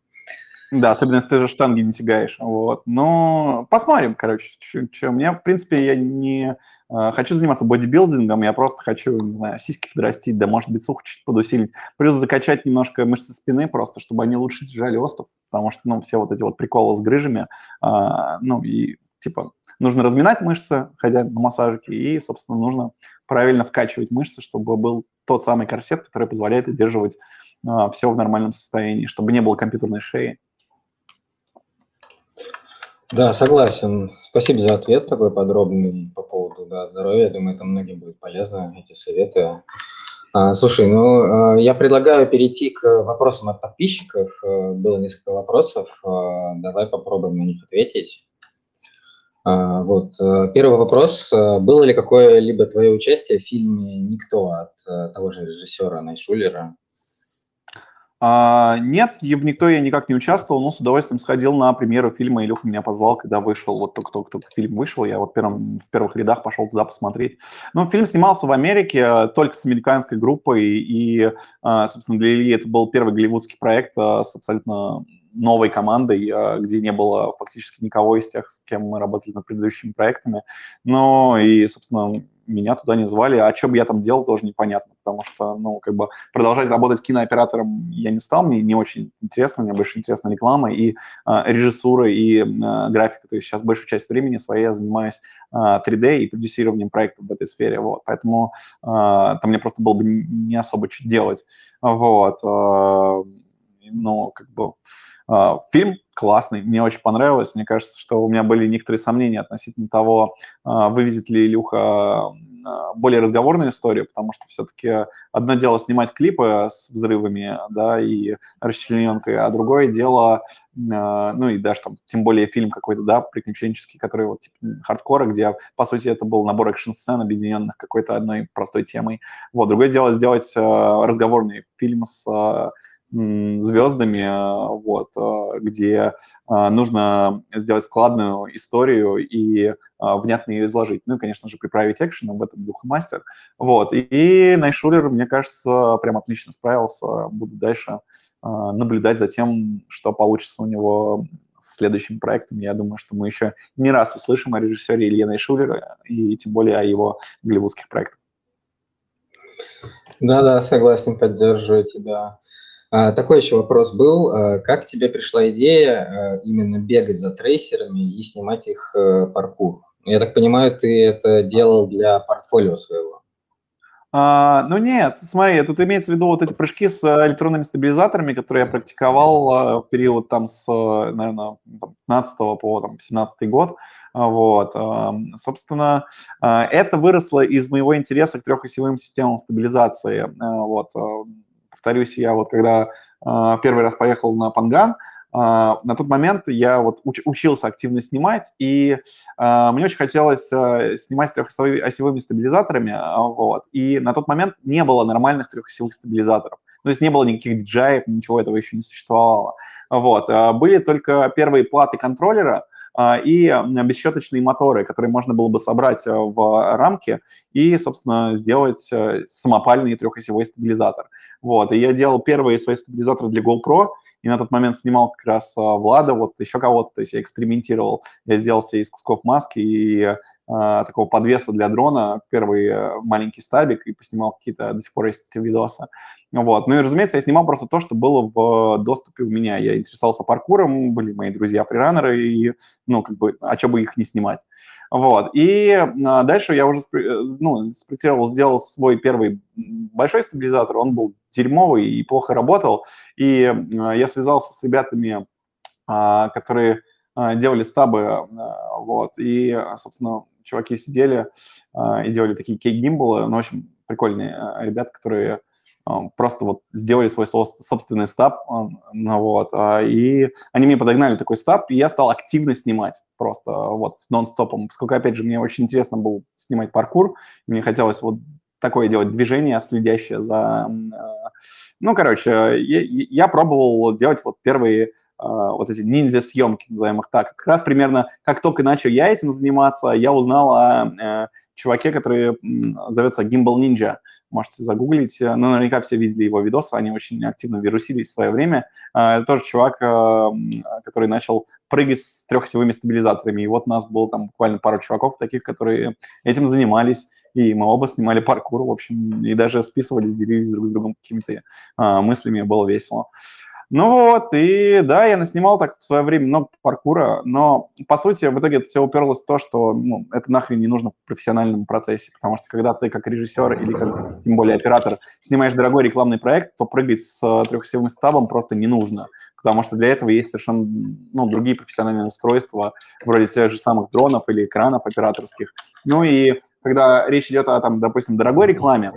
Да, особенно если ты же штанги не тягаешь. Вот. Но посмотрим, короче, что. У меня, в принципе, я не э, хочу заниматься бодибилдингом, я просто хочу, не знаю, сиськи подрастить, да, может быть, сухо чуть подусилить. Плюс закачать немножко мышцы спины просто, чтобы они лучше держали остов, потому что, ну, все вот эти вот приколы с грыжами, э, ну, и, типа, нужно разминать мышцы, ходя на массажики, и, собственно, нужно правильно вкачивать мышцы, чтобы был тот самый корсет, который позволяет удерживать э, все в нормальном состоянии, чтобы не было компьютерной шеи. Да, согласен. Спасибо за ответ такой подробный по поводу да, здоровья. Я думаю, это многим будет полезно, эти советы. А, слушай, ну, а, я предлагаю перейти к вопросам от подписчиков. А, было несколько вопросов. А, давай попробуем на них ответить. А, вот. Первый вопрос. Было ли какое-либо твое участие в фильме «Никто» от того же режиссера Найшулера? А, нет, никто я никак не участвовал, но с удовольствием сходил на премьеру фильма. Илюха меня позвал, когда вышел, вот только-только фильм вышел, я вот первым, в первых рядах пошел туда посмотреть. Ну, фильм снимался в Америке, только с американской группой, и, а, собственно, для Ильи это был первый голливудский проект а, с абсолютно новой командой, где не было фактически никого из тех, с кем мы работали над предыдущими проектами. Ну и, собственно, меня туда не звали, а что бы я там делал, тоже непонятно, потому что, ну, как бы продолжать работать кинооператором я не стал, мне не очень интересно, мне больше интересна реклама и э, режиссура, и э, графика, то есть сейчас большую часть времени своей я занимаюсь э, 3D и продюсированием проектов в этой сфере, вот, поэтому э, там мне просто было бы не особо что делать, вот, э, ну, как бы фильм классный, мне очень понравилось. Мне кажется, что у меня были некоторые сомнения относительно того, uh, вывезет ли Илюха uh, более разговорную историю, потому что все-таки одно дело снимать клипы с взрывами, да, и расчлененкой, а другое дело, ну и даже там, тем более фильм какой-то, да, приключенческий, который вот типа хардкора, где, по сути, это был набор экшн-сцен, объединенных какой-то одной простой темой. Вот, другое дело сделать разговорный фильм с звездами, вот, а, где а, нужно сделать складную историю и а, внятно ее изложить. Ну и, конечно же, приправить экшен, об этом дух мастер. Вот, и Найшулер, мне кажется, прям отлично справился. Буду дальше наблюдать за тем, что получится у него с следующим проектом. Я думаю, что мы еще не раз услышим о режиссере Илье Найшулера и тем более о его голливудских проектах. Да-да, согласен, поддерживаю тебя. А, такой еще вопрос был. А, как тебе пришла идея а, именно бегать за трейсерами и снимать их э, паркур? Я так понимаю, ты это делал для портфолио своего. А, ну нет, смотри, тут имеется в виду вот эти прыжки с электронными стабилизаторами, которые я практиковал в период там с, наверное, 15 по там, 17 год. Вот. Собственно, это выросло из моего интереса к трехосевым системам стабилизации. Вот повторюсь, я вот когда э, первый раз поехал на Панган, э, на тот момент я вот уч, учился активно снимать, и э, мне очень хотелось э, снимать с трехосевыми стабилизаторами, вот, и на тот момент не было нормальных трехосевых стабилизаторов. То есть не было никаких диджеев, ничего этого еще не существовало. Вот. Были только первые платы контроллера, а, и бесщеточные моторы, которые можно было бы собрать э, в рамке и, собственно, сделать э, самопальный трехосевой стабилизатор. Вот, и я делал первые свои стабилизаторы для GoPro, и на тот момент снимал как раз э, Влада, вот еще кого-то, то есть я экспериментировал, я сделал себе из кусков маски и а, такого подвеса для дрона, первый маленький стабик, и поснимал какие-то, до сих пор есть видосы. Вот. Ну и, разумеется, я снимал просто то, что было в доступе у меня. Я интересовался паркуром, были мои друзья-фриранеры, и, ну, как бы, а что бы их не снимать. Вот. И а, дальше я уже э, ну, спроектировал, сделал свой первый большой стабилизатор. Он был дерьмовый и плохо работал. И а, я связался с ребятами которые делали стабы, вот, и, собственно, чуваки сидели и делали такие кейк-гимбалы, ну, в общем, прикольные ребята, которые просто вот сделали свой собственный стаб, вот, а, и они мне подогнали такой стаб, и я стал активно снимать просто вот нон-стопом, поскольку, опять же, мне очень интересно было снимать паркур, мне хотелось вот такое делать движение, следящее за... А, ну, короче, я, я пробовал делать вот первые а, вот эти ниндзя-съемки, назовем их так. Как раз примерно, как только начал я этим заниматься, я узнал о э, чуваке, который зовется Gimbal Ninja. Можете загуглить. Ну, наверняка все видели его видосы, они очень активно вирусились в свое время. А, это тоже чувак, а, который начал прыгать с трехосевыми стабилизаторами. И вот у нас было там буквально пару чуваков таких, которые этим занимались. И мы оба снимали паркур, в общем, и даже списывались, делились друг с другом какими-то а, мыслями, было весело. Ну вот, и да, я наснимал так в свое время много паркура, но, по сути, в итоге это все уперлось в то, что ну, это нахрен не нужно в профессиональном процессе, потому что когда ты как режиссер или как, тем более оператор снимаешь дорогой рекламный проект, то прыгать с трехосевым стабом просто не нужно, потому что для этого есть совершенно ну, другие профессиональные устройства, вроде тех же самых дронов или экранов операторских. Ну и когда речь идет о, там, допустим, дорогой рекламе,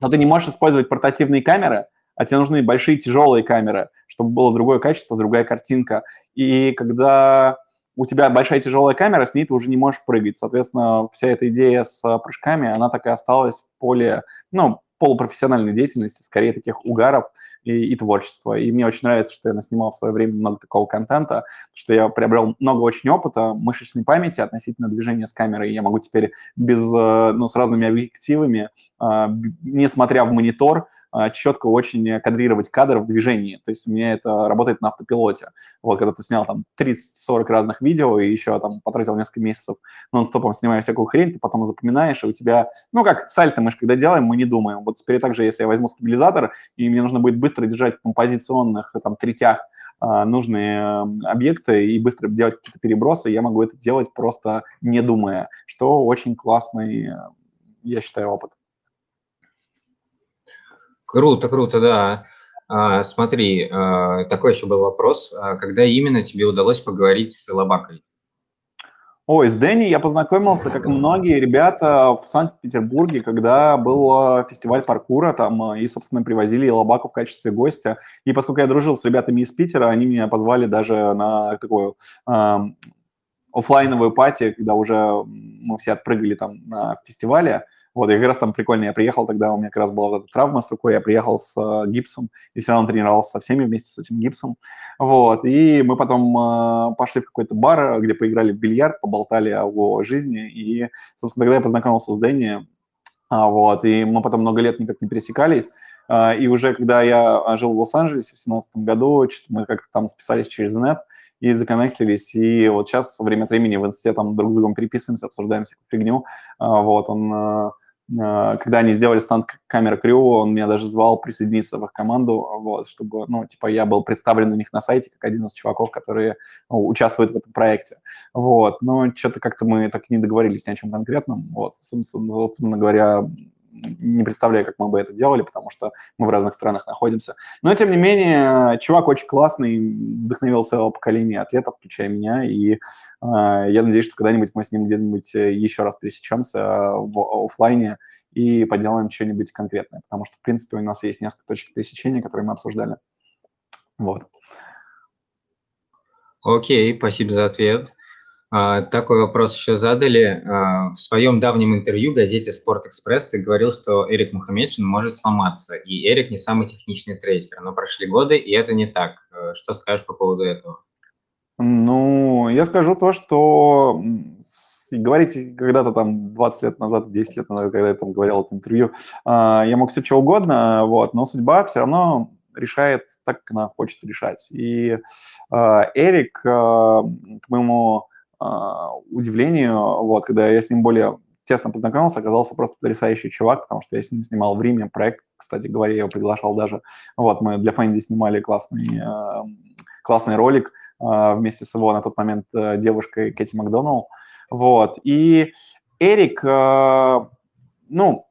то ты не можешь использовать портативные камеры, а тебе нужны большие тяжелые камеры, чтобы было другое качество, другая картинка. И когда у тебя большая тяжелая камера, с ней ты уже не можешь прыгать. Соответственно, вся эта идея с прыжками, она так и осталась в поле, ну, полупрофессиональной деятельности, скорее таких угаров и, и творчества. И мне очень нравится, что я наснимал в свое время много такого контента, что я приобрел много очень опыта мышечной памяти относительно движения с камерой. Я могу теперь без, э, ну, с разными объективами, а, не смотря в монитор, четко очень кадрировать кадр в движении. То есть у меня это работает на автопилоте. Вот, когда ты снял там 30-40 разных видео и еще там потратил несколько месяцев нон-стопом снимая всякую хрень, ты потом запоминаешь, и у тебя, ну, как сальто мы же когда делаем, мы не думаем. Вот теперь также, если я возьму стабилизатор, и мне нужно будет быстро держать в композиционных там третях а, нужные объекты и быстро делать какие-то перебросы, я могу это делать просто не думая, что очень классный, я считаю, опыт. Круто, круто, да. А, смотри, а, такой еще был вопрос. А когда именно тебе удалось поговорить с Лобакой? Ой, с Дэнни я познакомился, как и многие ребята, в Санкт-Петербурге, когда был фестиваль паркура там, и, собственно, привозили Лобаку в качестве гостя. И поскольку я дружил с ребятами из Питера, они меня позвали даже на такую э, офлайновую пати, когда уже мы все отпрыгали там на фестивале. Вот, и как раз там прикольно, я приехал тогда, у меня как раз была вот эта травма с рукой, я приехал с э, гипсом, и все равно тренировался со всеми вместе с этим гипсом. Вот, и мы потом э, пошли в какой-то бар, где поиграли в бильярд, поболтали о жизни, и, собственно, тогда я познакомился с Дэнни, а, вот, и мы потом много лет никак не пересекались, а, и уже когда я жил в Лос-Анджелесе в 2017 году, мы как-то там списались через нет, и законнектились, и вот сейчас время от времени в инсте там друг с другом переписываемся, обсуждаем всякую фигню, а, вот, он Э, когда они сделали станд камера Крю, он меня даже звал присоединиться в их команду, вот, чтобы, ну, типа, я был представлен у них на сайте как один из чуваков, которые ну, участвуют в этом проекте. Вот, но что-то как-то мы так и не договорились ни о чем конкретном. Вот, собственно говоря, не представляю, как мы бы это делали, потому что мы в разных странах находимся. Но, тем не менее, чувак очень классный, вдохновил целое поколение атлетов, включая меня, и э, я надеюсь, что когда-нибудь мы с ним где-нибудь э, еще раз пересечемся в офлайне и поделаем что-нибудь конкретное, потому что, в принципе, у нас есть несколько точек пересечения, которые мы обсуждали. Вот. Окей, спасибо за ответ. А, такой вопрос еще задали. А, в своем давнем интервью газете «Спорт Экспресс» ты говорил, что Эрик Мухаммедшин может сломаться, и Эрик не самый техничный трейсер, но прошли годы, и это не так. Э, что скажешь по поводу этого? Ну, я скажу то, что говорить когда-то там 20 лет назад, 10 лет назад, когда я там говорил это интервью, а, я мог все что угодно, вот, но судьба все равно решает так, как она хочет решать. И Эрик, к моему а, удивлению, вот, когда я с ним более тесно познакомился, оказался просто потрясающий чувак, потому что я с ним снимал в Риме проект, кстати говоря, я его приглашал даже. Вот, мы для Фэнди снимали классный, классный ролик вместе с его на тот момент э, девушкой Кэти Макдоналл. Вот, и Эрик, ну,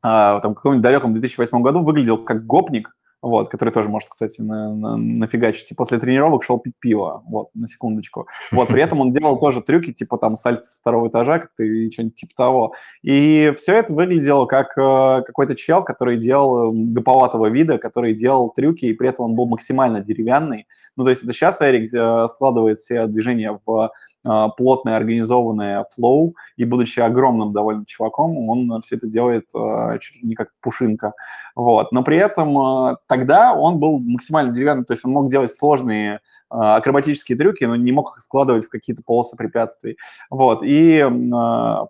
там в каком-нибудь далеком 2008 году выглядел как гопник, вот, который тоже может, кстати, на, на, нафигачить. И после тренировок шел пить пиво, вот, на секундочку. Вот, при этом он делал тоже трюки, типа там сальто с второго этажа как-то и что-нибудь типа того. И все это выглядело как э, какой-то чел, который делал э, гоповатого вида, который делал трюки, и при этом он был максимально деревянный. Ну, то есть это сейчас Эрик э, складывает все движения в плотное, организованное флоу, и будучи огромным довольно чуваком, он все это делает а, чуть ли не как пушинка. Вот. Но при этом а, тогда он был максимально деревянный, то есть он мог делать сложные акробатические трюки, но не мог их складывать в какие-то полосы препятствий. Вот. И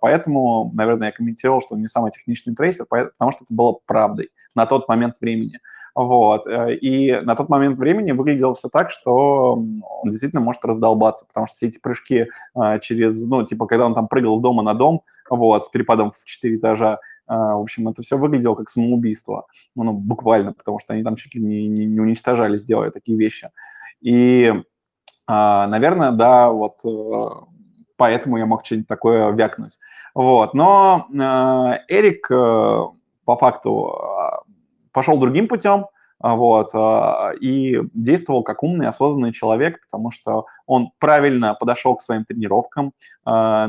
поэтому, наверное, я комментировал, что он не самый техничный трейсер, потому что это было правдой на тот момент времени. Вот. Э, и на тот момент времени выглядело все так, что он действительно может раздолбаться, потому что все эти прыжки э, через, ну, типа, когда он там прыгал с дома на дом, вот, с перепадом в четыре этажа, э, в общем, это все выглядело как самоубийство. Ну, буквально, потому что они там чуть ли не, не, не уничтожались, делая такие вещи. И, наверное, да, вот поэтому я мог что-нибудь такое вякнуть. Вот. Но Эрик по факту пошел другим путем, а, вот, а, и действовал как умный, осознанный человек, потому что он правильно подошел к своим тренировкам, а,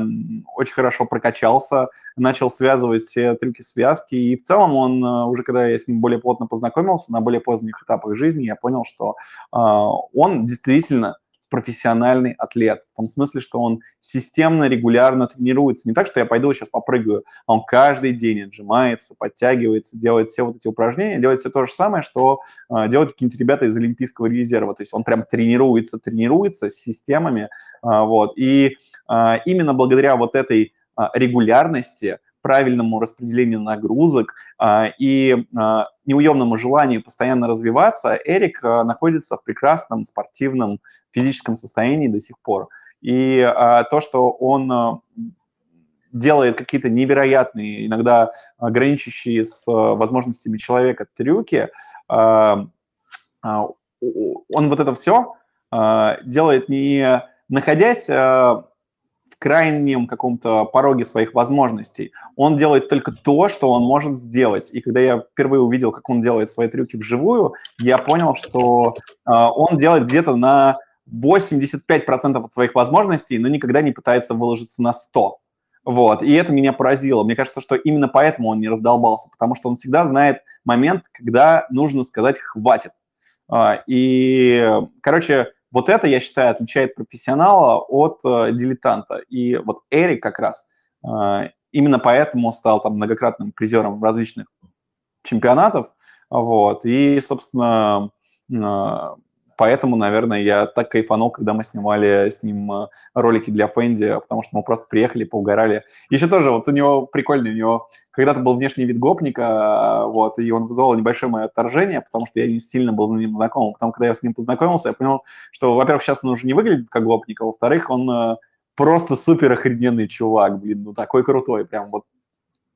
очень хорошо прокачался, начал связывать все трюки связки, и в целом он, уже когда я с ним более плотно познакомился, на более поздних этапах жизни, я понял, что он действительно профессиональный атлет. В том смысле, что он системно, регулярно тренируется. Не так, что я пойду сейчас попрыгаю, а он каждый день отжимается, подтягивается, делает все вот эти упражнения, делает все то же самое, что э, делают какие-нибудь ребята из Олимпийского резерва. То есть он прям тренируется, тренируется с системами. Э, вот. И э, именно благодаря вот этой регулярности правильному распределению нагрузок а, и а, неуемному желанию постоянно развиваться, Эрик а, находится в прекрасном спортивном физическом состоянии до сих пор. И то, что он делает какие-то невероятные, иногда граничащие с возможностями человека трюки, он вот это все делает не находясь крайнем каком-то пороге своих возможностей. Он делает только то, что он может сделать. И когда я впервые увидел, как он делает свои трюки вживую, я понял, что э, он делает где-то на 85% от своих возможностей, но никогда не пытается выложиться на 100. Вот, и это меня поразило. Мне кажется, что именно поэтому он не раздолбался, потому что он всегда знает момент, когда нужно сказать «хватит». А, и, короче, вот это, я считаю, отличает профессионала от э, дилетанта. И вот Эрик как раз э, именно поэтому стал там многократным призером различных чемпионатов. Вот. И, собственно, э, Поэтому, наверное, я так кайфанул, когда мы снимали с ним э, ролики для Фэнди, потому что мы просто приехали, поугорали. Еще тоже, вот у него прикольный, у него когда-то был внешний вид гопника, э, вот, и он вызвал небольшое мое отторжение, потому что я не сильно был с ним знаком. Потом, когда я с ним познакомился, я понял, что, во-первых, сейчас он уже не выглядит как гопник, а во-вторых, он э, просто супер охрененный чувак, блин, ну такой крутой, прям вот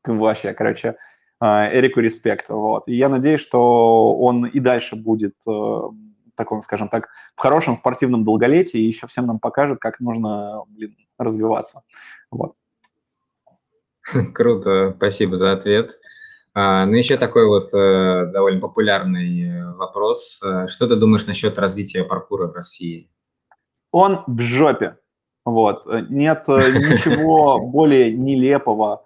вообще, короче, Эрику респект, вот. И я надеюсь, что он и дальше будет таком, скажем так, в хорошем спортивном долголетии и еще всем нам покажет, как нужно, блин, развиваться. Вот. [laughs] Круто, спасибо за ответ. А, ну, еще такой вот э, довольно популярный э, вопрос. Э, что ты думаешь насчет развития паркура в России? Он в жопе. Вот. Нет [laughs] ничего более нелепого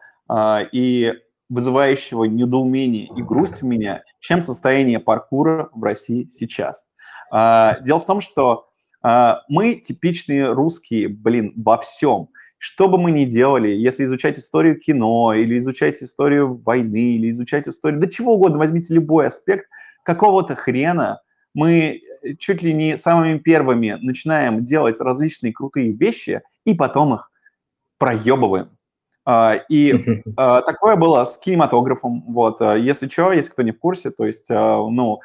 и вызывающего недоумение и грусть в меня, чем состояние паркура в России сейчас. А, дело в том, что а, мы типичные русские, блин, во всем. Что бы мы ни делали, если изучать историю кино, или изучать историю войны, или изучать историю, да чего угодно, возьмите любой аспект, какого-то хрена мы чуть ли не самыми первыми начинаем делать различные крутые вещи, и потом их проебываем. Uh, и [laughs] такое было с кинематографом. Вот, uh, если что, если кто не в курсе, то есть, ну,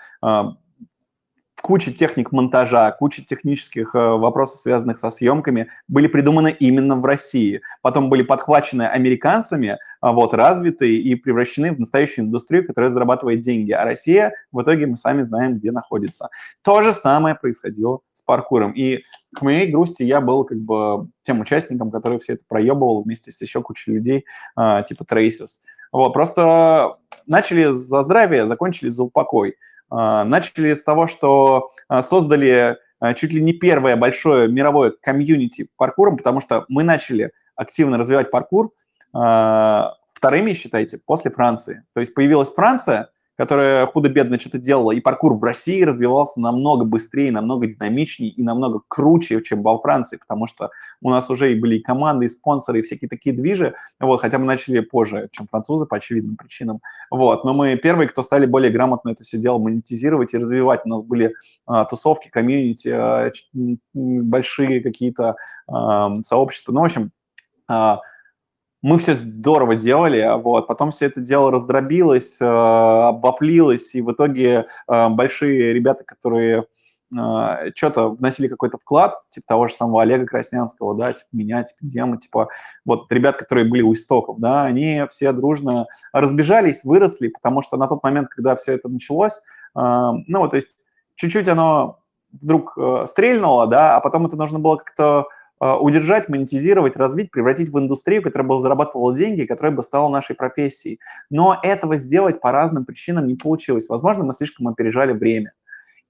куча техник монтажа, куча технических э, вопросов, связанных со съемками, были придуманы именно в России. Потом были подхвачены американцами, а, вот, развиты и превращены в настоящую индустрию, которая зарабатывает деньги. А Россия, в итоге, мы сами знаем, где находится. То же самое происходило с паркуром. И к моей грусти я был как бы тем участником, который все это проебывал вместе с еще кучей людей, а, типа Traces. Вот, просто начали за здравие, закончили за упокой. Начали с того, что создали чуть ли не первое большое мировое комьюнити паркуром, потому что мы начали активно развивать паркур вторыми, считайте, после Франции. То есть появилась Франция, которая худо-бедно что-то делала, и паркур в России развивался намного быстрее, намного динамичнее и намного круче, чем во Франции, потому что у нас уже и были и команды, и спонсоры, и всякие такие движи, вот, хотя мы начали позже, чем французы, по очевидным причинам, вот, но мы первые, кто стали более грамотно это все дело монетизировать и развивать, у нас были а, тусовки, комьюнити, а, большие какие-то а, сообщества, ну, в общем, а, мы все здорово делали, вот, потом все это дело раздробилось, э, обваплилось, и в итоге э, большие ребята, которые э, что-то вносили какой-то вклад, типа того же самого Олега Краснянского, да, типа меня, типа Дема, типа вот ребят, которые были у истоков, да, они все дружно разбежались, выросли, потому что на тот момент, когда все это началось, э, ну, то есть чуть-чуть оно вдруг э, стрельнуло, да, а потом это нужно было как-то удержать, монетизировать, развить, превратить в индустрию, которая бы зарабатывала деньги, которая бы стала нашей профессией. Но этого сделать по разным причинам не получилось. Возможно, мы слишком опережали время.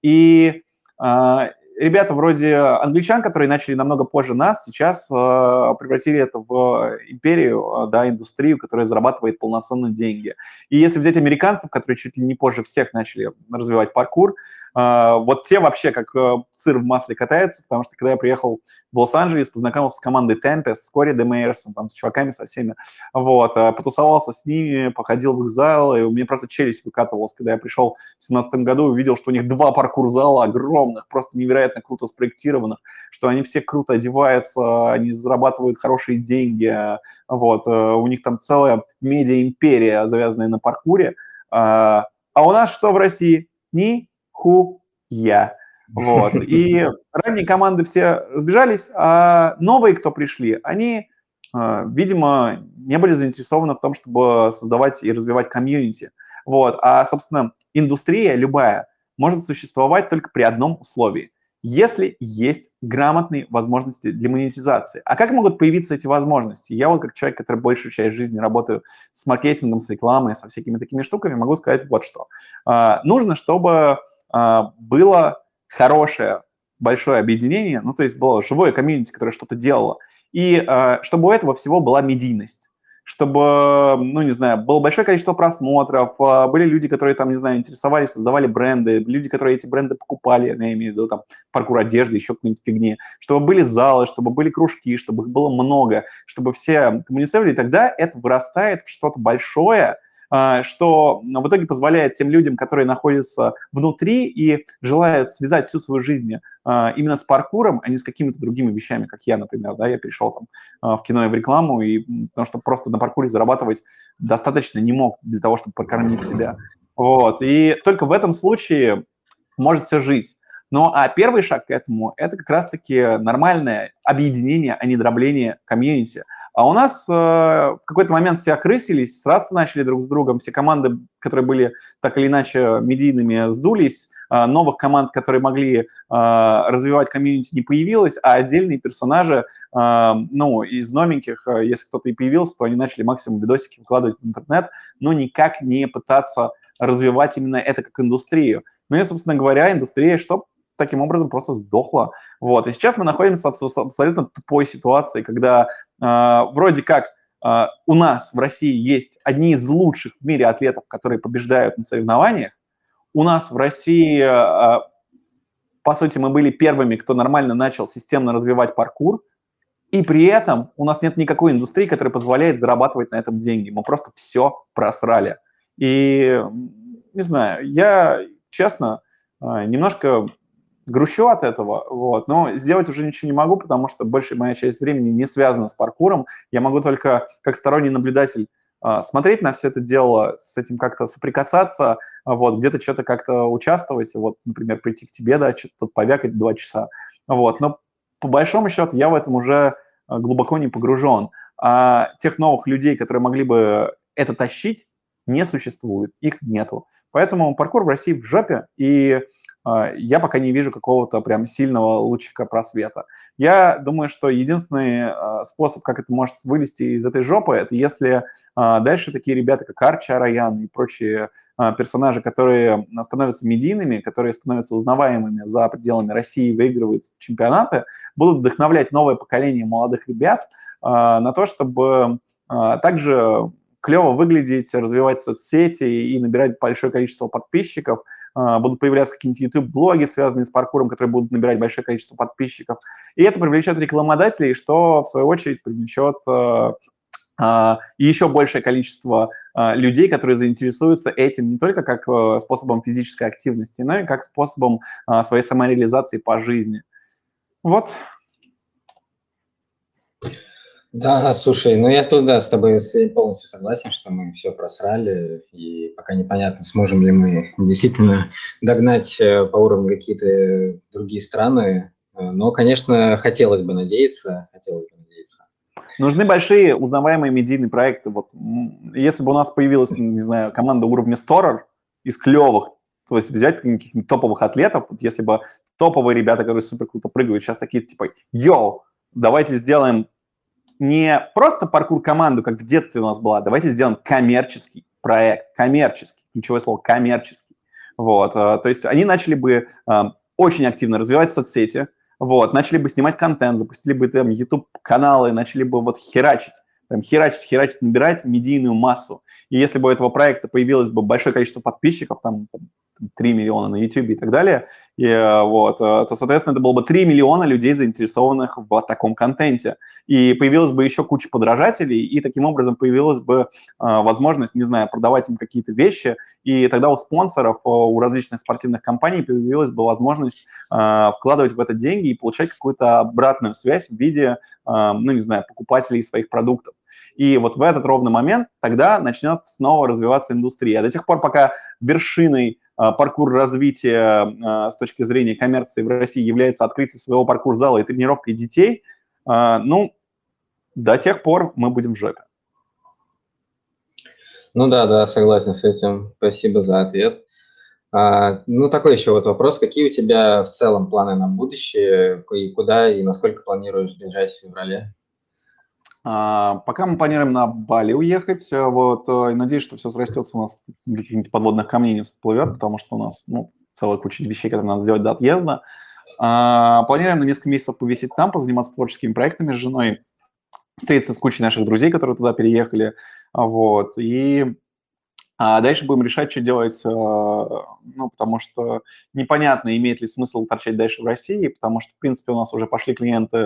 И э, ребята вроде англичан, которые начали намного позже нас, сейчас э, превратили это в империю, да, индустрию, которая зарабатывает полноценные деньги. И если взять американцев, которые чуть ли не позже всех начали развивать паркур, а, вот те вообще как э, сыр в масле катаются, потому что когда я приехал в Лос-Анджелес, познакомился с командой Tempest, с Кори Демейерсом, там, с чуваками со всеми, вот, э, потусовался с ними, походил в их зал, и у меня просто челюсть выкатывалась, когда я пришел в 2017 году, увидел, что у них два паркур-зала огромных, просто невероятно круто спроектированных, что они все круто одеваются, они зарабатывают хорошие деньги, вот, э, у них там целая медиа-империя, завязанная на паркуре, а, а у нас что в России? Ни хуя. Вот. [laughs] И ранние команды все разбежались, а новые, кто пришли, они, а, видимо, не были заинтересованы в том, чтобы создавать и развивать комьюнити. Вот. А, собственно, индустрия любая может существовать только при одном условии – если есть грамотные возможности для монетизации. А как могут появиться эти возможности? Я вот как человек, который большую часть жизни работаю с маркетингом, с рекламой, со всякими такими штуками, могу сказать вот что. А, нужно, чтобы было хорошее большое объединение, ну, то есть было живое комьюнити, которое что-то делало, и а, чтобы у этого всего была медийность чтобы, ну, не знаю, было большое количество просмотров, а, были люди, которые там, не знаю, интересовались, создавали бренды, люди, которые эти бренды покупали, я имею в виду там паркур одежды, еще какой-нибудь фигни, чтобы были залы, чтобы были кружки, чтобы их было много, чтобы все коммуницировали, и тогда это вырастает в что-то большое, а, что в итоге позволяет тем людям, которые находятся внутри и желают связать всю свою жизнь а, именно с паркуром, а не с какими-то другими вещами, как я, например, да, я перешел там а, в кино и в рекламу, и потому что просто на паркуре зарабатывать достаточно не мог для того, чтобы прокормить себя. Вот, и только в этом случае может все жить. Ну, а первый шаг к этому – это как раз-таки нормальное объединение, а не дробление комьюнити – а у нас э, в какой-то момент все окрысились, сраться начали друг с другом, все команды, которые были так или иначе медийными, сдулись, э, новых команд, которые могли э, развивать комьюнити, не появилось, а отдельные персонажи, э, ну, из новеньких, э, если кто-то и появился, то они начали максимум видосики выкладывать в интернет, но никак не пытаться развивать именно это как индустрию. Ну и, собственно говоря, индустрия что таким образом просто сдохла. Вот. И сейчас мы находимся в абсолютно тупой ситуации, когда вроде как э, у нас в России есть одни из лучших в мире атлетов, которые побеждают на соревнованиях. У нас в России, э, по сути, мы были первыми, кто нормально начал системно развивать паркур, и при этом у нас нет никакой индустрии, которая позволяет зарабатывать на этом деньги. Мы просто все просрали. И, не знаю, я, честно, немножко грущу от этого, вот, но сделать уже ничего не могу, потому что большая моя часть времени не связана с паркуром. Я могу только как сторонний наблюдатель а, смотреть на все это дело, с этим как-то соприкасаться, а, вот, где-то что-то как-то участвовать, вот, например, прийти к тебе, да, что-то тут повякать два часа, вот, но по большому счету я в этом уже а, глубоко не погружен. А тех новых людей, которые могли бы это тащить, не существует, их нету. Поэтому паркур в России в жопе, и я пока не вижу какого-то прям сильного лучика просвета. Я думаю, что единственный а, способ, как это может вылезти из этой жопы, это если а, дальше такие ребята, как Арчи Араян и прочие персонажи, которые становятся медийными, которые становятся узнаваемыми за пределами России, выигрывают чемпионаты, будут вдохновлять новое поколение молодых ребят на то, чтобы также клево выглядеть, развивать соцсети и набирать большое количество подписчиков – а, будут появляться какие-нибудь YouTube-блоги, связанные с паркуром, которые будут набирать большое количество подписчиков. И это привлечет рекламодателей, что, в свою очередь, привлечет uh, uh, еще большее количество людей, которые заинтересуются этим не только как способом физической активности, но и как способом своей самореализации по жизни. Вот. Да, слушай, ну я тут, да, с тобой полностью согласен, что мы все просрали, и пока непонятно, сможем ли мы действительно догнать э, по уровню какие-то другие страны. Э, но, конечно, хотелось бы надеяться, хотелось бы надеяться. Нужны большие узнаваемые медийные проекты. Вот, если бы у нас появилась, не знаю, команда уровня Storer из клевых, то есть взять каких-нибудь топовых атлетов, вот если бы топовые ребята, которые супер круто прыгают, сейчас такие типа, йоу, давайте сделаем не просто паркур-команду, как в детстве у нас была, давайте сделаем коммерческий проект, коммерческий, ключевое слово коммерческий. Вот, э, то есть они начали бы э, очень активно развивать соцсети, вот, начали бы снимать контент, запустили бы там YouTube-каналы, начали бы вот херачить, прям херачить, херачить, набирать медийную массу. И если бы у этого проекта появилось бы большое количество подписчиков, там, там 3 миллиона на YouTube и так далее, и, э, вот, э, то, соответственно, это было бы 3 миллиона людей, заинтересованных в таком контенте. И появилась бы еще куча подражателей, и таким образом появилась бы э, возможность, не знаю, продавать им какие-то вещи, и тогда у спонсоров, у различных спортивных компаний появилась бы возможность вкладывать в это деньги и получать какую-то обратную связь в виде, ну, не знаю, покупателей своих продуктов. И вот в этот ровный момент тогда начнет снова развиваться индустрия. До тех пор, пока вершиной паркур развития а, с точки зрения коммерции в России является открытие своего паркур-зала и тренировкой детей, а, ну, до тех пор мы будем в жопе. Ну да, да, согласен с этим. Спасибо за ответ. А, ну, такой еще вот вопрос. Какие у тебя в целом планы на будущее? И куда и насколько планируешь бежать в феврале? А, пока мы планируем на Бали уехать, э, вот, э, и надеюсь, что все срастется у нас, каких-нибудь подводных камней не всплывет, потому что у нас, ну, целая куча вещей, которые надо сделать до отъезда. А, планируем на несколько месяцев повисеть там, позаниматься творческими проектами с женой, встретиться с кучей наших друзей, которые туда переехали, вот, и а дальше будем решать, что делать, э, ну, потому что непонятно, имеет ли смысл торчать дальше в России, потому что, в принципе, у нас уже пошли клиенты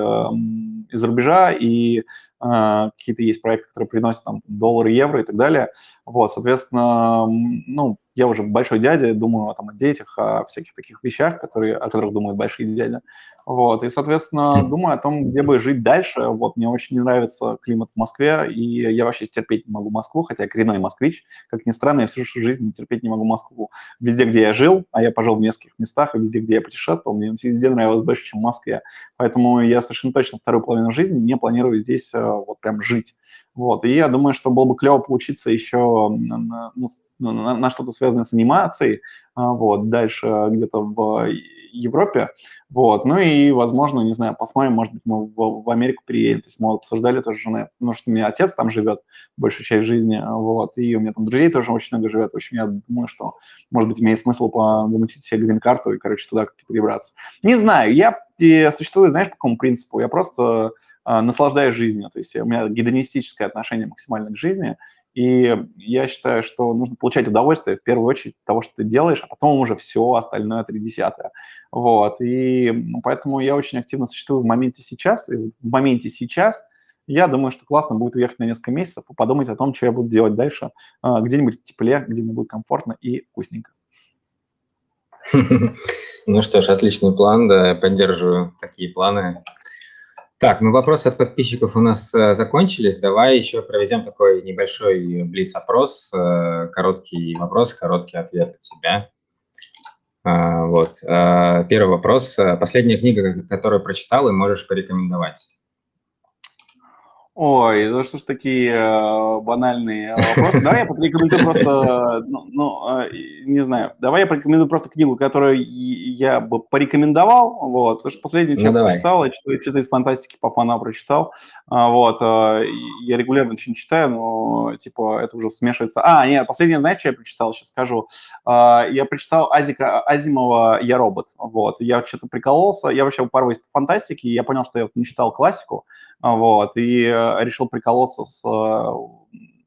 из рубежа, и а, какие-то есть проекты, которые приносят там доллары, евро и так далее. Вот, соответственно, ну, я уже большой дядя, думаю там, о детях, о всяких таких вещах, которые, о которых думают большие дяди. Вот, и, соответственно, хм. думаю о том, где бы жить дальше. Вот, мне очень не нравится климат в Москве, и я вообще терпеть не могу Москву, хотя я коренной москвич. Как ни странно, я всю жизнь терпеть не могу Москву. Везде, где я жил, а я пожил в нескольких местах, и везде, где я путешествовал, мне везде нравилось больше, чем в Москве. Поэтому я совершенно точно вторую половину жизни не планирую здесь э, вот прям жить. Вот, и я думаю, что было бы клево поучиться еще на, ну, на, на что-то связанное с анимацией, вот, дальше где-то в Европе, вот, ну и, возможно, не знаю, посмотрим, может быть, мы в, в Америку переедем, то есть мы обсуждали тоже с женой, потому что у меня отец там живет большую часть жизни, вот, и у меня там друзей тоже очень много живет, в общем, я думаю, что, может быть, имеет смысл замутить себе грин-карту и, короче, туда как-то перебраться. Не знаю, я существую, знаешь, по какому принципу, я просто э, наслаждаюсь жизнью, то есть у меня гедонистическое отношение максимально к жизни, и я считаю, что нужно получать удовольствие в первую очередь от того, что ты делаешь, а потом уже все остальное три десятое. Вот. И поэтому я очень активно существую в моменте сейчас. И в моменте сейчас я думаю, что классно будет уехать на несколько месяцев и подумать о том, что я буду делать дальше, а, где-нибудь в тепле, где мне будет комфортно и вкусненько. [laughs] Ну что ж, отличный план, да, поддерживаю такие планы. Так, ну вопросы от подписчиков у нас э, закончились. Давай еще проведем такой небольшой блиц-опрос. Э, короткий вопрос, короткий ответ от тебя. Э, вот. Э, первый вопрос. Последняя книга, которую прочитал и можешь порекомендовать? Ой, ну что ж такие э, банальные вопросы. Давай я порекомендую просто, ну, ну э, не знаю, давай я порекомендую просто книгу, которую я бы порекомендовал, вот, потому что последнюю, что ну, я прочитал, я что-то из фантастики по фана прочитал, а, вот, э, я регулярно очень читаю, но, типа, это уже смешивается. А, нет, последнее, знаешь, что я прочитал, сейчас скажу. А, я прочитал Азика, Азимова «Я робот», вот, я что-то прикололся, я вообще упарываюсь по фантастике, я понял, что я не читал классику, вот, и э, решил приколоться с, э,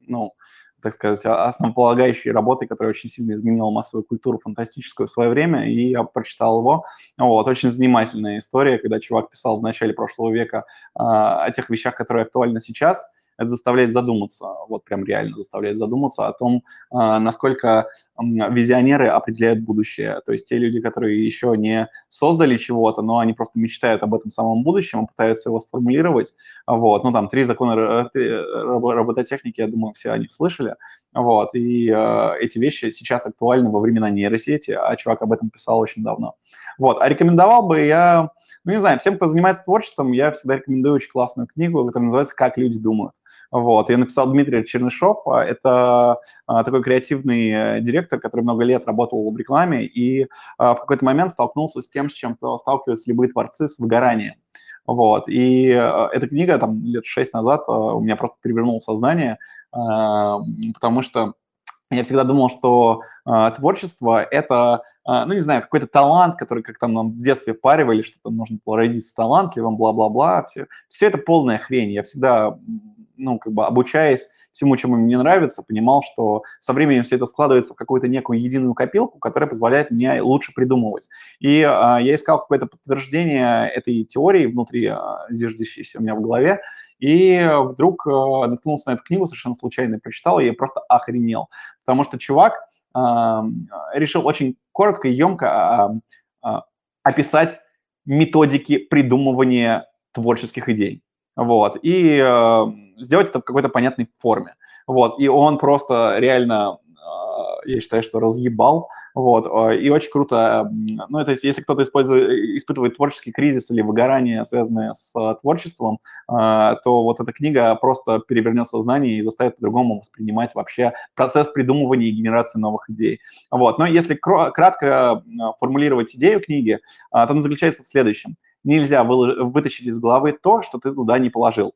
ну, так сказать, основополагающей работой, которая очень сильно изменила массовую культуру фантастическую в свое время, и я прочитал его. Вот, очень занимательная история, когда чувак писал в начале прошлого века э, о тех вещах, которые актуальны сейчас – это заставляет задуматься, вот прям реально заставляет задуматься о том, а, насколько визионеры определяют будущее. То есть те люди, которые еще не создали чего-то, но они просто мечтают об этом самом будущем, пытаются его сформулировать. Вот. Ну, там, три закона робототехники, я думаю, все о них слышали. Вот. И э, эти вещи сейчас актуальны во времена нейросети, а чувак об этом писал очень давно. Вот. А рекомендовал бы я, ну, не знаю, всем, кто занимается творчеством, я всегда рекомендую очень классную книгу, которая называется «Как люди думают». Вот. Я написал Дмитрий Чернышов. А, это а, такой креативный э, директор, который много лет работал в рекламе и а, в какой-то момент столкнулся с тем, с чем сталкиваются любые творцы, с выгоранием. Вот. И эта книга там лет шесть назад у меня просто перевернула сознание, потому что я всегда думал, что творчество – это ну, не знаю, какой-то талант, который, как там нам в детстве впаривали, что там нужно было родиться талантливым, бла-бла-бла, все, все это полная хрень. Я всегда ну, как бы обучаясь всему, чему мне нравится, понимал, что со временем все это складывается в какую-то некую единую копилку, которая позволяет мне лучше придумывать. И а, я искал какое-то подтверждение этой теории внутри, а, зиждущейся у меня в голове, и вдруг а, наткнулся на эту книгу совершенно случайно прочитал, и просто охренел. Потому что чувак а, решил очень коротко и емко а, а, описать методики придумывания творческих идей. Вот. И э, сделать это в какой-то понятной форме. Вот, и он просто реально, а, я считаю, что разъебал, вот, а, и очень круто, ну, то есть, если кто-то использует, испытывает творческий кризис или выгорание, связанное с а, творчеством, то вот эта книга просто перевернет сознание и заставит по-другому воспринимать вообще процесс придумывания и генерации новых идей. Вот, но если кратко формулировать идею книги, то она заключается в следующем. Нельзя вытащить из головы то, что ты туда не положил.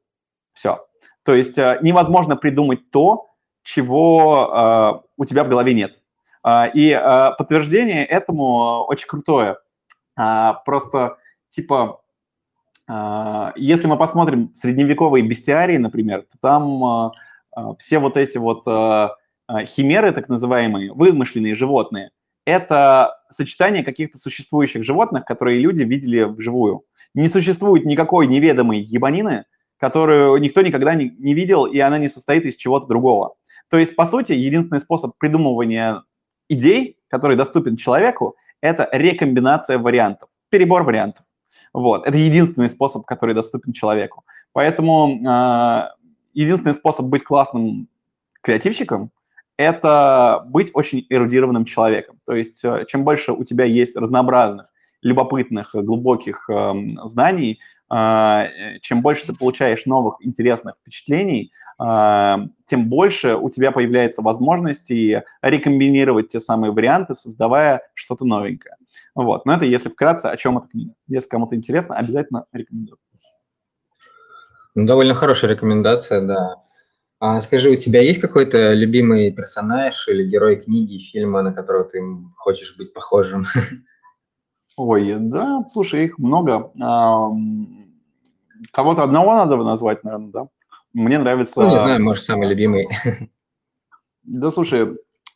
Все. То есть э, невозможно придумать то, чего э, у тебя в голове нет. Э, и подтверждение этому очень крутое. Просто, типа, если мы посмотрим средневековые бестиарии, например, то там все вот эти вот химеры, так называемые, вымышленные животные, это сочетание каких-то существующих животных, которые люди видели вживую. Не существует никакой неведомой ебанины, которую никто никогда не, видел, и она не состоит из чего-то другого. То есть, по сути, единственный способ придумывания идей, который доступен человеку, это рекомбинация вариантов, перебор вариантов. Вот. Это единственный способ, который доступен человеку. Поэтому э, единственный способ быть классным креативщиком – это быть очень эрудированным человеком. То есть э, чем больше у тебя есть разнообразных, любопытных, глубоких э, знаний, э, чем больше ты получаешь новых интересных впечатлений, а, тем больше у тебя появляется возможности рекомбинировать те самые варианты, создавая что-то новенькое. Вот. Но это если вкратце, о чем эта книга. Если кому-то интересно, обязательно рекомендую. Ну, довольно хорошая рекомендация, да. А скажи, у тебя есть какой-то любимый персонаж или герой книги, фильма, на которого ты хочешь быть похожим? [laughs] Ой, да, слушай, их много. Кого-то одного надо назвать, наверное, да? Мне нравится... Ну, не знаю, может, самый любимый. [laughs] Да, слушай,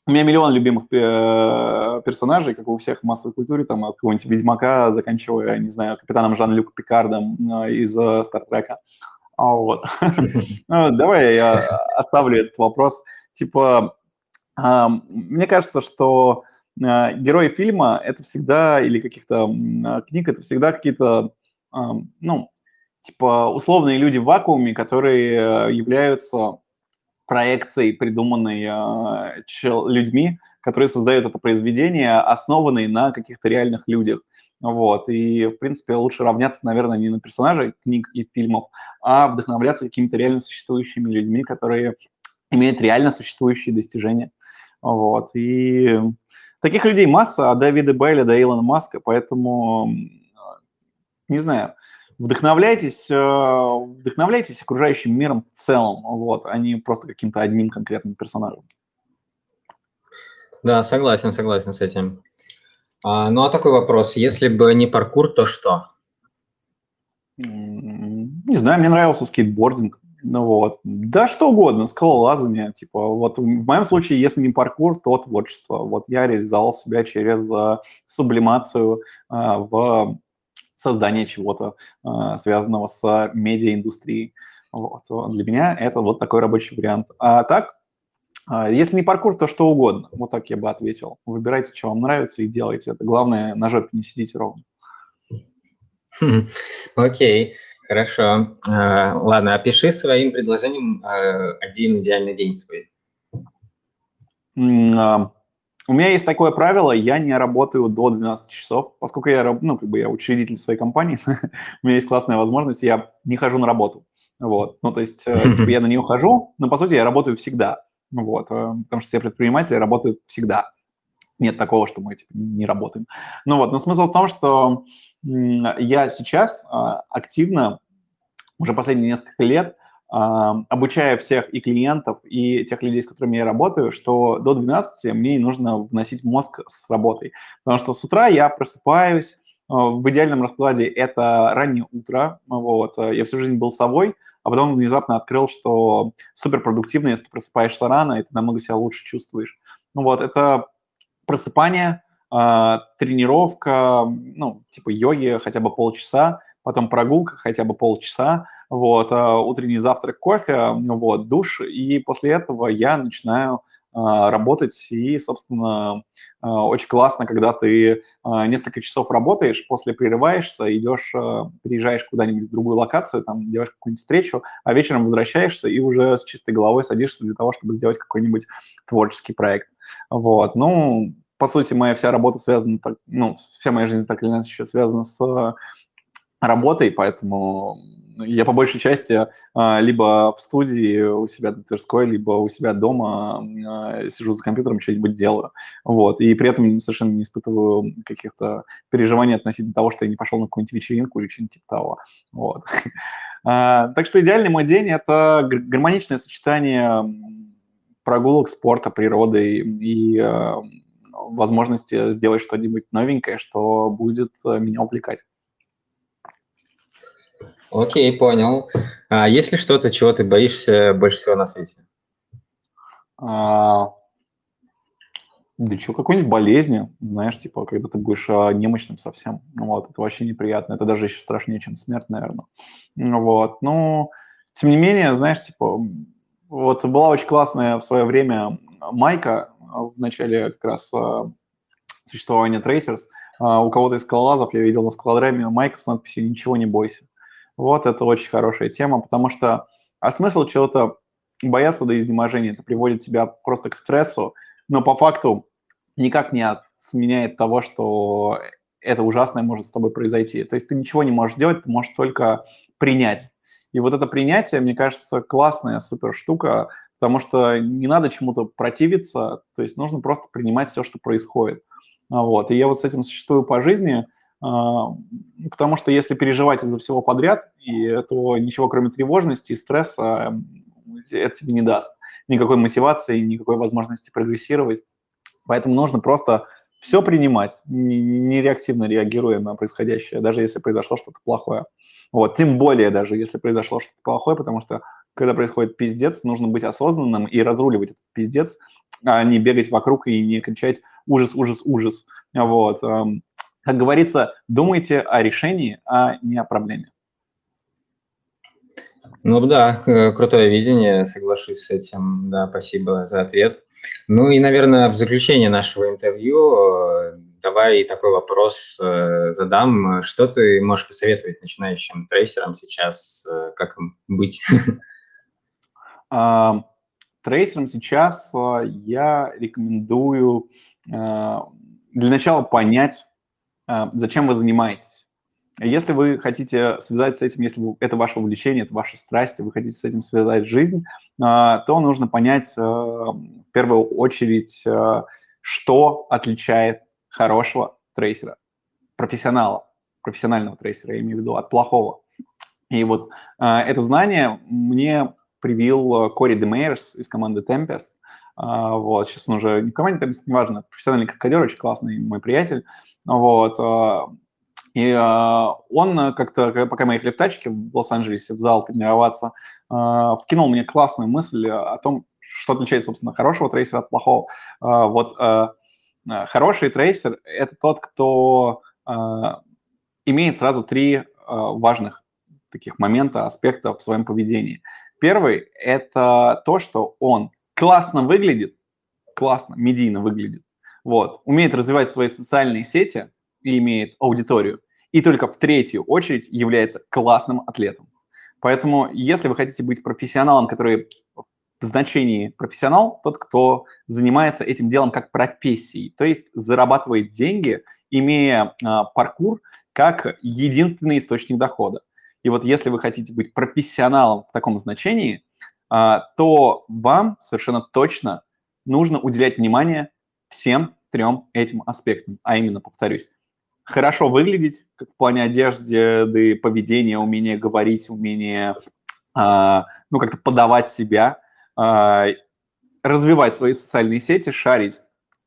у меня миллион любимых э, персонажей, как у всех в массовой культуре, там, от какого-нибудь Ведьмака, заканчивая, не знаю, капитаном Жан-Люк Пикардом э, из э, Стартрека. А, вот. [laughs] Ну, давай я оставлю этот вопрос. Типа, мне кажется, что герои фильма — это всегда, или каких-то книг, это всегда какие-то, ну, типа условные люди в вакууме, которые являются проекцией, придуманной людьми, которые создают это произведение, основанной на каких-то реальных людях. Вот, и, в принципе, лучше равняться, наверное, не на персонажей книг и фильмов, а вдохновляться какими-то реально существующими людьми, которые имеют реально существующие достижения. Вот, и таких людей масса, от Дэвида Бейля до Илона Маска, поэтому, не знаю, вдохновляйтесь, э, вдохновляйтесь окружающим миром в целом, вот, а не просто каким-то одним конкретным персонажем. Да, согласен, согласен с этим. А, ну а такой вопрос, если бы не паркур, то что? Не знаю, мне нравился скейтбординг. Ну вот. Да что угодно, скалолазание. Типа, вот в моем случае, если не паркур, то творчество. Вот я реализовал себя через uh, сублимацию uh, в создание чего-то, uh, связанного с медиаиндустрией. Вот. Для меня это вот такой рабочий вариант. А так, если не паркур, то что угодно. Вот так я бы ответил. Выбирайте, что вам нравится, и делайте это. Главное, на жопе не сидите ровно. [laughs] Окей, хорошо. А, ладно, опиши своим предложением а, один идеальный день свой. У меня есть такое правило, я не работаю до 12 часов, поскольку я, ну, как бы я учредитель своей компании, [laughs] у меня есть классная возможность, я не хожу на работу. Вот, ну, то есть, э, типа, я на нее хожу, но, по сути, я работаю всегда. Вот, э, потому что все предприниматели работают всегда. Нет такого, что мы типа, не работаем. Ну вот, но смысл в том, что я сейчас а, активно, уже последние несколько лет, а, обучаю всех и клиентов, и тех людей, с которыми я работаю, что до 12 мне нужно вносить мозг с работой. Потому что с утра я просыпаюсь, в идеальном раскладе это раннее утро, вот, я всю жизнь был совой, а потом внезапно открыл, что суперпродуктивно, если ты просыпаешься рано, и ты намного себя лучше чувствуешь. Ну вот, это просыпание, э, тренировка, ну, типа йоги хотя бы полчаса, потом прогулка хотя бы полчаса, вот, э, утренний завтрак, кофе, вот, душ, и после этого я начинаю а, работать. И, собственно, а, очень классно, когда ты а, несколько часов работаешь, после прерываешься, идешь, переезжаешь куда-нибудь в другую локацию, там делаешь какую-нибудь встречу, а вечером возвращаешься и уже с чистой головой садишься для того, чтобы сделать какой-нибудь творческий проект. Вот. Ну, по сути, моя вся работа связана, ну, вся моя жизнь так или иначе связана с работой, поэтому я по большей части а, либо в студии у себя на Тверской, либо у себя дома а, сижу за компьютером, что-нибудь делаю. Вот. И при этом совершенно не испытываю каких-то переживаний относительно того, что я не пошел на какую-нибудь вечеринку или что-нибудь типа того. Вот. [laughs] А, так что идеальный мой день – это гармоничное сочетание прогулок, спорта, природы и возможности сделать что-нибудь новенькое, что будет меня увлекать. Окей, понял. А есть ли что-то, чего ты боишься больше всего на свете? А, да что, какой-нибудь болезни, знаешь, типа, когда ты будешь а, немощным совсем. Вот, это вообще неприятно. Это даже еще страшнее, чем смерть, наверное. Вот, ну, тем не менее, знаешь, типа, вот была очень классная в свое время майка в начале как раз а, существования. А, у кого-то из скалолазов я видел на скалодраме майка с надписью «Ничего не бойся». Вот это очень хорошая тема, потому что а смысл чего-то бояться до изнеможения, это приводит тебя просто к стрессу, но по факту никак не отменяет того, что это ужасное может с тобой произойти. То есть ты ничего не можешь делать, ты можешь только принять. И вот это принятие, мне кажется, классная супер штука, потому что не надо чему-то противиться, то есть нужно просто принимать все, что происходит. Вот. И я вот с этим существую по жизни, потому что если переживать из-за всего подряд, и то ничего кроме тревожности и стресса это тебе не даст. Никакой мотивации, никакой возможности прогрессировать. Поэтому нужно просто все принимать, не реактивно реагируя на происходящее, даже если произошло что-то плохое. Вот, тем более даже, если произошло что-то плохое, потому что когда происходит пиздец, нужно быть осознанным и разруливать этот пиздец, а не бегать вокруг и не кричать «ужас, ужас, ужас». Вот. Как говорится, думайте о решении, а не о проблеме. Ну да, крутое видение, соглашусь с этим. Да, спасибо за ответ. Ну и, наверное, в заключение нашего интервью э, давай такой вопрос э, задам. Что ты можешь посоветовать начинающим трейсерам сейчас, э, как им быть? [laughs] А, трейсерам сейчас я рекомендую для начала понять, зачем вы занимаетесь. Если вы хотите связать с этим, если это ваше увлечение, это ваша страсть, вы хотите с этим связать жизнь, то нужно понять в первую очередь, что отличает хорошего трейсера, профессионала, профессионального трейсера, я имею в виду, от плохого. И вот это знание мне привил Кори Демейерс из команды Tempest. Вот, сейчас он уже не в команде Tempest, неважно, профессиональный каскадер, очень классный мой приятель. Вот, и э, он как-то, пока мы ехали в тачке в Лос-Анджелесе в зал тренироваться, э, вкинул мне классную мысль о том, что отличает, собственно, хорошего трейсера от плохого. Э, вот э, хороший трейсер – это тот, кто э, имеет сразу три э, важных таких момента, аспекта в своем поведении. Первый – это то, что он классно выглядит, классно, медийно выглядит, вот, умеет развивать свои социальные сети и имеет аудиторию и только в третью очередь является классным атлетом. Поэтому, если вы хотите быть профессионалом, который в значении профессионал, тот, кто занимается этим делом как профессией, то есть зарабатывает деньги, имея а, паркур как единственный источник дохода. И вот если вы хотите быть профессионалом в таком значении, а, то вам совершенно точно нужно уделять внимание всем трем этим аспектам. А именно, повторюсь, хорошо выглядеть, как в плане одежды, да и поведения, умение говорить, умение, э, ну, как-то подавать себя, э, развивать свои социальные сети, шарить,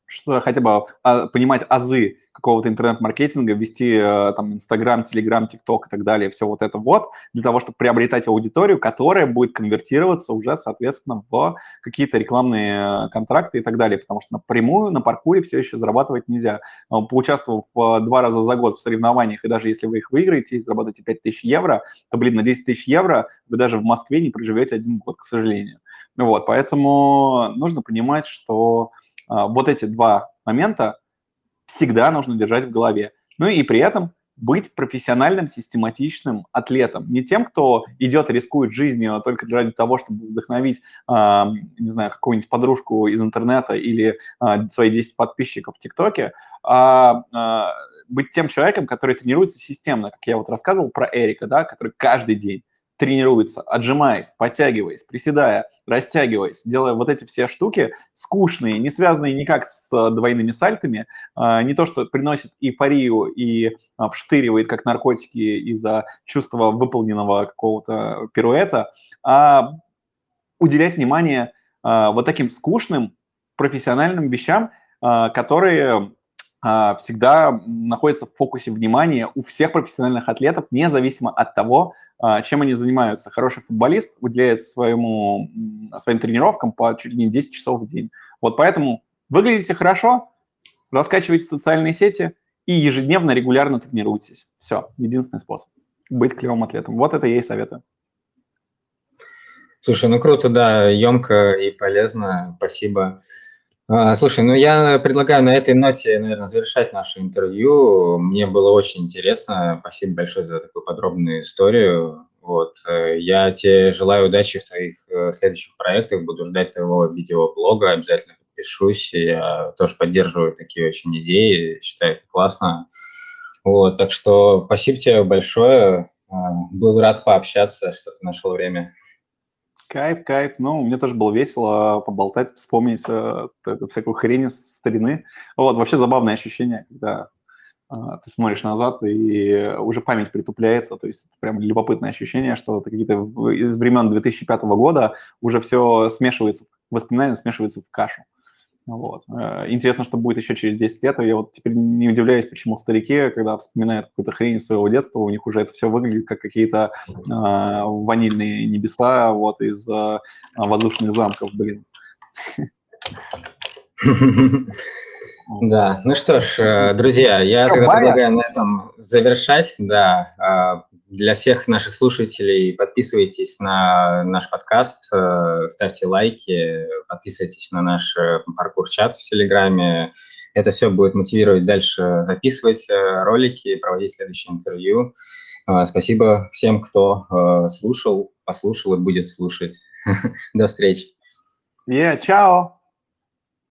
что хотя бы э, понимать азы какого-то интернет-маркетинга, вести э, там Инстаграм, Телеграм, ТикТок и так далее, все вот это вот, для того, чтобы приобретать аудиторию, которая будет конвертироваться уже, соответственно, в какие-то рекламные э, контракты и так далее, потому что напрямую на паркуре все еще зарабатывать нельзя. Э, поучаствовав два раза за год в соревнованиях, и даже если вы их выиграете и заработаете 5 тысяч евро, то, блин, на 10 тысяч евро вы даже в Москве не проживете один год, к сожалению. Вот, поэтому нужно понимать, что вот эти два момента, всегда нужно держать в голове. Ну и при этом быть профессиональным, систематичным атлетом. Не тем, кто идет и рискует жизнью только ради того, чтобы вдохновить, э, не знаю, какую-нибудь подружку из интернета или э, свои 10 подписчиков в ТикТоке, а э, быть тем человеком, который тренируется системно, как я вот рассказывал про Эрика, да, который каждый день тренируется, отжимаясь, подтягиваясь, приседая, растягиваясь, делая вот эти все штуки скучные, не связанные никак с э, двойными сальтами, а, не то, что приносит эйфорию и а, вштыривает как наркотики из-за чувства выполненного какого-то пируэта, а уделять внимание а, вот таким скучным профессиональным вещам, которые всегда находится в фокусе внимания у всех профессиональных атлетов, независимо от того, а, чем они занимаются. Хороший футболист уделяет своему, своим тренировкам по чуть ли не 10 часов в день. Вот поэтому выглядите хорошо, раскачивайте социальные сети и ежедневно, регулярно тренируйтесь. Все, единственный способ быть клевым атлетом. Вот это я и советую. Слушай, ну круто, да, емко и полезно. Спасибо. А, слушай, ну я предлагаю на этой ноте, наверное, завершать наше интервью. Мне было очень интересно. Спасибо большое за такую подробную историю. Вот. Э, я тебе желаю удачи в твоих э, следующих проектах. Буду ждать твоего видеоблога. Обязательно подпишусь. Я тоже поддерживаю такие очень идеи. Считаю это классно. Вот. Так что спасибо тебе большое. А, был рад пообщаться, что ты нашел время. Кайф, кайф. Ну, мне тоже было весело поболтать, вспомнить э, эту всякую хрень из старины. Вот, вообще забавное ощущение, когда э, ты смотришь назад, и уже память притупляется. То есть это прям любопытное ощущение, что это какие-то из времен 2005 года уже все смешивается, воспоминания смешиваются в кашу. Вот. Э, интересно, что будет еще через 10 лет. Я вот теперь не удивляюсь, почему старики, когда вспоминают какую-то хрень своего детства, у них уже это все выглядит как какие-то э, ванильные небеса вот из э, воздушных замков, блин. [laughs] Да, ну что ж, э, друзья, я тогда предлагаю на этом завершать. Да, а, для всех наших слушателей подписывайтесь на наш подкаст, э, ставьте лайки, подписывайтесь на наш э, паркур-чат в Телеграме. Это все будет мотивировать дальше записывать ролики, проводить следующее интервью. Спасибо всем, кто слушал, послушал и будет слушать. [laughs] До встречи. Yeah, чао.